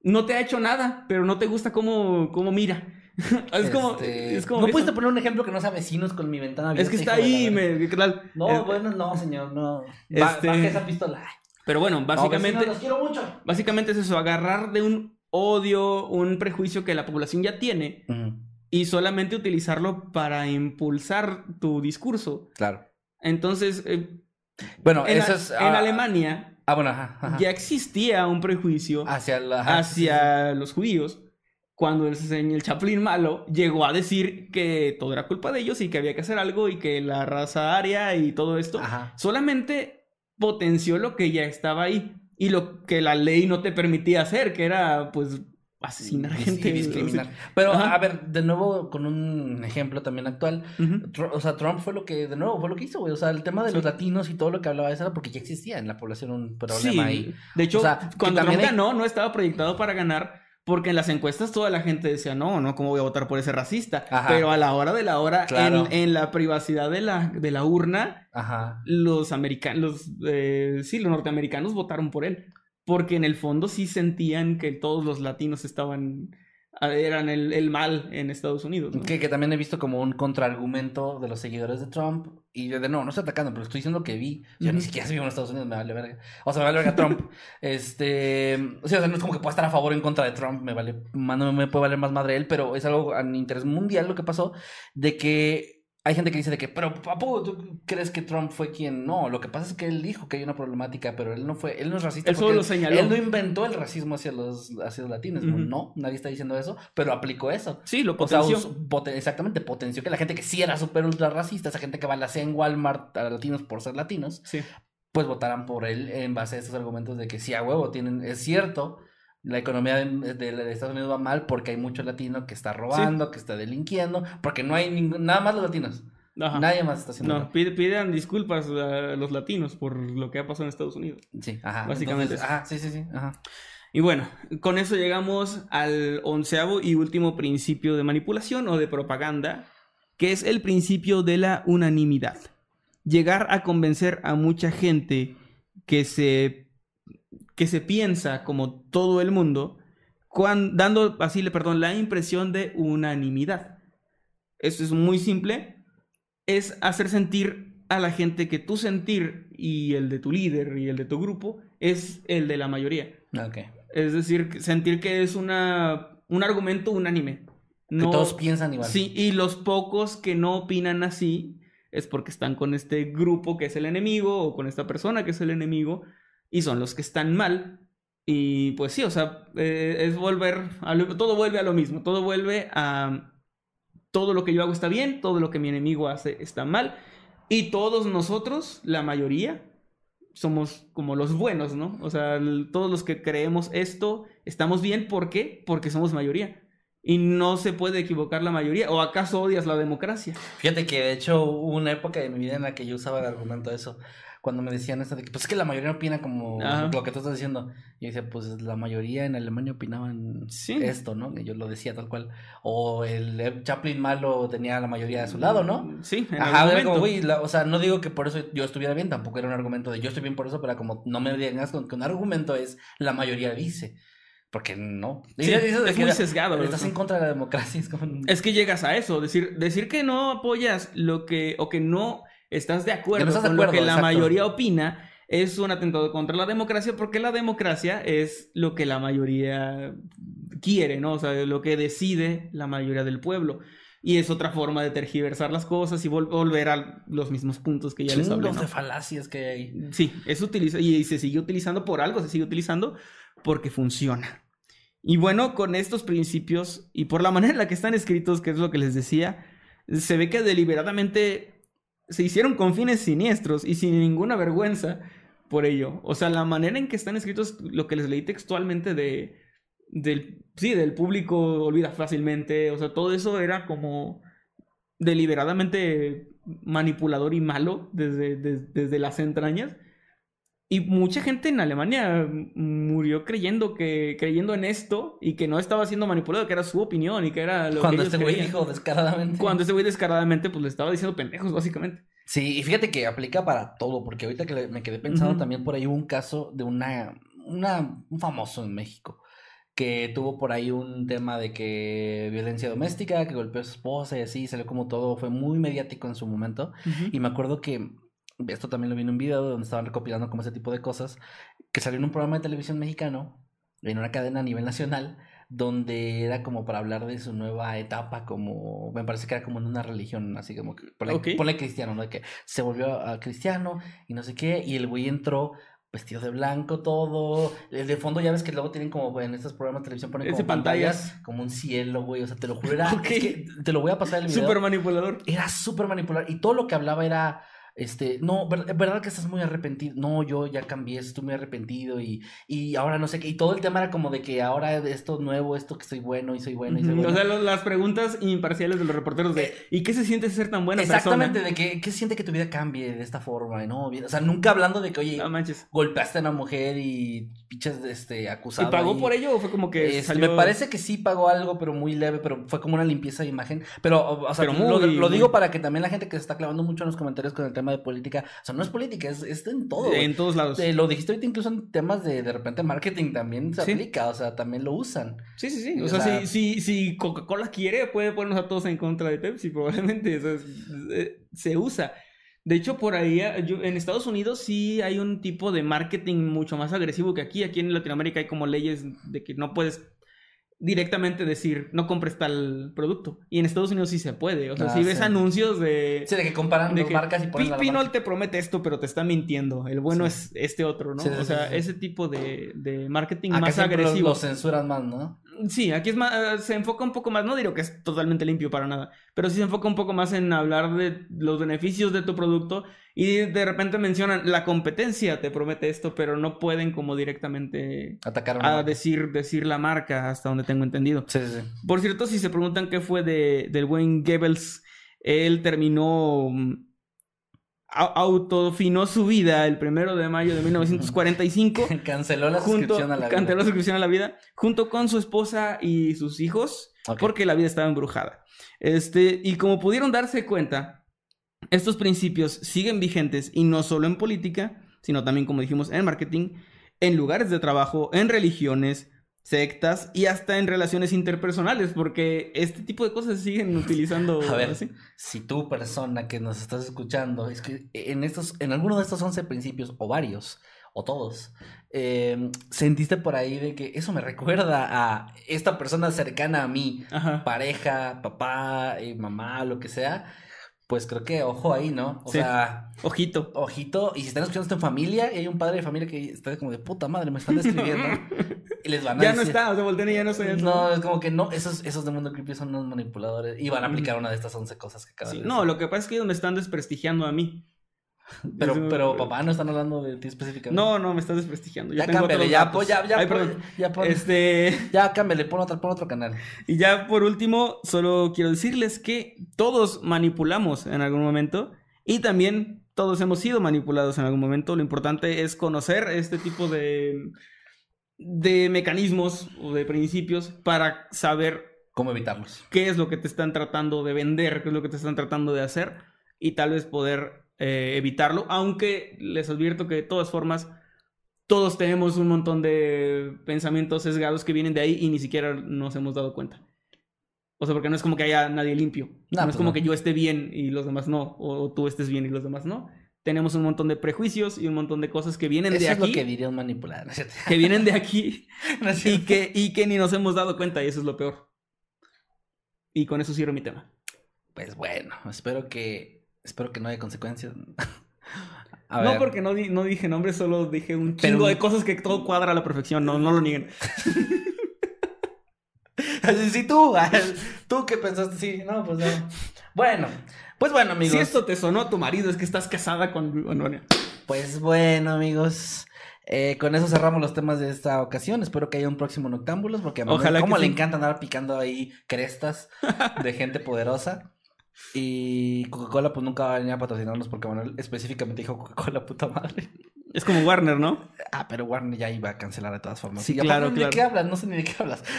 No te ha hecho nada, pero no te gusta cómo, cómo mira. es como, Este, es como No eso. puedes poner un ejemplo que no sea vecinos con mi ventana abierta. Es que está ahí, me, ¿qué tal? No, bueno, no, señor, no. Este- Baje esa pistola. Pero bueno, No, básicamente, vecinos, los quiero mucho. básicamente es eso, agarrar de un odio, un prejuicio que la población ya tiene y solamente utilizarlo para impulsar tu discurso. Claro. Entonces, eh, Bueno, en, eso en ah, Alemania Ah, bueno, ajá. ajá. ya existía un prejuicio Hacia la. ajá, sí, sí, hacia los judíos cuando el, señor- el Chaplin malo llegó a decir que todo era culpa de ellos y que había que hacer algo y que la raza aria y todo esto solamente potenció lo que ya estaba ahí y lo que la ley no te permitía hacer, que era pues asesinar gente. y discriminar. Pero, Ajá. a ver, de nuevo, con un ejemplo también actual. O sea, Trump fue lo que, de nuevo, fue lo que hizo, güey. O sea, el tema de los latinos y todo lo que hablaba de eso era porque ya existía en la población un problema Sí, ahí. de hecho, O sea, cuando Trump hay- ganó, no estaba proyectado para ganar, porque en las encuestas toda la gente decía, no, no, ¿cómo voy a votar por ese racista? Ajá. Pero a la hora de la hora, Claro. en, en la privacidad de la, de la urna, Ajá. los americanos, eh, sí, los norteamericanos votaron por él, porque en el fondo sí sentían que todos los latinos estaban eran el, el mal en Estados Unidos. ¿no? Que, que también he visto como un contraargumento de los seguidores de Trump. Y yo de no, no estoy atacando, pero estoy diciendo que vi. Yo ni Ujú. siquiera vivo en Estados Unidos, me vale verga. O sea, me vale verga Trump. este. O sea, no es como que pueda estar a favor o en contra de Trump, me vale. No me puede valer más madre él, pero es algo en interés mundial lo que pasó. De que. Hay gente que dice de que, pero ¿a poco tú crees que Trump fue quien? No, lo que pasa es que él dijo que hay una problemática, pero él no fue, él no es racista. Él solo lo señaló. Él no inventó el racismo hacia los, hacia los latinos. No, nadie está diciendo eso, pero aplicó eso. Sí, lo O sea, potenció. poten- exactamente, potenció que la gente que sí era súper ultra racista, esa gente que balacea en Walmart a latinos por ser latinos, Sí. pues votaran por él en base a esos argumentos de que sí, a huevo, tienen, es cierto, la economía de, de- de Estados Unidos va mal porque hay mucho latino que está robando, que está delinquiendo, porque no hay ningún, nada más los latinos, Ajá. nadie más está haciendo No, nada. pide- pidan disculpas a los latinos por lo que ha pasado en Estados Unidos. Sí, ajá. Básicamente entonces, ajá, sí, sí, sí, ajá. Y bueno, con eso llegamos al onceavo y último principio de manipulación o de propaganda, que es el principio de la unanimidad. Llegar a convencer a mucha gente que se, que se piensa como todo el mundo, dando así, perdón, la impresión de unanimidad. Eso es muy simple. Es hacer sentir a la gente que tu sentir y el de tu líder y el de tu grupo es el de la mayoría. Ok. Es decir, sentir que es una, un argumento unánime. Que todos piensan igual. Sí, y los pocos que no opinan así es porque están con este grupo que es el enemigo o con esta persona que es el enemigo y son los que están mal. Y pues sí, o sea, eh, es volver, a lo- todo vuelve a lo mismo, todo vuelve a todo lo que yo hago está bien, todo lo que mi enemigo hace está mal y todos nosotros, la mayoría, somos como los buenos, ¿no? O sea, el- todos los que creemos esto estamos bien, ¿por qué? Porque somos mayoría. Y no se puede equivocar la mayoría. ¿O acaso odias la democracia? Fíjate que de hecho hubo una época de mi vida en la que yo usaba el argumento de eso. Cuando me decían eso de que, pues es que la mayoría opina como Ajá. lo que tú estás diciendo. Y yo decía, pues la mayoría en Alemania opinaban Sí. esto, ¿no? Yo lo decía tal cual. O el Chaplin malo tenía la mayoría de su lado, ¿no? Sí, en Ajá, algún como, güey, la- o sea, no digo que por eso yo estuviera bien, tampoco era un argumento de yo estoy bien por eso, pero como no me digas con que un argumento es la mayoría dice. Porque no. Sí, es que muy sesgado. Estás eso. en contra de la democracia. Es como. Es que llegas a eso, decir, decir que no apoyas lo que, o que no estás de acuerdo, Que no estás de con lo que la mayoría opina, es un atentado contra la democracia, porque la democracia es lo que la mayoría quiere, ¿no? O sea, lo que decide la mayoría del pueblo. Y es otra forma de tergiversar las cosas y vol- volver a los mismos puntos que ya les hablé, Chingos ¿no? de falacias que hay. Sí, es utiliza y se sigue utilizando por algo, se sigue utilizando porque funciona. Y bueno, con estos principios y por la manera en la que están escritos, que es lo que les decía, se ve que deliberadamente se hicieron con fines siniestros y sin ninguna vergüenza por ello. O sea, la manera en que están escritos, lo que les leí textualmente de del sí, del público olvida fácilmente, o sea, todo eso era como deliberadamente manipulador y malo desde, des- desde las entrañas. Y mucha gente en Alemania murió creyendo que creyendo en esto y que no estaba siendo manipulado, que era su opinión y que era lo Cuando que ellos este güey dijo descaradamente. Cuando este güey descaradamente pues le estaba diciendo pendejos básicamente. Sí, y fíjate que aplica para todo, porque ahorita que me quedé pensando también por ahí hubo un caso de una, una, un famoso en México que tuvo por ahí un tema de que violencia doméstica, que golpeó a su esposa y así, salió como todo, fue muy mediático en su momento. Y me acuerdo que esto también lo vi en un video donde estaban recopilando como ese tipo de cosas, que salió en un programa de televisión mexicano, en una cadena a nivel nacional, donde era como para hablar de su nueva etapa, como me parece que era como en una religión, así como que ponle, Ok. ponle cristiano, ¿no? De que se volvió a cristiano y no sé qué, y el güey entró vestido de blanco todo, el de fondo ya ves que luego tienen como en estos programas de televisión ponen como pantallas. pantallas, como un cielo, güey, o sea, te lo juro, era, Ok. es que te lo voy a pasar el video Súper manipulador. era súper manipular y todo lo que hablaba era este no ver- verdad que estás muy arrepentido no yo ya cambié estoy muy arrepentido y, y ahora no sé qué y todo el tema era como de que ahora esto nuevo esto que soy bueno y soy bueno y soy bueno O sea, lo- las preguntas imparciales de los reporteros de ¿y qué se siente ser tan buena exactamente persona? de que qué siente que tu vida cambie de esta forma no o sea nunca hablando de que oye No golpeaste a una mujer y pinches este, ¿Y acusado. pagó ahí. por ello o fue como que Este, salió... Me parece que sí pagó algo, pero muy leve, pero fue como una limpieza de imagen. Pero, o sea, Pero lo, muy, lo digo muy- para que también la gente que se está clavando mucho en los comentarios con el tema de política, o sea, no es política, es, es en todo. En todos lados. Eh, lo dijiste ahorita incluso en temas de de repente marketing también se Sí. aplica, o sea, también lo usan. Sí, sí, sí. O O sea, sea- si, si, si Coca-Cola quiere, puede ponernos a todos en contra de Pepsi, probablemente. O sea, es- eh, se usa. De hecho, por ahí, yo- en Estados Unidos sí hay un tipo de marketing mucho más agresivo que aquí. Aquí en Latinoamérica hay como leyes de que no puedes directamente decir, no compres tal producto. Y en Estados Unidos sí se puede. O sea, Ah, si ves sí. anuncios de... Sí, de que comparan de dos que marcas y ponen Pinol te promete esto, pero te está mintiendo. El bueno Sí. es este otro, ¿no? Sí, o sea, ese tipo de, de marketing Acá más agresivo. Los censuran más, ¿no? Sí, aquí es más, se enfoca un poco más, no digo que es totalmente limpio para nada, pero sí se enfoca un poco más en hablar de los beneficios de tu producto y de repente mencionan la competencia te promete esto, pero no pueden como directamente Atacaron. a decir, decir la marca hasta donde tengo entendido. Sí, sí, sí. Por cierto, si se preguntan qué fue de, del buen Goebbels, él terminó, mm, autofinó su vida el primero de mayo de 1945 Canceló la junto, suscripción a la vida. canceló la suscripción a la vida, junto con su esposa y sus hijos, porque la vida estaba embrujada. Este, y como pudieron darse cuenta, estos principios siguen vigentes y no solo en política, sino también, como dijimos, en marketing, en lugares de trabajo, en religiones, sectas y hasta en relaciones interpersonales, porque este tipo de cosas siguen utilizando. A ver, si tú, persona que nos estás escuchando, es que en estos, en alguno de estos 11 principios, o varios, o todos, eh, sentiste por ahí de que eso me recuerda a esta persona cercana a mí, Ajá. pareja, papá, eh, mamá, lo que sea, pues creo que ojo ahí, ¿no? O Sí. sea, Ojito. ojito, y si están escuchando esto en familia y hay un padre de familia que está como de puta madre, me están describiendo, y les van a Ya no decir, está, o sea, voltean y ya no estoy. No, es como que no, esos, esos de Mundo Creepy son unos manipuladores y van a aplicar una de estas 11 cosas que acabas Sí, de no, lo que pasa es que ellos me están desprestigiando a mí. Pero, Eso- pero papá, no están hablando de ti específicamente. No, no, me estás desprestigiando. Yo ya tengo cámbiale, ya, pues, ya, ya, Ay, pon- perdón. ya, pon- Este, ya cámbiale, pon otro, pon otro canal. y ya por último, solo quiero decirles que todos manipulamos en algún momento y también todos hemos sido manipulados en algún momento. Lo importante es conocer este tipo de, de mecanismos o de principios para saber ¿Cómo evitarlos? qué es lo que te están tratando de vender, qué es lo que te están tratando de hacer y tal vez poder eh, evitarlo, aunque les advierto que de todas formas todos tenemos un montón de pensamientos sesgados que vienen de ahí y ni siquiera nos hemos dado cuenta. O sea, porque no es como que haya nadie limpio. No, No, pues es como no. que yo esté bien y los demás no, o tú estés bien y los demás no. Tenemos un montón de prejuicios y un montón de cosas que vienen Eso de es aquí, lo que diría un manipulador. ¿no es que vienen de aquí ¿No es y que, y que ni nos hemos dado cuenta y eso es lo peor. Y con eso cierro mi tema. Pues bueno, espero que, espero que no haya consecuencias. A No ver. porque no, di- no dije nombres, solo dije un Pero- chingo de cosas que todo cuadra a la perfección, no, no lo nieguen. Así, sí, tú, tú qué pensaste, sí, no, pues no. Bueno, pues bueno, amigos. Si esto te sonó a tu marido, es que estás casada con... bueno, bueno. Pues bueno, amigos. eh, con eso cerramos los temas de esta ocasión. Espero que haya un próximo Noctámbulos, porque a Ojalá que como le sí. encanta andar picando ahí crestas de gente poderosa. Y Coca-Cola, pues nunca va a venir a patrocinarnos porque Manuel específicamente dijo Coca-Cola, puta madre. Es como Warner, ¿no? Ah, pero Warner ya iba a cancelar de todas formas. Sí, Y aparte, claro, ¿De claro. qué hablas? No sé ni de qué hablas.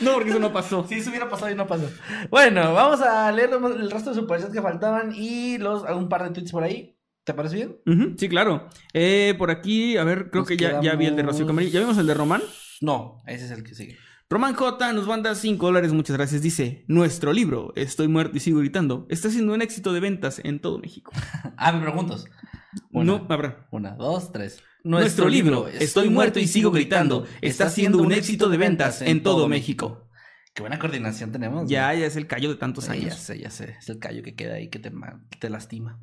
No, porque eso no pasó. Si eso hubiera pasado y no pasó. Bueno, vamos a leer el resto de superchats que faltaban y los un par de tweets por ahí. ¿Te parece bien? Sí, claro. Eh, por aquí, a ver, creo Nos que ya, ya vi el de Rocío Camarillo. ¿Ya vimos el de Román? No, ese es el que sigue. Román J nos manda 5 dólares, muchas gracias. Dice, nuestro libro, Estoy muerto y sigo gritando, está siendo un éxito de ventas en todo México. Ah, me preguntas. Una, No, habrá. una, dos, tres. Nuestro libro, Estoy muerto y sigo gritando, está siendo un éxito de ventas en todo México. Qué buena coordinación tenemos. Ya, ya es el callo de tantos Sí, ya años. sé, ya sé. Es el callo que queda ahí que te, ma- que te lastima.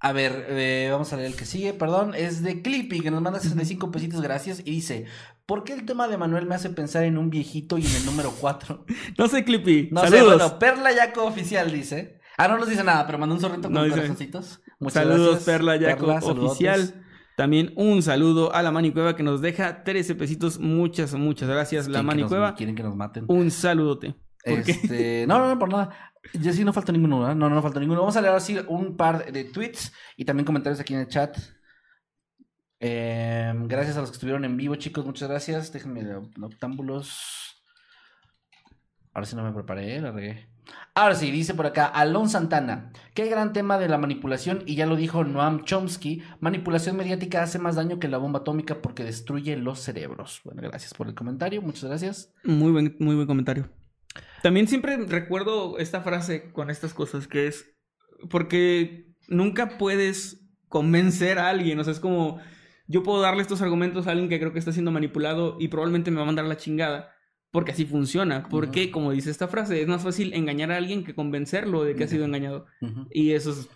A ver, eh, vamos a leer el que sigue, perdón. Es de Clippy, que nos manda 65 pesitos, gracias. Y dice, ¿por qué el tema de Manuel me hace pensar en un viejito y en el número 4? No sé, Clippy. No sé, Saludos. bueno, Perla Yaco Oficial dice. Ah, no nos dice nada, pero mandó un zorrito con No corazoncitos. Muchas Saludos, gracias, Perla Yaco. Oficial. También un saludo a la Manicueva que nos deja 13 pesitos. Muchas, muchas gracias, la Manicueva. Quieren que nos maten. Un saludote. Este, no, no, no, por nada. Yo sí no falta ninguno, ¿verdad? No, no, no falta ninguno. Vamos a leer así un par de tweets y también comentarios aquí en el chat. Eh, gracias a los que estuvieron en vivo, chicos. Muchas gracias. Déjenme noctámbulos. Ahora sí no me preparé, la regué. Ahora sí, dice por acá, Alon Santana. Qué gran tema de la manipulación, y ya lo dijo Noam Chomsky. Manipulación mediática hace más daño que la bomba atómica porque destruye los cerebros. Bueno, gracias por el comentario, muchas gracias. Muy buen, muy buen comentario. También siempre recuerdo esta frase con estas cosas, que es porque nunca puedes convencer a alguien, o sea, es como yo puedo darle estos argumentos a alguien que creo que está siendo manipulado y probablemente me va a mandar la chingada. Porque así funciona. Porque, como dice esta frase, es más fácil engañar a alguien que convencerlo de que ha sido engañado. Y eso es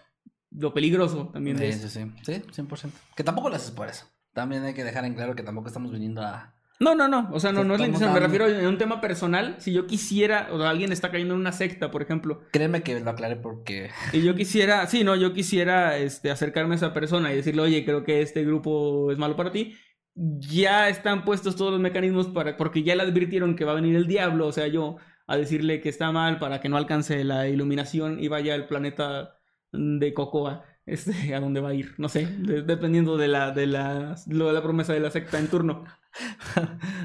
lo peligroso también de sí, Sí, sí, sí, 100%. Que tampoco lo haces por eso. También hay que dejar en claro que tampoco estamos viniendo a no, no, no. O sea, no, no es la intención. Me refiero a un tema personal. Si yo quisiera, o alguien está cayendo en una secta, por ejemplo. Créeme que lo aclaré porque. Y yo quisiera, sí, no, yo quisiera este, acercarme a esa persona y decirle, oye, creo que este grupo es malo para ti. Ya están puestos todos los mecanismos para. Porque ya le advirtieron que va a venir el diablo. O sea, yo a decirle que está mal para que no alcance la iluminación y vaya al planeta de Cocoa este, a dónde va a ir, no sé, dependiendo de la, de la, lo de la promesa de la secta en turno.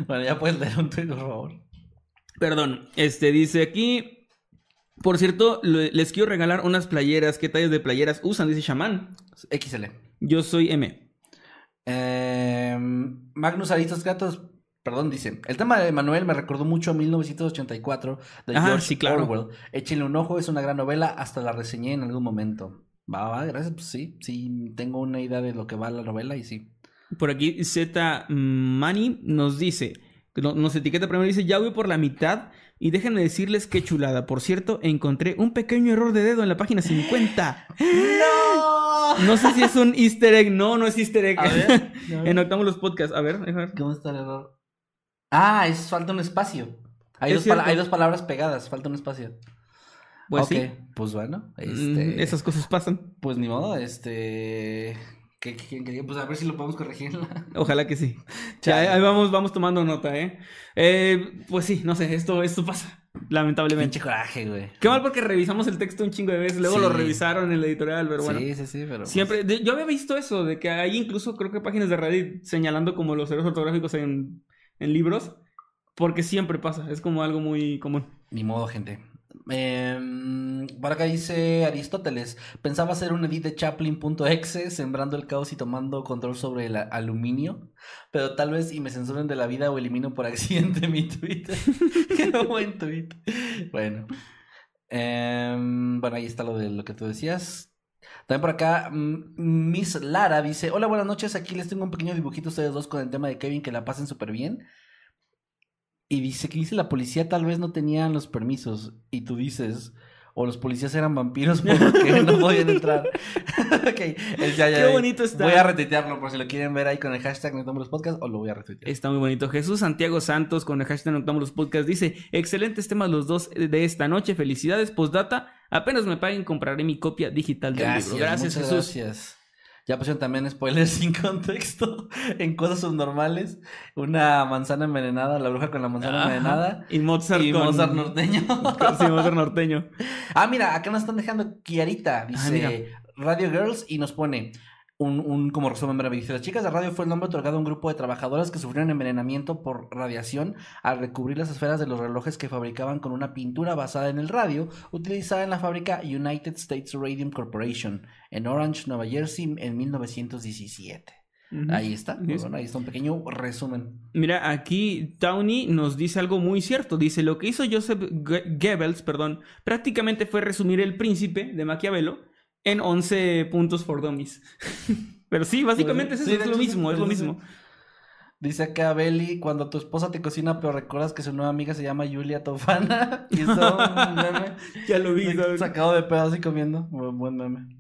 Bueno, ya puedes leer un tweet, por favor. Perdón, este dice aquí, por cierto, les quiero regalar unas playeras, ¿qué tallas de playeras usan? Dice Shaman. XL. Yo soy M. Em, Magnus Aristos Gatos, perdón, dice, el tema de Manuel me recordó mucho a 1984 de George sí, claro. Orwell. Échenle un ojo, es una gran novela, hasta la reseñé en algún momento. Va, va, gracias. Pues sí, sí, tengo una idea de lo que va la novela y sí. Por aquí Z Mani nos dice, nos etiqueta primero, dice, ya voy por la mitad y déjenme decirles qué chulada. Por cierto, encontré un pequeño error de dedo en la página 50. ¡No! No sé si es un easter egg. No, no es easter egg. A ver, podcasts. A ver, a ver. ¿Cómo está el error? Ah, es falta un espacio. Hay, dos, hay dos palabras pegadas, falta un espacio. Pues sí. Pues bueno, mm, este... esas cosas pasan. Pues ni modo, este... ¿Qué, Pues a ver si lo podemos corregir. Ojalá que sí. ahí vamos, vamos tomando nota, ¿eh? ¿eh? Pues sí, no sé, esto, esto pasa. Lamentablemente. Pinche coraje, güey. Qué mal porque revisamos el texto un chingo de veces, luego lo revisaron en la editorial, pero bueno. Sí, sí, sí, pero. Siempre. Pues yo había visto eso, de que hay incluso, creo que páginas de Reddit señalando como los errores ortográficos en, en libros, porque siempre pasa, es como algo muy común. Ni modo, gente. Eh, por acá dice Aristóteles, pensaba hacer un edit de Chaplin.exe, sembrando el caos y tomando control sobre el aluminio, pero tal vez y me censuren de la vida o elimino por accidente mi Twitter. Qué buen tweet. Bueno. Em, bueno, ahí está lo de lo que tú decías. También por acá, Miss Lara dice, hola, buenas noches, aquí les tengo un pequeño dibujito ustedes dos con el tema de Kevin, que la pasen súper bien. Y dice que dice la policía tal vez no tenían los permisos. Y tú dices, o los policías eran vampiros porque no podían entrar. ok, ya, ya, Qué bonito está. Voy a retuitearlo por si lo quieren ver ahí con el hashtag los Podcast o lo voy a retuitear. Está muy bonito. Jesús Santiago Santos con el hashtag los Podcast dice: Excelentes temas los dos de esta noche. Felicidades. Postdata. Apenas me paguen, compraré mi copia digital del libro. Gracias, Jesús. Gracias. Ya pusieron también spoilers sin contexto en cosas subnormales. Una manzana envenenada, la bruja con la manzana envenenada. Y Mozart, y Mozart norteño. sí, Mozart norteño. Ah, mira, acá nos están dejando Kiarita, ah, dice Radio Girls, y nos pone un, un como resumen breve. Dice, las chicas de radio fue el nombre otorgado a un grupo de trabajadoras que sufrieron envenenamiento por radiación al recubrir las esferas de los relojes que fabricaban con una pintura basada en el radio, utilizada en la fábrica United States Radium Corporation en Orange, Nueva Jersey, en 1917. Ahí está, ahí está un pequeño resumen. Mira, aquí Townie nos dice algo muy cierto. Dice, lo que hizo Joseph Goebbels, perdón, prácticamente fue resumir el príncipe de Maquiavelo en 11 puntos for dummies. Pero sí, básicamente es, es lo mismo, es lo mismo. Dice acá Belly, cuando tu esposa te cocina, pero recuerdas que su nueva amiga se llama Julia Tofana. y eso, meme. ya lo vi, Sacado de pedo así comiendo. buen meme.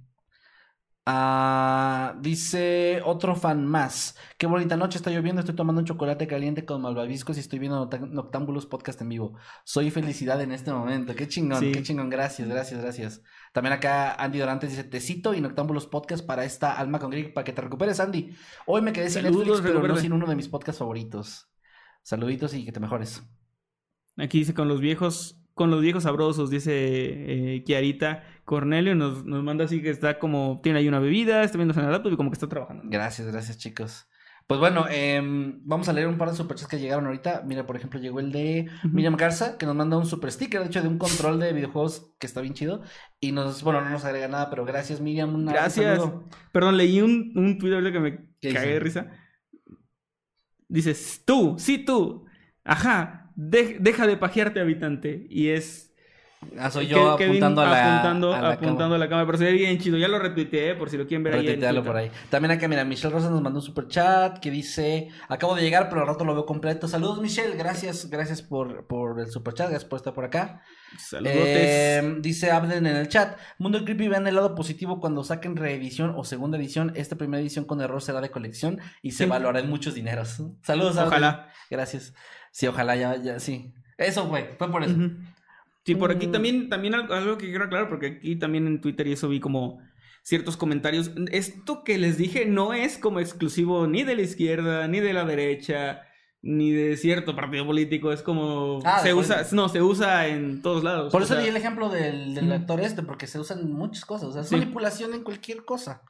Ah, dice otro fan más. Qué bonita noche, está lloviendo, estoy tomando un chocolate caliente con malvaviscos y estoy viendo Noctámbulos podcast en vivo. Soy felicidad en este momento. Qué chingón, qué chingón. Gracias, gracias, gracias. También acá Andy Dorantes dice Tecito y Noctámbulos podcast para esta alma con gripe, para que te recuperes, Andy. Hoy me quedé sin Netflix, pero no sin uno de mis podcasts favoritos. Saluditos y que te mejores. Aquí dice con los viejos, con los viejos sabrosos, dice eh, Kiarita Cornelio nos, nos manda así que está como, tiene ahí una bebida, está viendo en la laptop y como que está trabajando. Gracias, gracias, chicos. Pues bueno, em, vamos a leer un par de superchats que llegaron ahorita. Mira, por ejemplo, llegó el de. Miriam Garza, que nos manda un super sticker, de hecho, de un control de videojuegos que está bien chido. Y nos, bueno, no nos agrega nada, pero gracias, Miriam. una- Gracias. Perdón, leí un, un tweet ahorita que me ¿Qué cagué de risa. Dices, tú, sí tú. Ajá, de- deja de pajearte, habitante. Y es Ah, soy Ke- yo Kevin apuntando a la, apuntando, a la apuntando a la cámara. Pero se ve bien chido. Ya lo retuiteé por si lo quieren ver ahí. por. También acá, mira, Michelle Rosa nos mandó un super chat que dice: Acabo de llegar, pero al rato lo veo completo. Saludos, Michelle. Gracias, gracias por, por el super chat. Gracias por estar por acá. Saludotes. Eh, dice Abden en el chat: Mundo Creepy, vean el lado positivo cuando saquen reedición o segunda edición. Esta primera edición con error será de colección y se Sí. valorará en muchos dineros. Saludos, Abden. Ojalá. Gracias. Sí, ojalá ya, ya, sí. Eso fue, fue por eso. Sí, por aquí Mm. también, también algo, que quiero aclarar, porque aquí también en Twitter y eso vi como ciertos comentarios. Esto que les dije no es como exclusivo ni de la izquierda, ni de la derecha, ni de cierto partido político. Es como. Ah, se usa, no, se usa en todos lados. Por eso sea, di el ejemplo del, del actor este, porque se usan muchas cosas. O sea, es Sí. manipulación en cualquier cosa.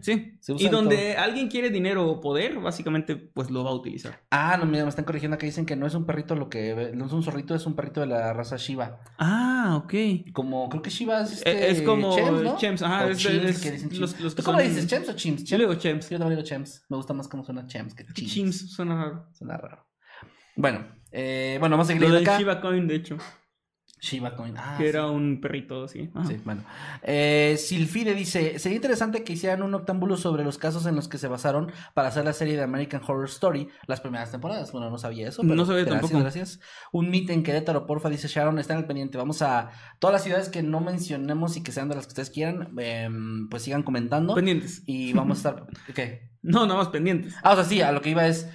Sí. se usa Y donde alguien quiere dinero o poder, básicamente, pues lo va a utilizar. Ah, no, mira, me están corrigiendo acá. Dicen que no es un perrito lo que. No es un zorrito, es un perrito de la raza Shiba. Ah, ok. Como, creo que Shiba es este. Eh, es como Chems, ¿no? Chems, ajá, O es- Chims, es- que dicen Chims. los- los ¿Tú cómo le dices? ¿Chems o Chims? Yo le digo Chems. Yo también digo Chems. Me gusta más cómo suena Chems que Chims. Chims, suena raro. Suena raro. Bueno, eh, bueno, vamos a seguir Lo acá. Shiba Coin, de hecho, Shiba Coin. Ah, que sí. era un perrito. Ajá. Sí, bueno. Eh, Silfide dice, sería interesante que hicieran un octámbulo sobre los casos en los que se basaron para hacer la serie de American Horror Story las primeras temporadas. Bueno, no sabía eso. Pero No sabía gracias, tampoco. Gracias. Un meet en Querétaro, porfa, dice Sharon, están al pendiente. Vamos a todas las ciudades que no mencionemos y que sean de las que ustedes quieran, em, pues sigan comentando. Pendientes. Y vamos a estar... ¿Qué? No, nada más pendientes. Ah, o sea, sí, a lo que iba es...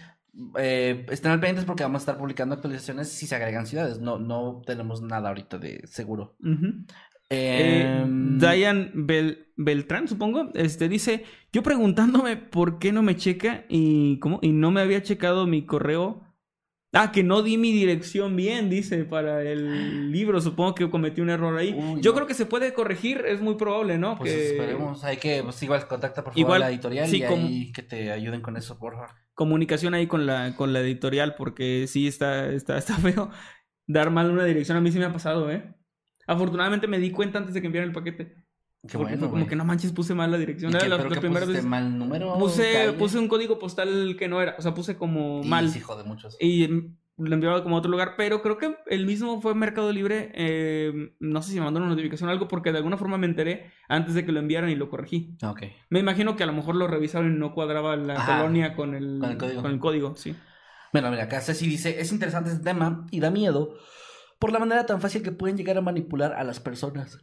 Eh, estén al pendientes porque vamos a estar publicando actualizaciones si se agregan ciudades. No, no tenemos nada ahorita de seguro. Ujú. Eh, Diane Bel- Beltrán, supongo, este dice, yo preguntándome por qué no me checa y cómo y no me había checado mi correo. Ah, que no di mi dirección bien, dice, para el libro. Supongo que cometí un error ahí. Uy, yo no. creo que se puede corregir, es muy probable, ¿no? Pues que esperemos, hay que, pues igual contacta por favor Igual, a la editorial sí, y como- ahí que te ayuden con eso, por favor. Comunicación ahí con la, con la editorial, porque sí está, está, está feo dar mal una dirección. A mí sí me ha pasado, ¿eh? Afortunadamente me di cuenta antes de que enviaran el paquete. Qué bueno, fue como que no manches, puse mal la dirección. ¿Y Era la, primera vez. mal número? Puse, puse un código postal que no era, o sea, puse como Y mal. sí, jode muchos. Y lo enviaba como a otro lugar, pero creo que el mismo fue Mercado Libre. eh, no sé si me mandó una notificación o algo, porque de alguna forma me enteré antes de que lo enviaran y lo corregí. Ah, Ok. Me imagino que a lo mejor lo revisaron y no cuadraba la Ajá. colonia con el, Con el código. con el código, sí. Bueno, mira, acá Ceci dice, es interesante este tema y da miedo por la manera tan fácil que pueden llegar a manipular a las personas.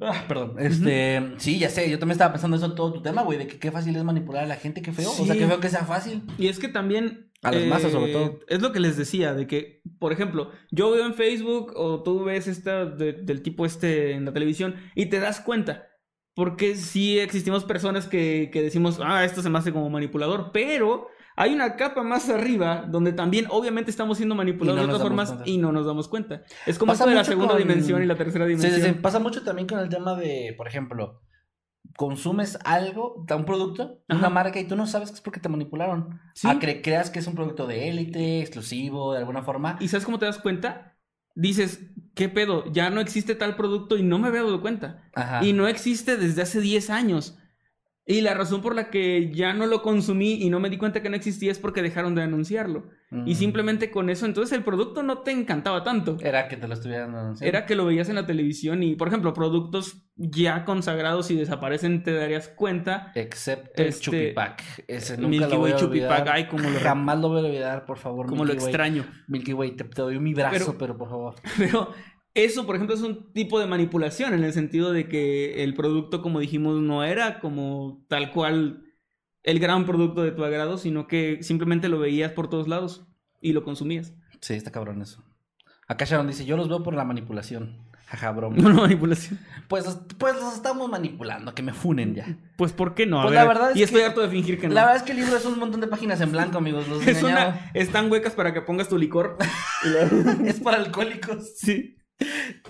Ah, perdón. Este, sí, ya sé, yo también estaba pensando eso en todo tu tema, güey, de que qué fácil es manipular a la gente, qué feo. O sea, Sí. qué feo que sea fácil. Y es que también... A las masas, sobre todo. Eh, Es lo que les decía, de que, por ejemplo, yo veo en Facebook o tú ves esta de- del tipo este en la televisión y te das cuenta. Porque sí existimos personas que, que decimos, ah, esto se me hace como manipulador, pero hay una capa más arriba donde también obviamente estamos siendo manipulados no de otras formas cuenta. y no nos damos cuenta. Es como Pasa esto de la segunda con- dimensión y la tercera dimensión. Pasa mucho también con el tema de, por ejemplo, consumes algo, un producto, una marca y tú no sabes que es porque te manipularon. Sí. A que creas que es un producto de élite, exclusivo, de alguna forma. ¿Y sabes cómo te das cuenta? Dices, ¿qué pedo? Ya no existe tal producto y no me había dado cuenta. Ajá. Y no existe desde hace 10 años. Y la razón por la que ya no lo consumí y no me di cuenta que no existía es porque dejaron de anunciarlo. Y Mm. simplemente con eso, entonces el producto no te encantaba tanto. Era que te lo estuvieran anunciando. Era que lo veías en la televisión y, por ejemplo, productos ya consagrados y desaparecen, te darías cuenta. Excepto el Este, Chupipac. Ese nunca Milky lo voy a Way olvidar. Chupipac, ay, cómo lo- Jamás lo voy a olvidar, por favor. Como lo Milky Way. extraño. Milky Way, te, te doy mi brazo, Pero- pero, por favor. Pero eso, por ejemplo, es un tipo de manipulación en el sentido de que el producto, como dijimos, no era como tal cual el gran producto de tu agrado, sino que simplemente lo veías por todos lados y lo consumías. Sí, está cabrón eso. Acá Sharon dice, yo los veo por la manipulación. Jaja, broma. Una manipulación. Pues, pues los estamos manipulando, que me funen ya. Pues, ¿por qué no? A Pues ver, la verdad es y estoy que- harto de fingir que no. La verdad es que el libro es un montón de páginas en blanco, amigos. Los es una... Están huecas para que pongas tu licor. Es para alcohólicos. sí.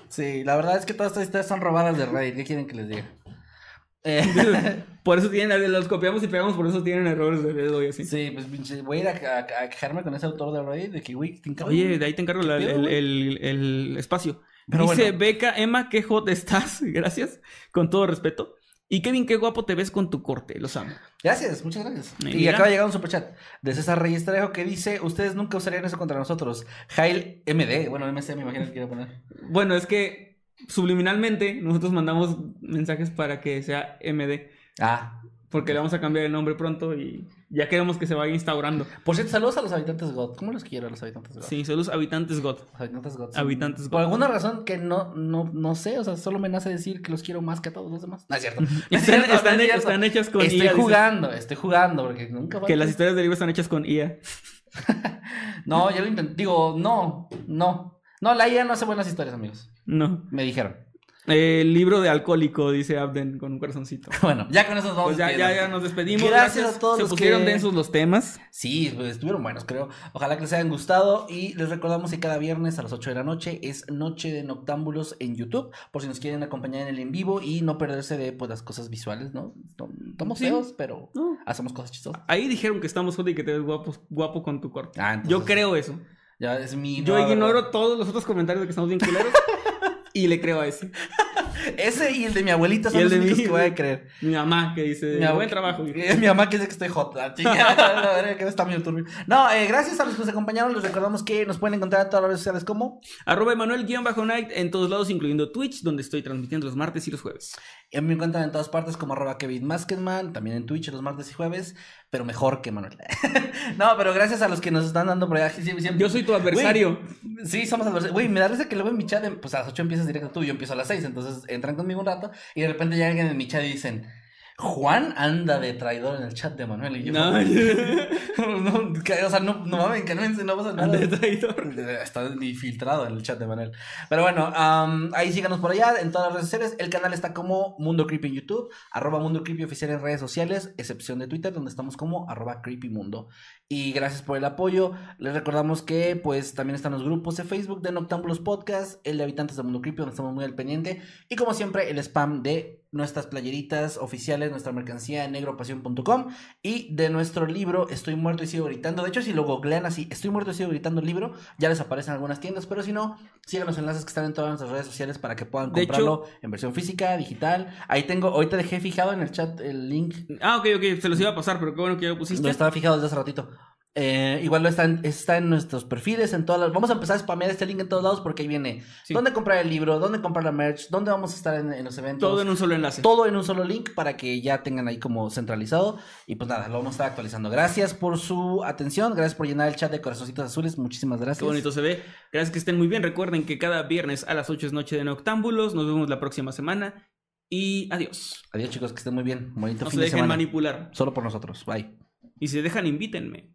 Sí, la verdad es que todas estas historias son robadas de Reddit. ¿Qué quieren que les diga? Eh, Por eso tienen, los copiamos y pegamos, por eso tienen errores de dedo y así. sí, pues pinche, voy a ir a, a- a quejarme con ese autor de Reddit de que, güey, te encargo- Oye, de ahí te encargo la- ¿Qué pedo, el, güey? el- el espacio. Pero Dice bueno. Beca, Emma, qué hot estás. Gracias. Con todo respeto. Y Kevin, qué guapo te ves con tu corte. Los amo. Gracias, muchas gracias. Y mira. acaba de llegar un superchat de César Reyes Trejo que dice: Ustedes nunca usarían eso contra nosotros. Jail MD, bueno, MC me imagino que quiere poner. Bueno, es que subliminalmente nosotros mandamos mensajes para que sea MD. Ah, Porque le vamos a cambiar el nombre pronto y ya queremos que se vaya instaurando. por cierto, saludos a los habitantes God. ¿Cómo los quiero a los habitantes God? Sí, son los habitantes God. Los habitantes God. Habitantes Por alguna razón que no, no, no sé, o sea, solo me nace decir que los quiero más que a todos los demás. No es cierto. No es Están, no están- es cierto. están hechas con Estoy IA. dice. jugando, estoy jugando, porque nunca va Que las historias del libro están hechas con IA. No, yo lo intenté. Digo, no, no. No, la IA no hace buenas historias, amigos. No. Me dijeron. El libro de alcohólico, dice Abden con un corazoncito. Bueno, ya con eso nos vamos Pues ya, ya, ya nos despedimos. Gracias a todos Se los pusieron que- densos los temas. Sí, pues, estuvieron buenos, creo. Ojalá que les hayan gustado. Y les recordamos que cada viernes a las 8 de la noche es Noche de Noctámbulos en YouTube. Por si nos quieren acompañar en el en vivo y no perderse de pues, las cosas visuales, ¿no? Estamos Sí. feos, pero No. hacemos cosas chistosas. Ahí dijeron que estamos jodidos y que te ves guapo, guapo con tu corte. Ah, entonces- Yo creo eso. Ya es mi. Yo ignoro todos los otros comentarios de que estamos bien culeros y le creo a ese. Ese y el de mi abuelita Y son el los de únicos mí, que voy a creer. Mi mamá que dice, Mi buen trabajo. hijo". Eh, Mi mamá que dice que estoy hot. la que está medio turbio. No, eh, gracias a los que nos acompañaron. Les recordamos que nos pueden encontrar en todas las redes sociales como. Arroba Emanuel-Night en todos lados, incluyendo Twitch, donde estoy transmitiendo los martes y los jueves. eh, Me encuentran en todas partes como arroba Kevin Maskenman, también en Twitch los martes y jueves, pero mejor que Manuel. no, pero gracias a los que nos están dando por allá. siempre- Yo soy tu adversario. Sí, somos adversarios. Güey, me da risa que luego en mi chat, em, pues a las 8 empiezas directo tú, yo empiezo a las 6, entonces entran conmigo un rato y de repente llegan en mi chat y dicen, Juan anda de traidor en el chat de Manuel. Y yo, No, no, que- o sea, no, no mames, que no, pasa nada. anda de traidor. Está infiltrado en el chat de Manuel. Pero bueno, ahí síganos por allá en todas las redes sociales. El canal está como Mundo Creepy en YouTube, arroba Mundo Creepy oficial en redes sociales, excepción de Twitter, donde estamos como arroba Creepy Mundo. Y gracias por el apoyo. Les recordamos que pues también están los grupos de Facebook de Noctámbulos Podcast, el de Habitantes de Mundo Creepy, donde estamos muy al pendiente. Y como siempre, el spam de nuestras playeritas oficiales, nuestra mercancía en negropasión.com y de nuestro libro Estoy muerto y sigo gritando. De hecho, si lo googlean así, Estoy muerto y sigo gritando el libro, ya les aparecen algunas tiendas, pero si no, sigan los enlaces que están en todas nuestras redes sociales para que puedan comprarlo en versión física, digital. Ahí tengo, ahorita dejé fijado en el chat el link Ah, ok, ok, se los iba a pasar, pero qué bueno que ya lo pusiste. no estaba fijado desde hace ratito. Eh, igual está en, está en nuestros perfiles, en todas las... Vamos a empezar a spamear este link en todos lados porque ahí viene Sí. dónde comprar el libro, dónde comprar la merch, dónde vamos a estar en, en los eventos. Todo en un solo enlace. Todo en un solo link para que ya tengan ahí como centralizado. Y pues nada, lo vamos a estar actualizando. Gracias por su atención, gracias por llenar el chat de corazoncitos azules. Muchísimas gracias. Qué bonito se ve. Gracias que estén muy bien. Recuerden que cada viernes a las 8 es noche de Noctámbulos. Nos vemos la próxima semana. Y adiós. Adiós chicos, que estén muy bien. Bonito No fin se de dejen semana. manipular. Solo por nosotros. Bye. Y si dejan, invítenme.